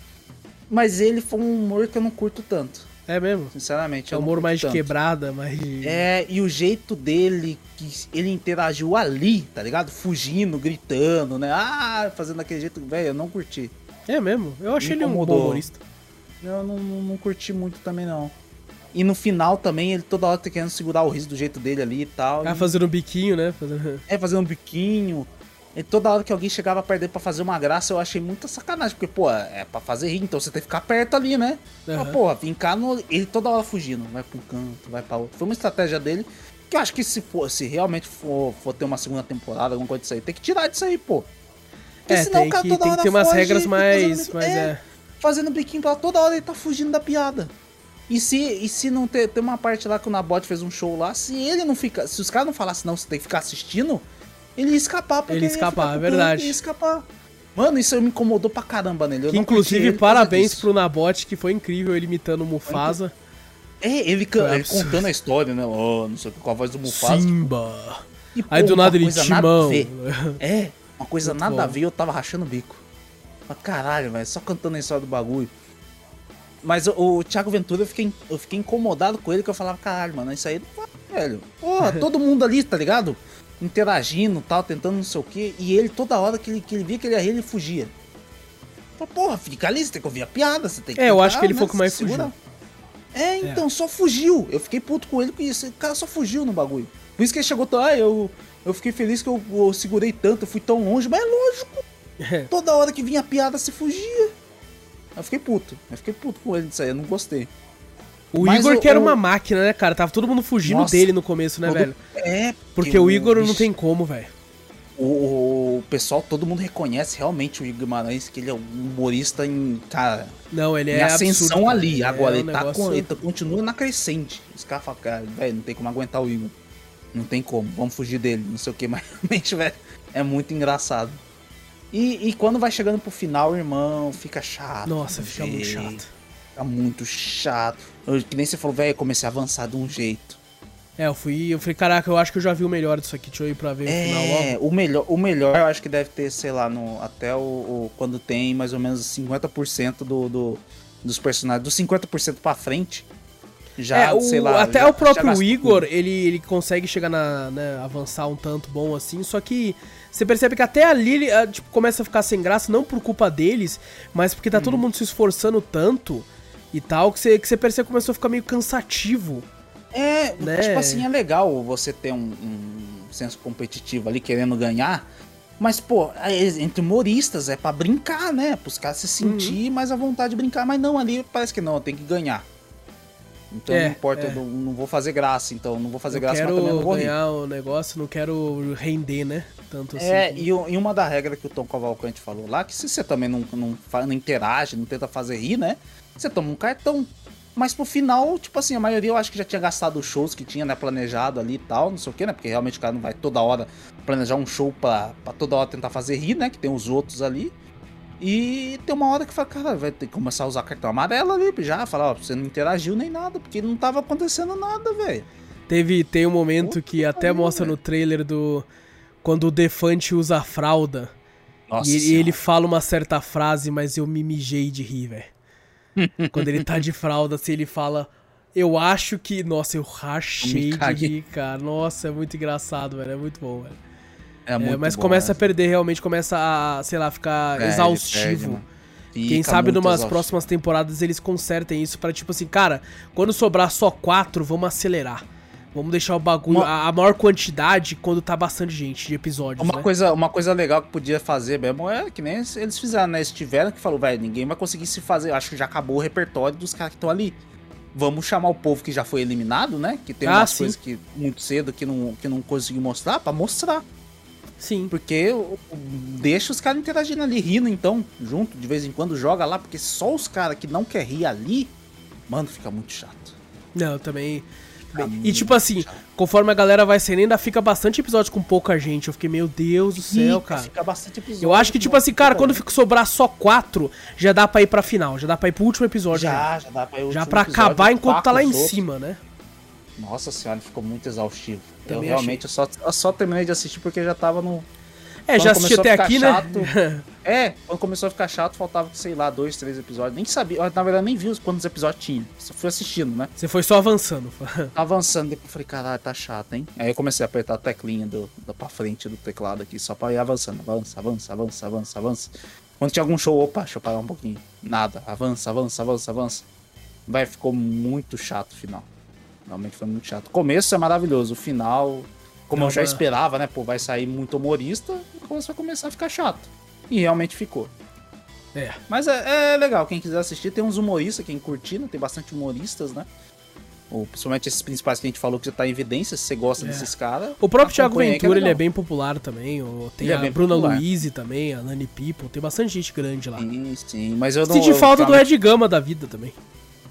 Mas ele foi um humor que eu não curto tanto, É mesmo. sinceramente. É um humor mais tanto. quebrada, mais de... É, e o jeito dele, que ele interagiu ali, tá ligado? Fugindo, gritando, né? Ah, fazendo daquele jeito, velho, eu não curti. É mesmo. Eu achei ele um bom humorista. Eu não, não, não curti muito também, não. E no final também, ele toda hora tá querendo segurar o riso do jeito dele ali e tal. Ficava e- fazendo um biquinho, né? Fazendo... É, fazendo um biquinho. E toda hora que alguém chegava perto dele pra fazer uma graça, eu achei muita sacanagem. Porque, pô, é pra fazer rir, então você tem que ficar perto ali, né? Aham. Mas, pô, vincar no. Ele toda hora fugindo. Vai pra um canto, vai pra outro. Foi uma estratégia dele. Que eu acho que se, for, se realmente for, for ter uma segunda temporada, alguma coisa disso aí, tem que tirar disso aí, pô. Porque É, senão tem o cara que, toda tem que hora ter umas foge, regras mais... mais é. Fazendo biquinho pra toda hora ele tá fugindo da piada. E se, e se não ter, tem uma parte lá que o Nabote fez um show lá, se ele não fica, se os caras não falassem não, você tem que ficar assistindo, ele ia escapar porque Ele ia escapar, é verdade. canto, Ia escapar. Mano, isso me incomodou pra caramba nele. Que, inclusive, ele parabéns pro Nabote, que foi incrível ele imitando o Mufasa. É, ele, ele contando a história, né? Oh, não sei o que, com a voz do Mufasa. Simba. E, pô, Aí do nada ele, Timão. É, uma coisa Muito nada bom. a ver, eu tava rachando o bico. Mas caralho, velho, só cantando a história do bagulho. Mas o, o Thiago Ventura, eu fiquei, eu fiquei incomodado com ele, que eu falava, caralho, mano, isso aí não vai, velho. Porra, todo mundo ali, tá ligado? Interagindo tal, tentando não sei o quê. E ele, toda hora que ele, que ele via que ele ia rir, ele fugia. Falei, Porra, fica ali, você tem que ouvir a piada, você tem que É, eu acho que ele né, foi o que mais fugiu. É, então, só fugiu. Eu fiquei puto com ele porque esse cara só fugiu no bagulho. Por isso que ele chegou, tão, ah, eu, eu fiquei feliz que eu, eu segurei tanto, eu fui tão longe, mas é lógico. É. Toda hora que vinha a piada, se fugia. Eu fiquei puto. Eu fiquei puto com ele disso aí, eu não gostei. O Mas Igor o- que era o- uma máquina, né, cara? Tava todo mundo fugindo Nossa. dele no começo, né, Todo- velho? É, Porque o Igor não bicho- tem como, velho. O, o pessoal, todo mundo reconhece realmente o Igor Guimarães, que ele é um humorista em. Cara, Não, ele em é ascensão absurdo, cara. ali. Agora, É um ele, tá negócio- com, ele tá- continua na crescente. Os caras falam, cara, velho, não tem como aguentar o Igor. Não tem como, vamos fugir dele, não sei o que, mas realmente, velho, é muito engraçado. E, e quando vai chegando pro final, irmão, fica chato. Nossa, fica muito chato. Fica muito chato. Eu, que nem você falou, velho, eu comecei a avançar de um jeito. É, eu fui, eu falei, caraca, eu acho que eu já vi o melhor disso aqui, deixa eu ir pra ver o final logo. É, o melhor, o melhor eu acho que deve ter, sei lá, no, até o, o- quando tem mais ou menos 50% do, do, dos personagens, dos 50% pra frente. Já, é, o- sei lá. até já- o próprio Igor, tudo. ele, ele consegue chegar na, né, avançar um tanto bom assim, só que você percebe que até ali ah, tipo, começa a ficar sem graça, não por culpa deles, mas porque tá Uhum. todo mundo se esforçando tanto e tal, que você, que você percebe que começou a ficar meio cansativo. É, né? tipo assim, é legal você ter um, um senso competitivo ali querendo ganhar. Mas, pô, é, entre humoristas é pra brincar, né? Pros caras se Uhum. sentir mais à vontade de brincar. Mas não, ali parece que não, tem que ganhar. Então É, não importa, é. eu não, não vou fazer graça, então não vou fazer eu graça, mas também quero não vou ganhar o negócio, não quero render, né? Tanto assim. É, e, o- e uma da regra que o Tom Cavalcante falou lá, que se você também não, não, não interage, não tenta fazer rir, né? Você toma um cartão. Mas pro final, tipo assim, a maioria eu acho que já tinha gastado os shows que tinha, né, planejado ali e tal, não sei o que, né? Porque realmente o cara não vai toda hora planejar um show pra, pra toda hora tentar fazer rir, né? Que tem os outros ali. E tem uma hora que fala, cara, vai ter que começar a usar cartão amarelo ali já. Falar, ó, você não interagiu nem nada, porque não tava acontecendo nada, velho. Teve, tem um momento que Puta até merda. mostra no trailer do. Quando o Defante usa a fralda. Nossa e ele, Senhora. ele fala uma certa frase, mas eu me mijei de rir, velho. Quando ele tá de fralda, assim, ele fala. Eu acho que. Nossa, eu rachei de rir, cara. Nossa, é muito engraçado, velho. É muito bom, velho. É É, muito mas bom, começa né? a perder, realmente, começa a, sei lá, ficar É, exaustivo. mano. Quem Fica sabe numas exaustivo. próximas temporadas eles consertem isso pra, tipo assim, cara, quando sobrar só quatro, vamos acelerar. Vamos deixar o bagulho, Uma- a, maior quantidade quando tá bastante gente de episódios, Uma, né? coisa, uma coisa legal que podia fazer mesmo é que nem eles fizeram, né? Eles tiveram que falou, velho, ninguém vai conseguir se fazer. Acho que já acabou o repertório dos caras que estão ali. Vamos chamar o povo que já foi eliminado, né? Que tem Ah, umas sim. coisas que muito cedo que não, que não conseguiu mostrar, pra mostrar. Sim. Porque deixa os caras interagindo ali, rindo então, junto, de vez em quando joga lá, porque só os caras que não quer rir ali, mano, fica muito chato. Não, também. Fica E tipo assim, chato. conforme a galera vai saindo, ainda fica bastante episódio com pouca gente. Eu fiquei, meu Deus do céu, Fica- cara. Fica bastante episódio. Eu acho que, tipo assim, cara, quando fica sobrar só quatro, já dá pra ir pra final, já dá pra ir pro último episódio. Já, já dá pra ir Já pra episódio, acabar enquanto tá lá em os outros. cima, né? Nossa senhora, ficou muito exaustivo. Eu realmente eu só, eu só terminei de assistir porque já tava no. É, Quando já assisti até aqui, né? chato- É, quando começou a ficar chato, faltava, sei lá, dois, três episódios. Nem sabia, na verdade nem vi os- quantos episódios tinha. Só fui assistindo, né? Você foi só avançando. Avançando, depois eu falei, caralho, tá chato, hein? Aí eu comecei a apertar a teclinha do, do pra frente do teclado aqui, só pra ir avançando. Avança, avança, avança, avança, avança. Quando tinha algum show, opa, deixa eu parar um pouquinho. Nada, avança, avança, avança, avança. Vai, ficou muito chato o final. Realmente foi muito chato. O começo é maravilhoso, o final, como Dá eu já uma- esperava, né? Pô, vai sair muito humorista, o começo vai começar a ficar chato. E realmente ficou. É. Mas é, é legal, quem quiser assistir, tem uns humoristas, quem curtir, né? Tem bastante humoristas, né? Ou, principalmente esses principais que a gente falou que já tá em evidência, se você gosta É. desses caras. O próprio Thiago que Ventura, ele é bem popular também. Tem Ele é a bem Bruna. Luiz também, a Nani People. Tem bastante gente grande lá. Sim, sim, mas eu não. Senti falta do Ed Gama da vida também.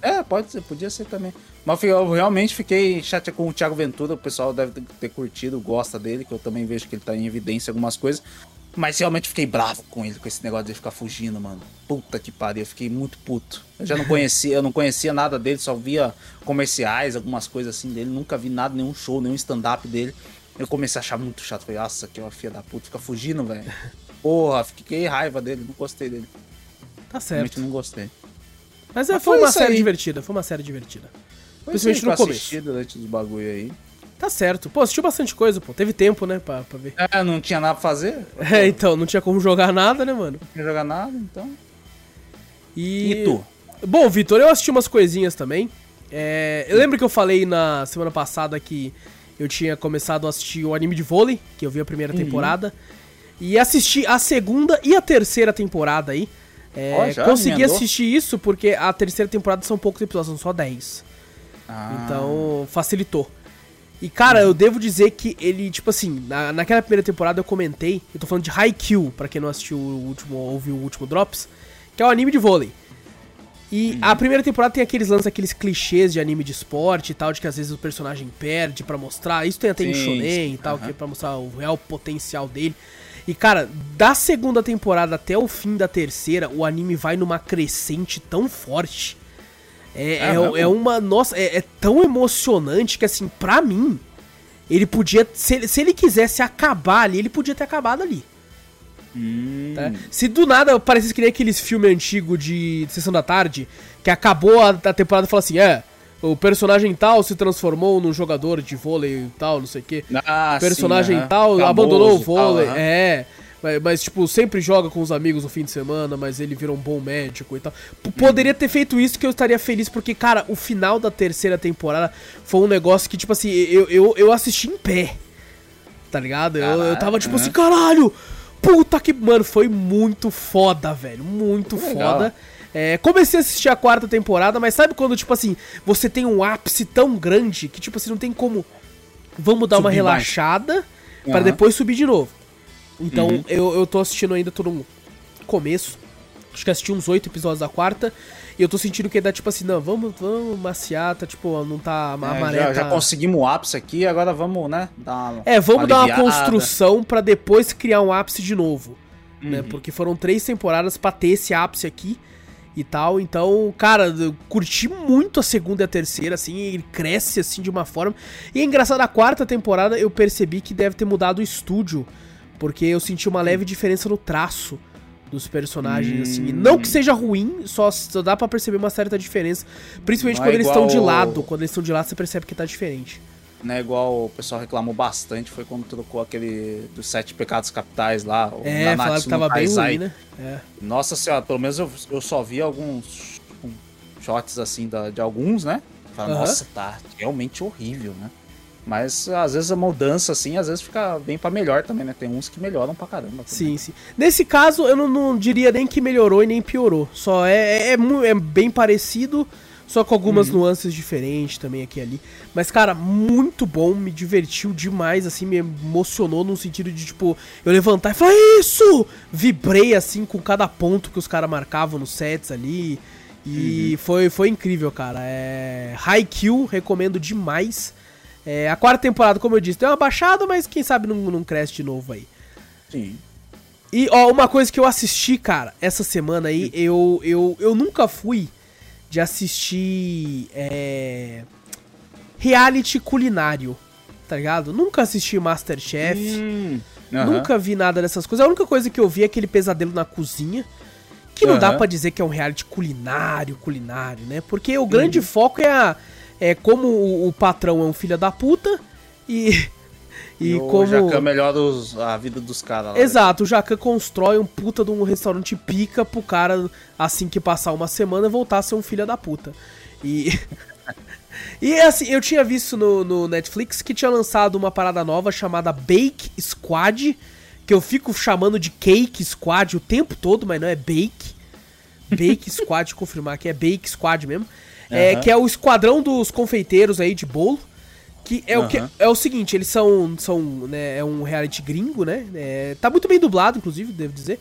É, pode ser, podia ser também. Mas eu realmente fiquei chateado com o Thiago Ventura, o pessoal deve ter- curtido, gosta dele, que eu também vejo que ele tá em evidência algumas coisas. Mas realmente fiquei bravo com ele, com esse negócio de ficar fugindo, mano. Puta que pariu, eu fiquei muito puto. Eu já não conhecia, eu não conhecia nada dele, só via comerciais, algumas coisas assim dele, nunca vi nada, nenhum show, nenhum stand-up dele. Eu comecei a achar muito chato. Falei, nossa, que é uma filha da puta, fica fugindo, velho. Porra, fiquei raiva dele, não gostei dele. Tá Realmente certo. não gostei. Mas, é, Mas foi foi uma série aí. divertida, foi uma série divertida. Foi Principalmente no começo. assisti durante os bagulho aí. Tá certo. Pô, assistiu bastante coisa, pô. Teve tempo, né, pra, pra ver. É, não tinha nada pra fazer, É, então, não tinha como jogar nada, né, mano? não tinha jogar nada, então. E, E tu? Bom, Vitor, eu assisti umas coisinhas também. É, eu lembro que eu falei na semana passada que eu tinha começado a assistir o anime de vôlei, que eu vi a primeira Uhum. temporada. E assisti a segunda e a terceira temporada aí. É, Ó, já consegui assistir isso porque a terceira temporada são poucos episódios, são só 10. Ah, Então, facilitou. E, cara, eu devo dizer que ele, tipo assim, na, naquela primeira temporada eu comentei, eu tô falando de Haikyuu, pra quem não assistiu o último, ouviu o último Drops, que é um anime de vôlei. E a primeira temporada tem aqueles lances, aqueles clichês de anime de esporte e tal, de que às vezes o personagem perde pra mostrar. Isso tem até em Sim, Shonen sim, e tal, aham. que é pra mostrar o real potencial dele. E, cara, da segunda temporada até o fim da terceira, o anime vai numa crescente tão forte. É, É é, mesmo? é uma. Nossa, é, é tão emocionante que, assim, pra mim, ele podia. Se, ele- se ele quisesse acabar ali, ele podia ter acabado ali. hum, tá? Se do nada parecesse que nem aqueles filmes antigos de Sessão da Tarde, que acabou a, a temporada e fala assim: é, o personagem tal se transformou num jogador de vôlei e tal, não sei o quê. Ah, O personagem sim, tal Famoso abandonou o tal, vôlei. aham. é. Mas, mas, tipo, sempre joga com os amigos no fim de semana, mas ele virou um bom médico e tal. P- Poderia ter feito isso que eu estaria feliz, porque, cara, o final da terceira temporada foi um negócio que, tipo assim, eu, eu, eu assisti em pé. Tá ligado? Eu, eu tava tipo assim, caralho! Puta que. Mano, foi muito foda, velho. Muito legal. foda. É, comecei a assistir a quarta temporada, mas sabe quando, tipo assim, você tem um ápice tão grande que, tipo assim, não tem como. Vamos dar uma Subir mais. relaxada. Uhum. depois subir de novo. Então, eu, eu tô assistindo ainda, tô no começo. Acho que assisti uns oito episódios da quarta. E eu tô sentindo que dá tipo assim, não, vamos, vamos maciar, tá tipo, não tá. A É, maré já, tá- já conseguimos o ápice aqui, agora vamos, né? Dar uma, É, vamos dar uma construção pra depois criar um ápice de novo. Né? Uhum. Porque foram três temporadas pra ter esse ápice aqui e tal. Então, cara, eu curti muito a segunda e a terceira, assim, ele cresce assim de uma forma. E é engraçado, a quarta temporada eu percebi que deve ter mudado o estúdio. Porque eu senti uma leve diferença no traço dos personagens, assim. E Hum. não que seja ruim, só, só dá pra perceber uma certa diferença. Principalmente Não quando é eles estão de lado. Quando eles estão de lado, você percebe que tá diferente. Né, igual o pessoal reclamou bastante, foi quando trocou aquele dos sete pecados capitais lá. o É, Nanatsu falaram que tava bem ruim, né? É. Nossa senhora, pelo menos eu, eu só vi alguns shots assim da- de alguns, né? Fala. Nossa, tá realmente horrível, né? Mas às vezes a mudança, assim, às vezes fica bem pra melhor também, né? Tem uns que melhoram pra caramba. também. Sim, sim. Nesse caso, eu não, não diria nem que melhorou e nem piorou. Só é, é, é é bem parecido, só com algumas uhum. nuances diferentes também aqui e ali. Mas, cara, muito bom, me divertiu demais, assim, me emocionou no sentido de, tipo, eu levantar e falar, isso! Vibrei, assim, com cada ponto que os caras marcavam nos sets ali. E uhum. foi, foi incrível, cara. É... Haikyuu, recomendo demais. É, a quarta temporada, como eu disse, deu uma baixada, mas quem sabe não, não cresce de novo aí. Sim. E, ó, uma coisa que eu assisti, cara, essa semana aí, eu, eu, eu nunca fui de assistir é, reality culinário, tá ligado? Nunca assisti Masterchef, hum, uh -huh. nunca vi nada dessas coisas. A única coisa que eu vi é aquele pesadelo na cozinha, que não uh -huh. dá para dizer que é um reality culinário, culinário, né? Porque o grande uhum. foco é, a, é como o, o patrão é um filho da puta e e, e como... o Jacan melhora os, a vida dos caras lá. Exato, o Jacan constrói um puta de um restaurante pica pro cara, assim que passar uma semana, voltar a ser um filho da puta. E. e assim, eu tinha visto no, no Netflix que tinha lançado uma parada nova chamada Bake Squad, que eu fico chamando de Cake Squad o tempo todo, mas não é Bake. Bake Squad, confirmar que é Bake Squad mesmo. Uhum. É, que é o esquadrão dos confeiteiros aí de bolo. Que é o que é o seguinte, eles são são né, é um reality gringo, né? É, tá muito bem dublado, inclusive, devo dizer.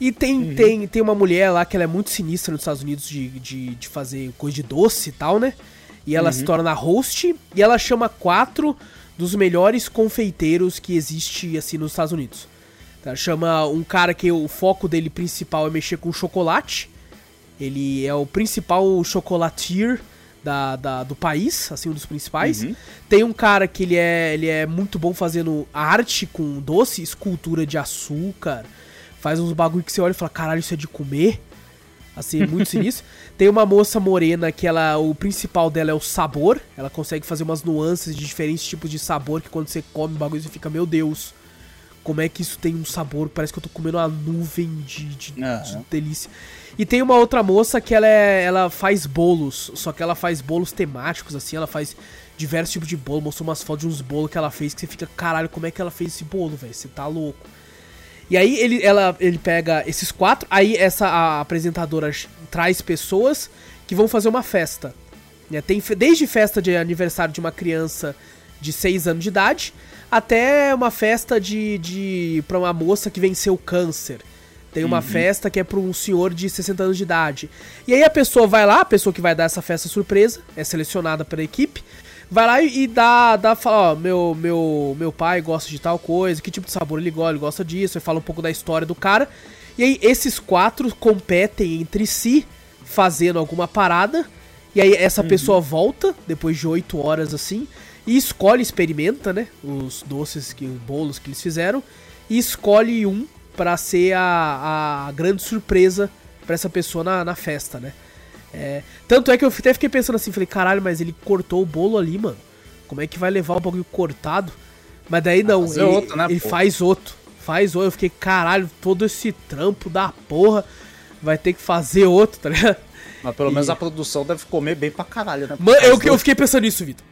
E tem, uhum. tem, tem uma mulher lá que ela é muito sinistra nos Estados Unidos de, de, de fazer coisa de doce e tal, né? E ela uhum. se torna host e ela chama quatro dos melhores confeiteiros que existe assim nos Estados Unidos. Ela chama um cara que o foco dele principal é mexer com chocolate. Ele é o principal chocolatier da, da, do país, assim, um dos principais. Uhum. Tem um cara que ele é, ele é muito bom fazendo arte com doce, escultura de açúcar. Faz uns bagulho que você olha e fala, caralho, isso é de comer. Assim, é muito sinistro. Tem uma moça morena que ela, o principal dela é o sabor. Ela consegue fazer umas nuances de diferentes tipos de sabor que quando você come o bagulho você fica, meu Deus, como é que isso tem um sabor? Parece que eu tô comendo uma nuvem de, de, uhum. de delícia. E tem uma outra moça que ela, é, ela faz bolos, só que ela faz bolos temáticos, assim, ela faz diversos tipos de bolo, mostrou umas fotos de uns bolos que ela fez que você fica, caralho, como é que ela fez esse bolo, velho? Você tá louco. E aí ele, ela, ele pega esses quatro, aí essa a apresentadora traz pessoas que vão fazer uma festa. Né? Tem desde festa de aniversário de uma criança de 6 anos de idade, até uma festa de, de para uma moça que venceu o câncer. Tem uma uhum. festa que é para um senhor de 60 anos de idade. E aí a pessoa vai lá, a pessoa que vai dar essa festa surpresa, é selecionada pela equipe, vai lá e, dá, dá fala, ó, meu, meu, meu pai gosta de tal coisa, que tipo de sabor ele gosta, ele gosta disso, e fala um pouco da história do cara. E aí esses quatro competem entre si, fazendo alguma parada. E aí essa uhum. pessoa volta, depois de 8 horas assim, e escolhe, experimenta, né, os doces, que, os bolos que eles fizeram, e escolhe um para ser a, a grande surpresa para essa pessoa na, na festa, né? É, tanto é que eu até fiquei pensando assim, falei, caralho, mas ele cortou o bolo ali, mano. Como é que vai levar o bagulho cortado? Mas daí não, ele, outro, né, ele faz outro. Faz outro. Eu fiquei, caralho, todo esse trampo da porra vai ter que fazer outro, tá ligado? Mas pelo e... menos a produção deve comer bem pra caralho, né? Mano, eu, eu fiquei pensando nisso, Vitor.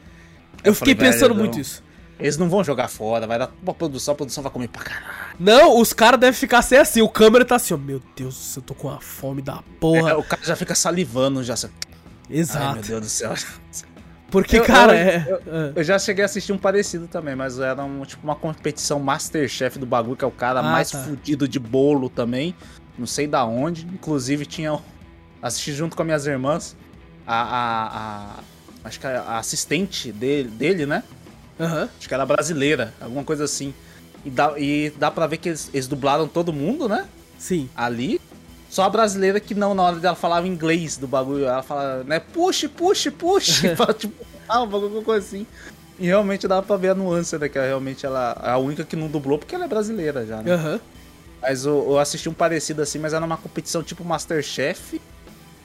Eu, eu fiquei falei, pensando muito não. isso. Eles não vão jogar fora, vai dar uma produção, a produção vai comer pra caralho. Não, os caras devem ficar sem assim, o câmera tá assim, ó, meu Deus, eu tô com a fome da porra. É, o cara já fica salivando, já. Exato. Ai, meu Deus do céu. Porque, eu, cara, eu, é. Eu, é. eu, já cheguei a assistir um parecido também, mas era um, tipo uma competição Masterchef do bagulho, que é o cara ah, mais tá. fudido de bolo também. Não sei da onde. Inclusive tinha. Assisti junto com as minhas irmãs. A. a, a acho que a assistente dele, dele né? Uhum. Acho que era brasileira, alguma coisa assim. E dá, e dá pra ver que eles, eles dublaram todo mundo, né? Sim. Ali. Só a brasileira que não, na hora dela falava inglês do bagulho. Ela fala, né? Puxe, puxe, puxe. fala, tipo, ah, um bagulho coisa assim. E realmente dava pra ver a nuance, né? Que realmente ela é a única que não dublou porque ela é brasileira já, né? Uhum. Mas eu, eu assisti um parecido assim, mas era uma competição tipo Masterchef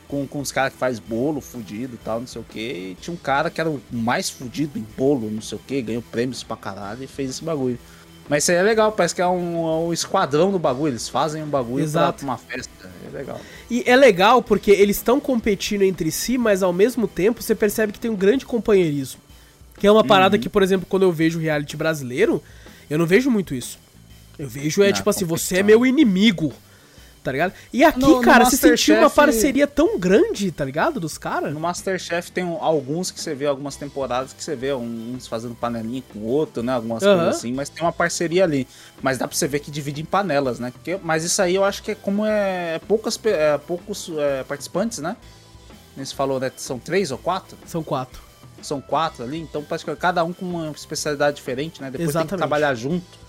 com, com os caras que faz bolo fudido e tal, não sei o que. E tinha um cara que era o mais fudido em bolo, não sei o que, ganhou prêmios pra caralho e fez esse bagulho. Mas isso aí é legal, parece que é um, é um esquadrão do bagulho, eles fazem um bagulho Exato. pra uma festa, é legal. E é legal porque eles estão competindo entre si, mas ao mesmo tempo você percebe que tem um grande companheirismo. Que é uma parada uhum. que, por exemplo, quando eu vejo reality brasileiro, eu não vejo muito isso. Eu vejo é não, tipo assim, você é meu inimigo. Tá ligado? E aqui, No- no cara, você sentiu uma Masterchef- parceria tão grande, tá ligado? Dos caras. No Masterchef tem um- alguns que você vê, algumas temporadas que você vê uns fazendo panelinha com o outro, né? Algumas Aham. coisas assim, mas tem uma parceria ali. Mas dá pra você ver que divide em panelas, né? Porque- mas isso aí eu acho que é como é poucas, pe- é, poucos é, participantes, né? Você falou, né? São três ou quatro? São quatro. São quatro ali, então parece que cada um com uma especialidade diferente, né? Depois tem Exatamente. que trabalhar junto.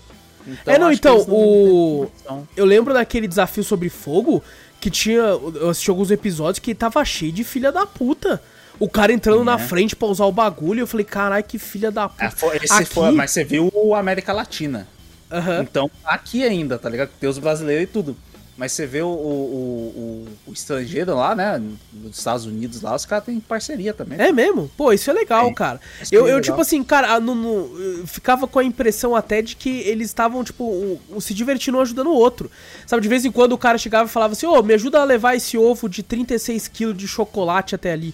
Então, É, não, então, não o-. Eu lembro daquele desafio sobre fogo que tinha. Eu assisti alguns episódios que tava cheio de filha da puta. O cara entrando na Né? frente pra usar o bagulho, eu falei, caralho, que filha da puta. É, foi- Aqui- foi- mas você viu o América Latina. Aham. Então, aqui ainda, tá ligado? Tem os brasileiros e tudo. Mas você vê o, o, o- o estrangeiro lá, né? Nos Estados Unidos lá, os caras têm parceria também. É mesmo? Pô, isso é legal, É, cara. isso é Eu, eu legal. tipo assim, cara, no- no- eu ficava com a impressão até de que eles estavam, tipo, um- um se divertindo um ajudando o outro. Sabe, de vez em quando o cara chegava e falava assim, ô, me ajuda a levar esse ovo de 36kg de chocolate até ali.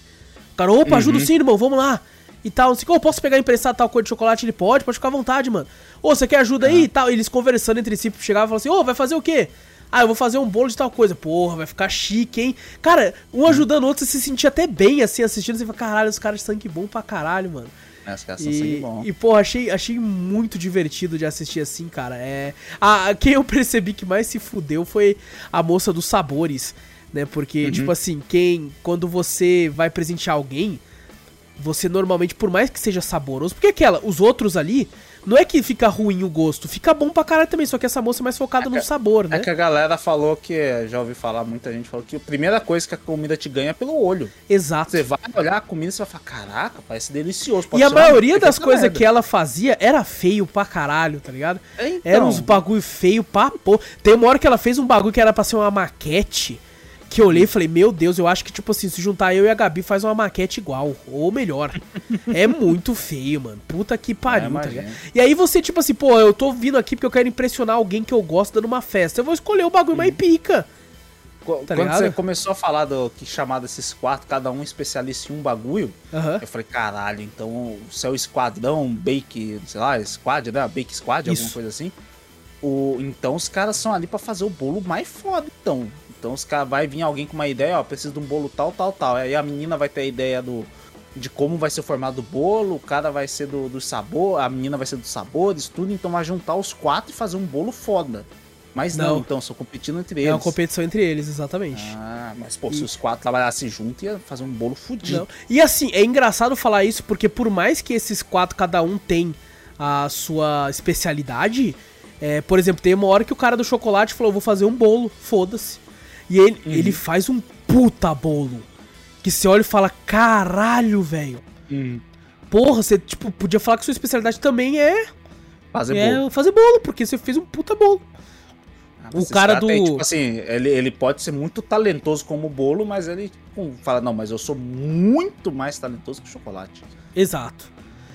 O cara, opa, ajuda Uhum. sim, irmão, vamos lá. E tal, assim, ô, posso pegar e emprestar tal coisa de chocolate? Ele pode, pode ficar à vontade, mano. Ô, você quer ajuda aí e tal? Eles conversando entre si, chegavam e falavam assim, ô, vai fazer o quê? Ah, eu vou fazer um bolo de tal coisa. Porra, vai ficar chique, hein? Cara, um ajudando o outro, você se sentia até bem, assim, assistindo. Você fala, caralho, os caras de sangue bom pra caralho, mano. Né, Os caras são sangue E, bom. e pô, achei, achei muito divertido de assistir assim, cara. É, a, quem eu percebi que mais se fudeu foi a moça dos sabores, né? Porque, tipo assim, quem. Quando você vai presentear alguém, você normalmente, por mais que seja saboroso, porque aquela, os outros ali, não é que fica ruim o gosto, fica bom pra caralho também, só que essa moça é mais focada no sabor, né? É que a galera falou que, já ouvi falar, muita gente falou que a primeira coisa que a comida te ganha é pelo olho. Exato. Você vai olhar a comida e você vai falar, caraca, parece delicioso. E a maioria das coisas que que ela fazia era feio pra caralho, tá ligado? É, então. Era uns bagulho feio pra pô. Tem uma hora que ela fez um bagulho que era pra ser uma maquete. Que eu olhei e falei, meu Deus, eu acho que, tipo assim, se juntar eu e a Gabi faz uma maquete igual. Ou melhor. é muito feio, mano. Puta que pariu, tá imagino. ligado? E aí você, tipo assim, pô, eu tô vindo aqui porque eu quero impressionar alguém que eu gosto dando uma festa. Eu vou escolher o bagulho mais pica. Quando tá ligado? você começou a falar do que chamado esses quatro, cada um especialista em um bagulho, Aham. eu falei, caralho, então o seu esquadrão, Bake, sei lá, Squad, né? Bake Squad, alguma Isso. coisa assim. O, então os caras são ali pra fazer o bolo mais foda, então. Então os caras vai vir alguém com uma ideia, ó, preciso de um bolo tal, tal, tal. Aí a menina vai ter a ideia do de como vai ser o formato do bolo, o cara vai ser do, do sabor, a menina vai ser dos sabores, tudo, então vai juntar os quatro e fazer um bolo foda. Mas não, Não. então, só competindo entre É eles. uma competição entre eles, exatamente. Ah, mas pô, se os quatro trabalhassem junto, ia fazer um bolo fudido. Não. E assim, é engraçado falar isso porque por mais que esses quatro, cada um tem a sua especialidade, é, por exemplo, tem uma hora que o cara do chocolate falou, vou fazer um bolo, foda-se. E ele, Uhum. ele faz um puta bolo. Que você olha e fala, caralho, velho. Hum. Porra, você tipo, podia falar que sua especialidade também é, Fazer é bolo. fazer bolo, porque você fez um puta bolo. Ah, o cara do- tipo assim, ele, ele pode ser muito talentoso como bolo, mas ele tipo, fala, não, mas eu sou muito mais talentoso que o chocolate. Exato.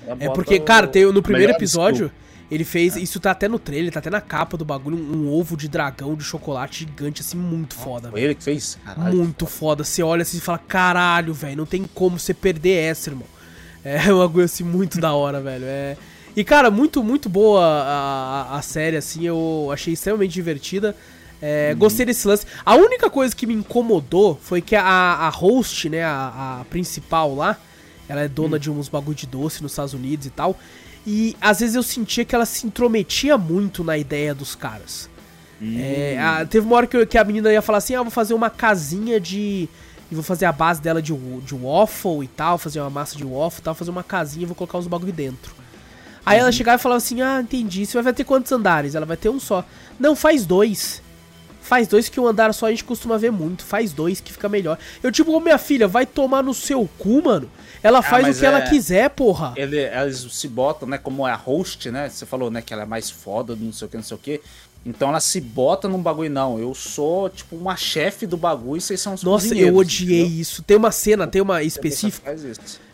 É bota porque, o- cara, tem, no primeiro episódio, desculpa. Ele fez. Isso tá até no trailer, tá até na capa do bagulho, um, um ovo de dragão de chocolate gigante, assim, muito foda, Foi ele que fez? Caralho. Muito foda. Você olha assim e fala, caralho, velho, não tem como você perder essa, irmão. É um bagulho assim muito da hora, velho. É. E, cara, muito, muito boa a, a, a série, assim, eu achei extremamente divertida. É, Gostei desse lance. A única coisa que me incomodou foi que a, a host, né, a, a principal lá, ela é dona de uns bagulho de doce nos Estados Unidos e tal. E às vezes eu sentia que ela se intrometia muito na ideia dos caras. É, a- teve uma hora que, eu- que a menina ia falar assim: Ah, eu vou fazer uma casinha de. E vou fazer a base dela de, de waffle e tal, fazer uma massa de waffle e tal, fazer uma casinha e vou colocar uns bagulho dentro. Aí ela chegava e falava assim: Ah, entendi. Você vai ter quantos andares? Ela vai ter um só. Não, faz dois. Faz dois que um andar só a gente costuma ver muito. Faz dois que fica melhor. Eu, tipo, minha filha, vai tomar no seu cu, mano. Ela faz o mas que ela é- quiser, porra. Ele, eles se botam, né, como é a host, né? Você falou, né, que ela é mais foda, não sei o que, não sei o que. Então ela se bota num bagulho, não. Eu sou, tipo, uma chefe do bagulho e vocês são os Nossa, eu odiei entendeu? isso. Tem uma cena, tem uma específica.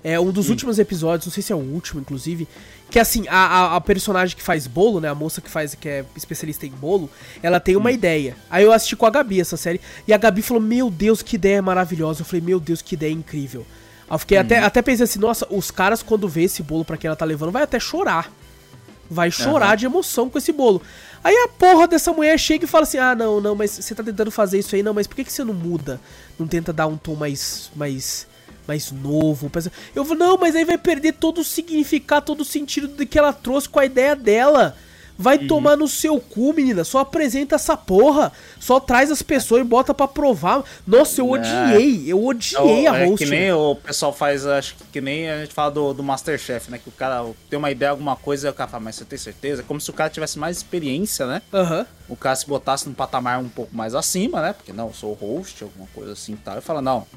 É um dos últimos episódios, não sei se é o último, inclusive. Que assim, a, a, a personagem que faz bolo, né? A moça que faz, que é especialista em bolo, ela tem uma ideia. Aí eu assisti com a Gabi essa série. E a Gabi falou: Meu Deus, que ideia maravilhosa. Eu falei, meu Deus, que ideia incrível. Eu fiquei até, até pensei assim, nossa, os caras, quando vê esse bolo pra quem ela tá levando, vai até chorar. vai chorar uhum. de emoção com esse bolo. Aí a porra dessa mulher chega e fala assim: ah, não, não, mas você tá tentando fazer isso aí, não, mas por que, que você não muda? Não tenta dar um tom mais. mais. mais novo? Eu vou, não, mas aí vai perder todo o significado, todo o sentido do que ela trouxe com a ideia dela. Vai uhum. tomar no seu cu, menina. Só apresenta essa porra. Só traz as pessoas e bota pra provar. Nossa, eu odiei. Eu odiei é, a host. É que nem o pessoal faz, acho que, que nem a gente fala do, do Masterchef, né? Que o cara tem uma ideia, alguma coisa, e o cara fala, mas você tem certeza? Como se o cara tivesse mais experiência, né? Uhum. O cara se botasse num patamar um pouco mais acima, né? Porque não, eu sou host, alguma coisa assim e tal. E fala, não,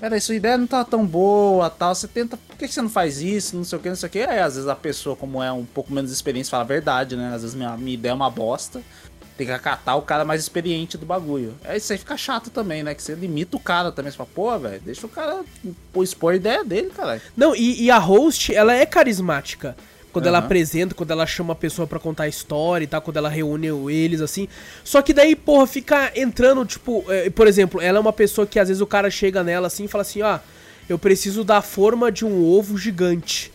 peraí, sua ideia não tá tão boa, tal, você tenta, por que você não faz isso, não sei o que, não sei o que, aí às vezes a pessoa, como é um pouco menos experiente, fala a verdade, né, às vezes minha, minha ideia é uma bosta, tem que acatar o cara mais experiente do bagulho. Aí isso aí fica chato também, né, que você limita o cara também, você fala, pô, velho, deixa o cara expor a ideia dele, cara. Não, e, e a host, ela é carismática, quando uhum. ela apresenta, quando ela chama a pessoa para contar a história e tal, quando ela reúne eles, assim. Só que daí, porra, fica entrando, tipo, é, por exemplo, ela é uma pessoa que às vezes o cara chega nela assim e fala assim, ó, ah, eu preciso da forma de um ovo gigante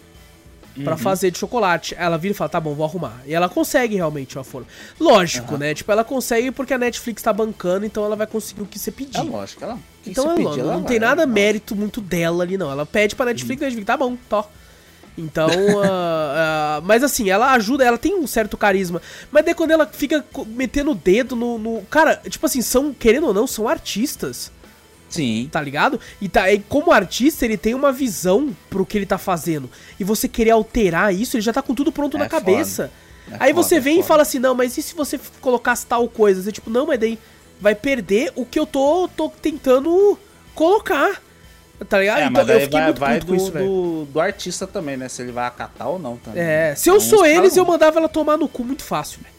para uhum. fazer de chocolate. Ela vira e fala, tá bom, vou arrumar. E ela consegue realmente uma forma. Lógico, uhum. né? Tipo, ela consegue porque a Netflix tá bancando, então ela vai conseguir o que você pedir. É lógico, ela. Então ela, pedir, ela não vai, tem nada mérito muito dela ali, não. Ela pede pra Netflix, uhum. Netflix, tá bom, tó. Então, uh, uh, mas assim, ela ajuda, ela tem um certo carisma. Mas daí quando ela fica metendo o dedo no, no, Cara, tipo assim, são, querendo ou não, são artistas. Sim. Tá ligado? E, tá, e como artista, ele tem uma visão pro que ele tá fazendo. E você querer alterar isso, ele já tá com tudo pronto é na cabeça. É Aí foda, você é vem é e fala assim, não, mas e se você colocasse tal coisa? Você, tipo, não, mas daí vai perder o que eu tô, tô tentando colocar. Tá ligado? É, então, eu fiquei vai, muito vai do, isso, do, do, artista também, né? Se ele vai acatar ou não também. É, se eu então, sou eles, eu mandava ela tomar no cu muito fácil, velho.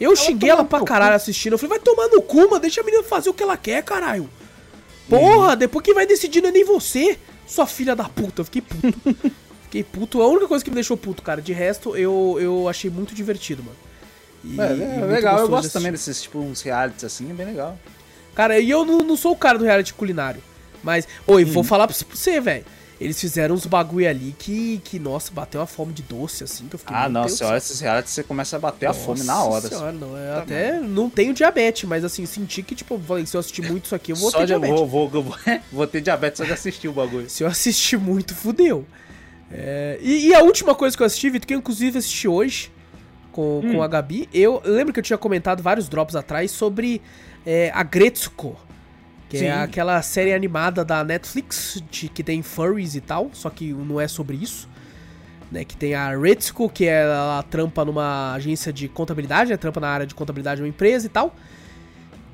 Eu ela xinguei ela pra caralho assistindo. Eu falei, vai tomar no cu, mano. Deixa a menina fazer o que ela quer, caralho. Porra, uhum. depois quem vai decidir não é nem você, sua filha da puta. Eu fiquei puto. fiquei puto. A única coisa que me deixou puto, cara. De resto, eu, eu achei muito divertido, mano. E, é, é legal, eu gosto também desses, tipo, uns realities assim, é bem legal. Cara, e eu não, não sou o cara do reality culinário. Mas, oi, hum. vou falar pra você, velho. Eles fizeram uns bagulho ali que, que, nossa, bateu a fome de doce, assim, que eu fiquei Ah, não, você olha esses realities, você começa a bater nossa a fome na hora. Senhora, assim. não, é, até não tenho diabetes, mas assim, senti que, tipo, se eu assistir muito isso aqui, eu vou só ter diabetes. Vou, vou, vou, vou ter diabetes só de assistir o bagulho. se eu assistir muito, fudeu. É, e, e, a última coisa que eu assisti, Vitor, que eu inclusive assisti hoje com, hum. com a Gabi, eu lembro que eu tinha comentado vários drops atrás sobre é, a Gretsuko. Que é Sim. é aquela série animada da Netflix, de, que tem furries e tal, só que não é sobre isso. Né, que tem a Retsuko, que é, ela trampa numa agência de contabilidade, né, trampa na área de contabilidade de uma empresa e tal.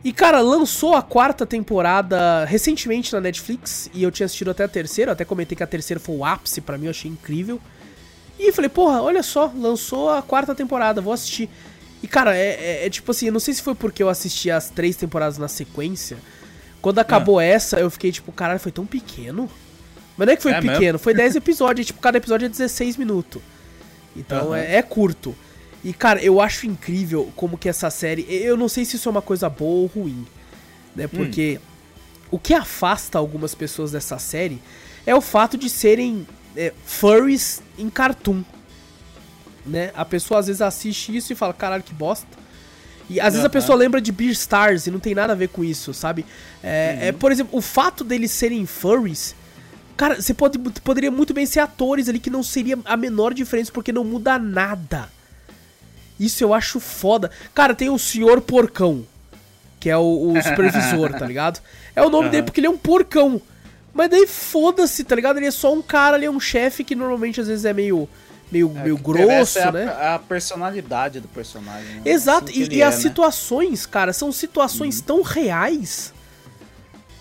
E, cara, lançou a quarta temporada recentemente na Netflix, e eu tinha assistido até a terceira, até comentei que a terceira foi o ápice para mim, eu achei incrível. E falei, porra, olha só, lançou a quarta temporada, vou assistir. E, cara, é, é, é tipo assim, eu não sei se foi porque eu assisti as três temporadas na sequência, quando acabou ah. essa, eu fiquei tipo, caralho, foi tão pequeno. Mas não é que foi é pequeno, mesmo? foi 10 episódios, tipo, cada episódio é 16 minutos. Então uhum. é, é, curto. E, cara, eu acho incrível como que essa série. Eu não sei se isso é uma coisa boa ou ruim. Né? Porque hum. o que afasta algumas pessoas dessa série é o fato de serem é, furries em cartoon. Né? A pessoa às vezes assiste isso e fala, caralho, que bosta. E às vezes a pessoa lembra de Beer Stars e não tem nada a ver com isso, sabe? É, uhum. é, por exemplo, o fato deles serem furries. Cara, você pode, poderia muito bem ser atores ali que não seria a menor diferença porque não muda nada. Isso eu acho foda. Cara, tem o Senhor Porcão, que é o, o supervisor, tá ligado? É o nome uhum. dele porque ele é um porcão. Mas daí foda-se, tá ligado? Ele é só um cara, ele é um chefe que normalmente às vezes é meio meio, é, meio grosso, é né? A, a, personalidade do personagem. Né? Exato, assim e, e é, as né? situações, cara, são situações uhum. tão reais,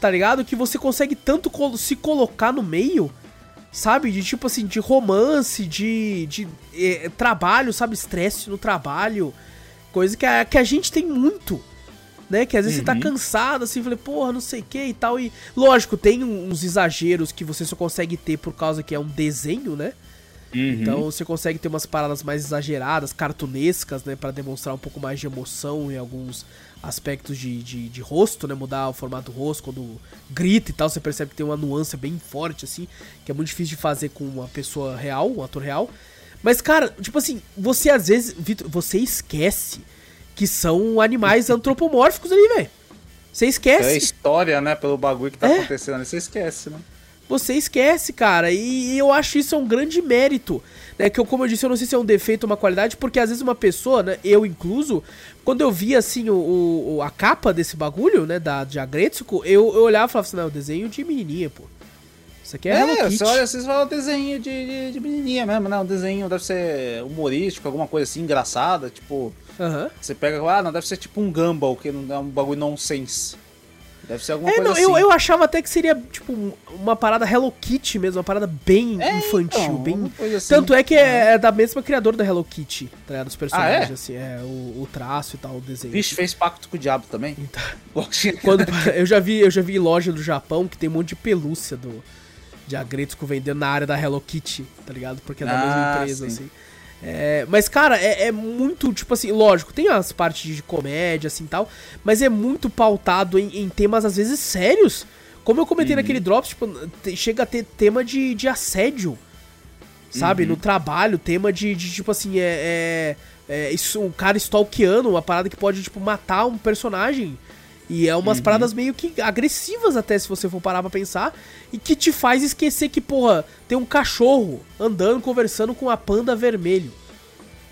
tá ligado? Que você consegue tanto se colocar no meio, sabe? De tipo assim, de romance, de, de é, trabalho, sabe? Estresse no trabalho, coisa que a, que a gente tem muito. Né, que às vezes uhum. você tá uhum. cansado, assim, falei, porra, não sei o que e tal. E lógico, tem uns exageros que você só consegue ter por causa que é um desenho, né? Uhum. Então você consegue ter umas paradas mais exageradas, cartunescas, né? para demonstrar um pouco mais de emoção em alguns aspectos de, de, de, rosto, né? Mudar o formato do rosto, quando grita e tal, você percebe que tem uma nuance bem forte, assim, que é muito difícil de fazer com uma pessoa real, um ator real. Mas, cara, tipo assim, você às vezes, Vitor, você esquece que são animais antropomórficos ali, velho. Você esquece. É história, né? Pelo bagulho que tá É. acontecendo ali, você esquece, né? Você esquece, cara. E eu acho isso um grande mérito. Né? Que eu, como eu disse, eu não sei se é um defeito ou uma qualidade, porque às vezes uma pessoa, né, eu incluso, quando eu via assim o, o- a capa desse bagulho, né, da de Agretsuko, eu, eu olhava e falava assim, não, é o desenho de menininha, pô. Isso aqui é, É, você olha, vocês falam desenho de, de, de menininha mesmo, né? Um desenho deve ser humorístico, alguma coisa assim, engraçada, tipo... Aham. Você pega, ah, não, deve ser tipo um Gumball, que não é um bagulho nonsense. Deve ser alguma É, coisa não, assim. eu, eu achava até que seria, tipo, um- uma parada Hello Kitty mesmo, uma parada bem É, infantil, então, bem... assim. Tanto é que é, é da mesma criadora da Hello Kitty, tá ligado? Os personagens, Ah, é? assim, é, o, o traço e tal, o desenho. Vixe, fez pacto com o diabo também. Então, quando, eu, já vi, eu já vi loja do Japão que tem um monte de pelúcia do, de Agretsuko vendendo na área da Hello Kitty, tá ligado? Porque é da mesma Ah, empresa, sim. assim. É, mas, cara, é, é muito, tipo assim, lógico, tem as partes de comédia, assim, tal, mas é muito pautado em, em temas, às vezes, sérios. Como eu comentei Uhum. naquele Drops, tipo, chega a ter tema de, de assédio, sabe? Uhum. No trabalho, tema de, de, tipo assim, é, é, é isso, um cara stalkeando, uma parada que pode, tipo, matar um personagem. E é umas paradas meio que agressivas até, se você for parar pra pensar. E que te faz esquecer que, porra, tem um cachorro andando, conversando com uma panda vermelho.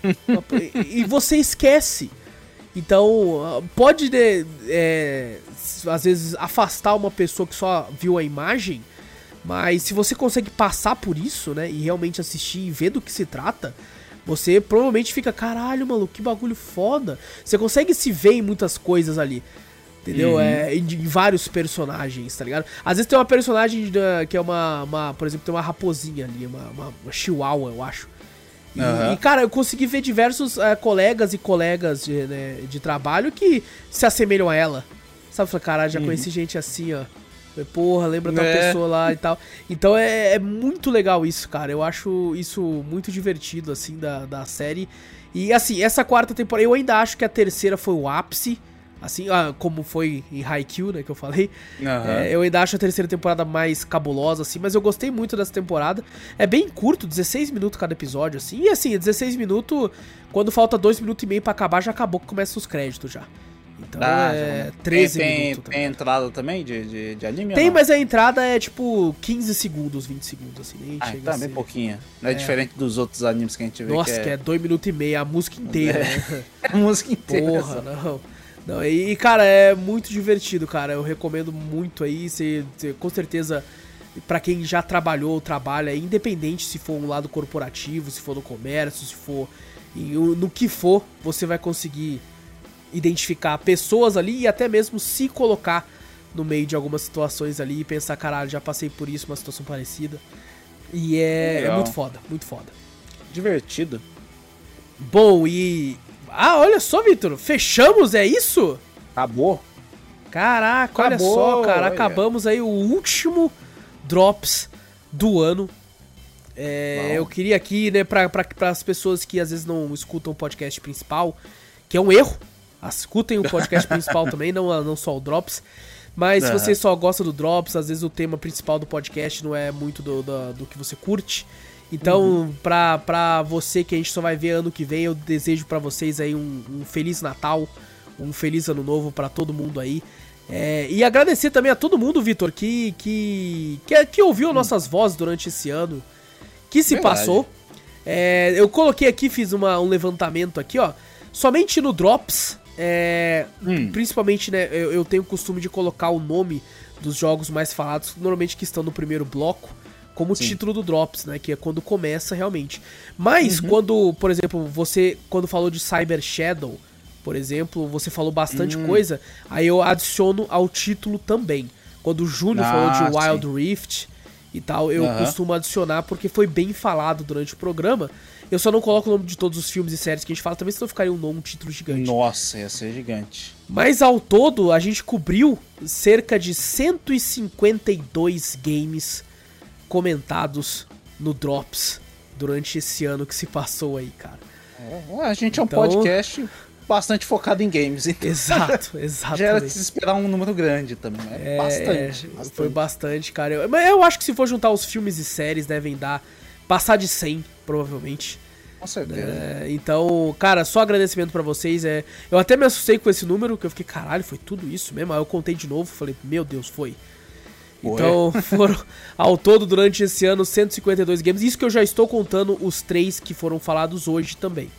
e, você esquece. Então, pode, né, é, às vezes, afastar uma pessoa que só viu a imagem. Mas se você consegue passar por isso, né? E realmente assistir e ver do que se trata, você provavelmente fica, caralho, maluco, que bagulho foda. Você consegue se ver em muitas coisas ali. Entendeu? É, em, em vários personagens, tá ligado? Às vezes tem uma personagem da- que é uma, uma- Por exemplo, tem uma raposinha ali, uma, uma, uma chihuahua, eu acho. E, Aham. e, cara, eu consegui ver diversos eh, colegas e colegas de, né, de trabalho que se assemelham a ela. Sabe? Falei, caralho, já conheci gente assim, ó. Porra, lembra tal É. pessoa lá e tal. Então é, é muito legal isso, cara. Eu acho isso muito divertido, assim, da, da série. E, assim, essa quarta temporada, eu ainda acho que a terceira foi o ápice. Assim, ah, como foi em Haikyuu, né, que eu falei. Aham. É, eu ainda acho a terceira temporada mais cabulosa, assim, mas eu gostei muito dessa temporada. É bem curto, 16 minutos cada episódio, assim. E assim, 16 minutos, quando falta 2 minutos e meio pra acabar, já acabou que começa os créditos já. Então Ah, é já- 13 tem, minutos. Tem, tem entrada também de, de, de anime? Tem, mas a entrada é tipo 15 segundos, 20 segundos, assim, nem Ah, é bem ser... pouquinho. Não é, É. diferente dos outros animes que a gente vê Nossa, que é 2 minutos e meio, a música inteira, né? a música inteira. Porra, não. Não, e, cara, é muito divertido, cara. Eu recomendo muito aí. Você, você- com certeza, pra quem já trabalhou ou trabalha, independente se for um lado corporativo, se for no comércio, se for no que for, você vai conseguir identificar pessoas ali e até mesmo se colocar no meio de algumas situações ali e pensar, caralho, já passei por isso, uma situação parecida. E é, é muito foda, muito foda. Divertido. Bom, e. Ah, olha só, Vitor, fechamos, é isso? Acabou? Caraca, olha Acabou, só, cara. olha. Acabamos aí o último Drops do ano. É, eu queria aqui, né, pra, pra, as pessoas que às vezes não escutam o podcast principal, que é um erro. Escutem o podcast principal também, não, não só o Drops. Mas se Aham. você só gosta do Drops, às vezes o tema principal do podcast não é muito do, do, do que você curte. Então, Uhum. pra, pra você que a gente só vai ver ano que vem, eu desejo pra vocês aí um, um Feliz Natal, um Feliz Ano Novo pra todo mundo aí. É, e agradecer também a todo mundo, Vitor, que, que, que, que ouviu nossas vozes durante esse ano, que se Verdade. passou. É, eu coloquei aqui, fiz uma, um levantamento aqui, ó. Somente no Drops, é, Hum. principalmente, né, eu, eu tenho o costume de colocar o nome dos jogos mais falados, normalmente que estão no primeiro bloco, como Sim. título do Drops, né, que é quando começa realmente. Mas Uhum. quando, por exemplo, você, quando falou de Cyber Shadow, por exemplo, você falou bastante Hum. coisa, aí eu adiciono ao título também. Quando o Júnior Ah, falou de sim. Wild Rift e tal, eu Aham. costumo adicionar porque foi bem falado durante o programa. Eu só não coloco o nome de todos os filmes e séries que a gente fala, também senão ficaria um nome, um título gigante. Nossa, ia ser gigante. Mas ao todo, a gente cobriu cerca de 152 games comentados no Drops durante esse ano que se passou aí, cara. É, a gente é um Então- podcast bastante focado em games, então Exato, já era de se esperar um número grande também. É, bastante, É, bastante. Foi bastante, cara. Eu- mas eu acho que se for juntar os filmes e séries, devem dar. Passar de 100, provavelmente. Com certeza. É, então, cara, só agradecimento pra vocês. É, eu até me assustei com esse número, que eu fiquei, caralho, foi tudo isso mesmo? Aí eu contei de novo, falei, meu Deus, foi. Então, foram ao todo durante esse ano 152 games. Isso que eu já estou contando os três que foram falados hoje também.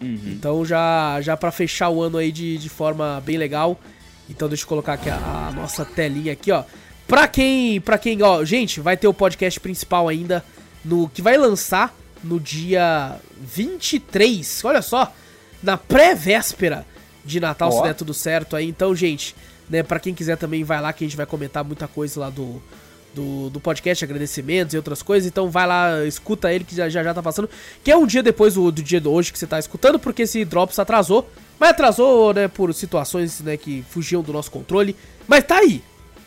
Uhum. Então, já, já para fechar o ano aí de, de forma bem legal. Então, deixa eu colocar aqui a, a nossa telinha aqui, ó. Pra quem, pra quem, ó, gente, vai ter o podcast principal ainda no que vai lançar no dia 23. Olha só, na pré-véspera de Natal, Ó. se der tudo certo aí. Então, gente, né, para quem quiser também vai lá que a gente vai comentar muita coisa lá do do, do podcast, agradecimentos e outras coisas. Então vai lá, escuta ele que já já, já tá passando. Que é um dia depois do, do dia de hoje que você tá escutando, porque esse Drops atrasou. Mas atrasou, né, por situações né, que fugiam do nosso controle. Mas tá aí.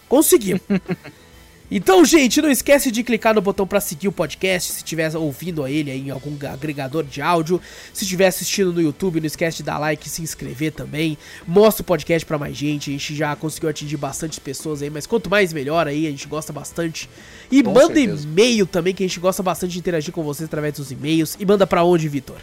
Conseguimos. Então, gente, não esquece de clicar no botão pra seguir o podcast, se estiver ouvindo ele aí em algum agregador de áudio. Se estiver assistindo no YouTube, não esquece de dar like e se inscrever também. Mostra o podcast pra mais gente, a gente já conseguiu atingir bastante pessoas aí, mas quanto mais melhor aí, a gente gosta bastante. E Com manda e-mail também, que a gente gosta bastante de interagir com vocês através dos e-mails. E manda pra onde, Vitor?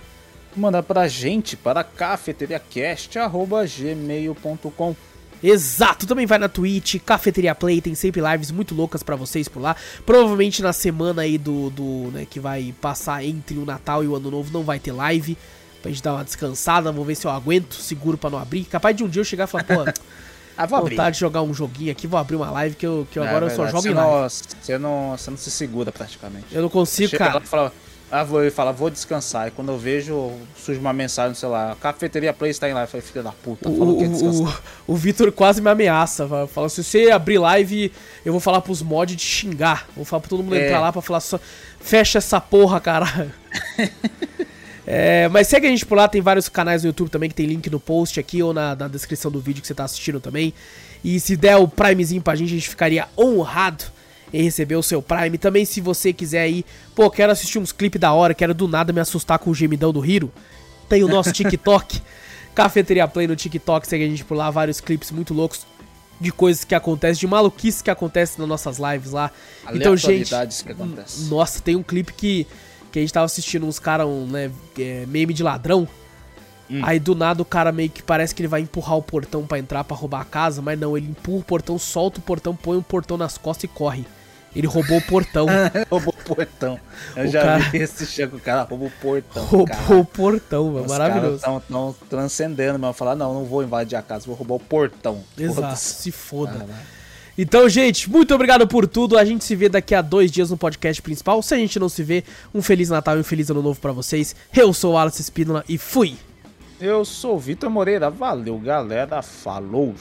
Manda pra gente para cafeteriacast.gmail.com. Exato, também vai na Twitch, Cafeteria Play, tem sempre lives muito loucas pra vocês por lá. Provavelmente na semana aí do, do né, que vai passar entre o Natal e o Ano Novo não vai ter live. Pra gente dar uma descansada, vou ver se eu aguento, seguro pra não abrir. Capaz de um dia eu chegar e falar, pô, Ah, vou abrir. vontade de jogar um joguinho aqui, vou abrir uma live que eu, que eu É agora eu só jogo em você live. não, você, não, você não se segura praticamente. Eu não consigo, Chega lá cara. fala, ah, vou, fala, vou descansar. E quando eu vejo, surge uma mensagem no celular, cafeteria Play está em live. Eu falei, filha da puta, O, falou que ia o, descansar. o, o Vitor quase me ameaça. Fala, se você abrir live, eu vou falar pros mods de xingar. Vou falar pra todo mundo É. entrar lá pra falar só. Fecha essa porra, caralho. É, mas segue a gente por lá, tem vários canais no YouTube também que tem link no post aqui ou na, na descrição do vídeo que você tá assistindo também. E se der o Primezinho pra gente, a gente ficaria honrado em receber o seu Prime. Também se você quiser aí, pô, quero assistir uns clipes da hora, quero do nada me assustar com o gemidão do Hiro. Tem o nosso TikTok, Cafeteria Play no TikTok, segue a gente por lá, vários clipes muito loucos de coisas que acontecem, de maluquices que acontecem nas nossas lives lá. Então, gente, que acontecem. nossa, tem um clipe que, que a gente tava assistindo uns caras, um, né, é, meme de ladrão. Hum. Aí do nada o cara meio que parece que ele vai empurrar o portão pra entrar pra roubar a casa, mas não, ele empurra o portão, solta o portão, põe o portão nas costas e corre. Ele roubou o portão. roubou o portão. Eu O já cara- vi esse chego, o cara roubou o portão. roubou cara. o portão. Os Maravilhoso. caras tão, tão transcendendo, mas falar, não, não vou invadir a casa, vou roubar o portão. Exato, Foda-se. se foda. Caralho. Então, gente, muito obrigado por tudo. A gente se vê daqui a dois dias no podcast principal. Se a gente não se vê, um Feliz Natal e um Feliz Ano Novo pra vocês. Eu sou o Alice Espínola e fui! Eu sou o Vitor Moreira, valeu galera, falou!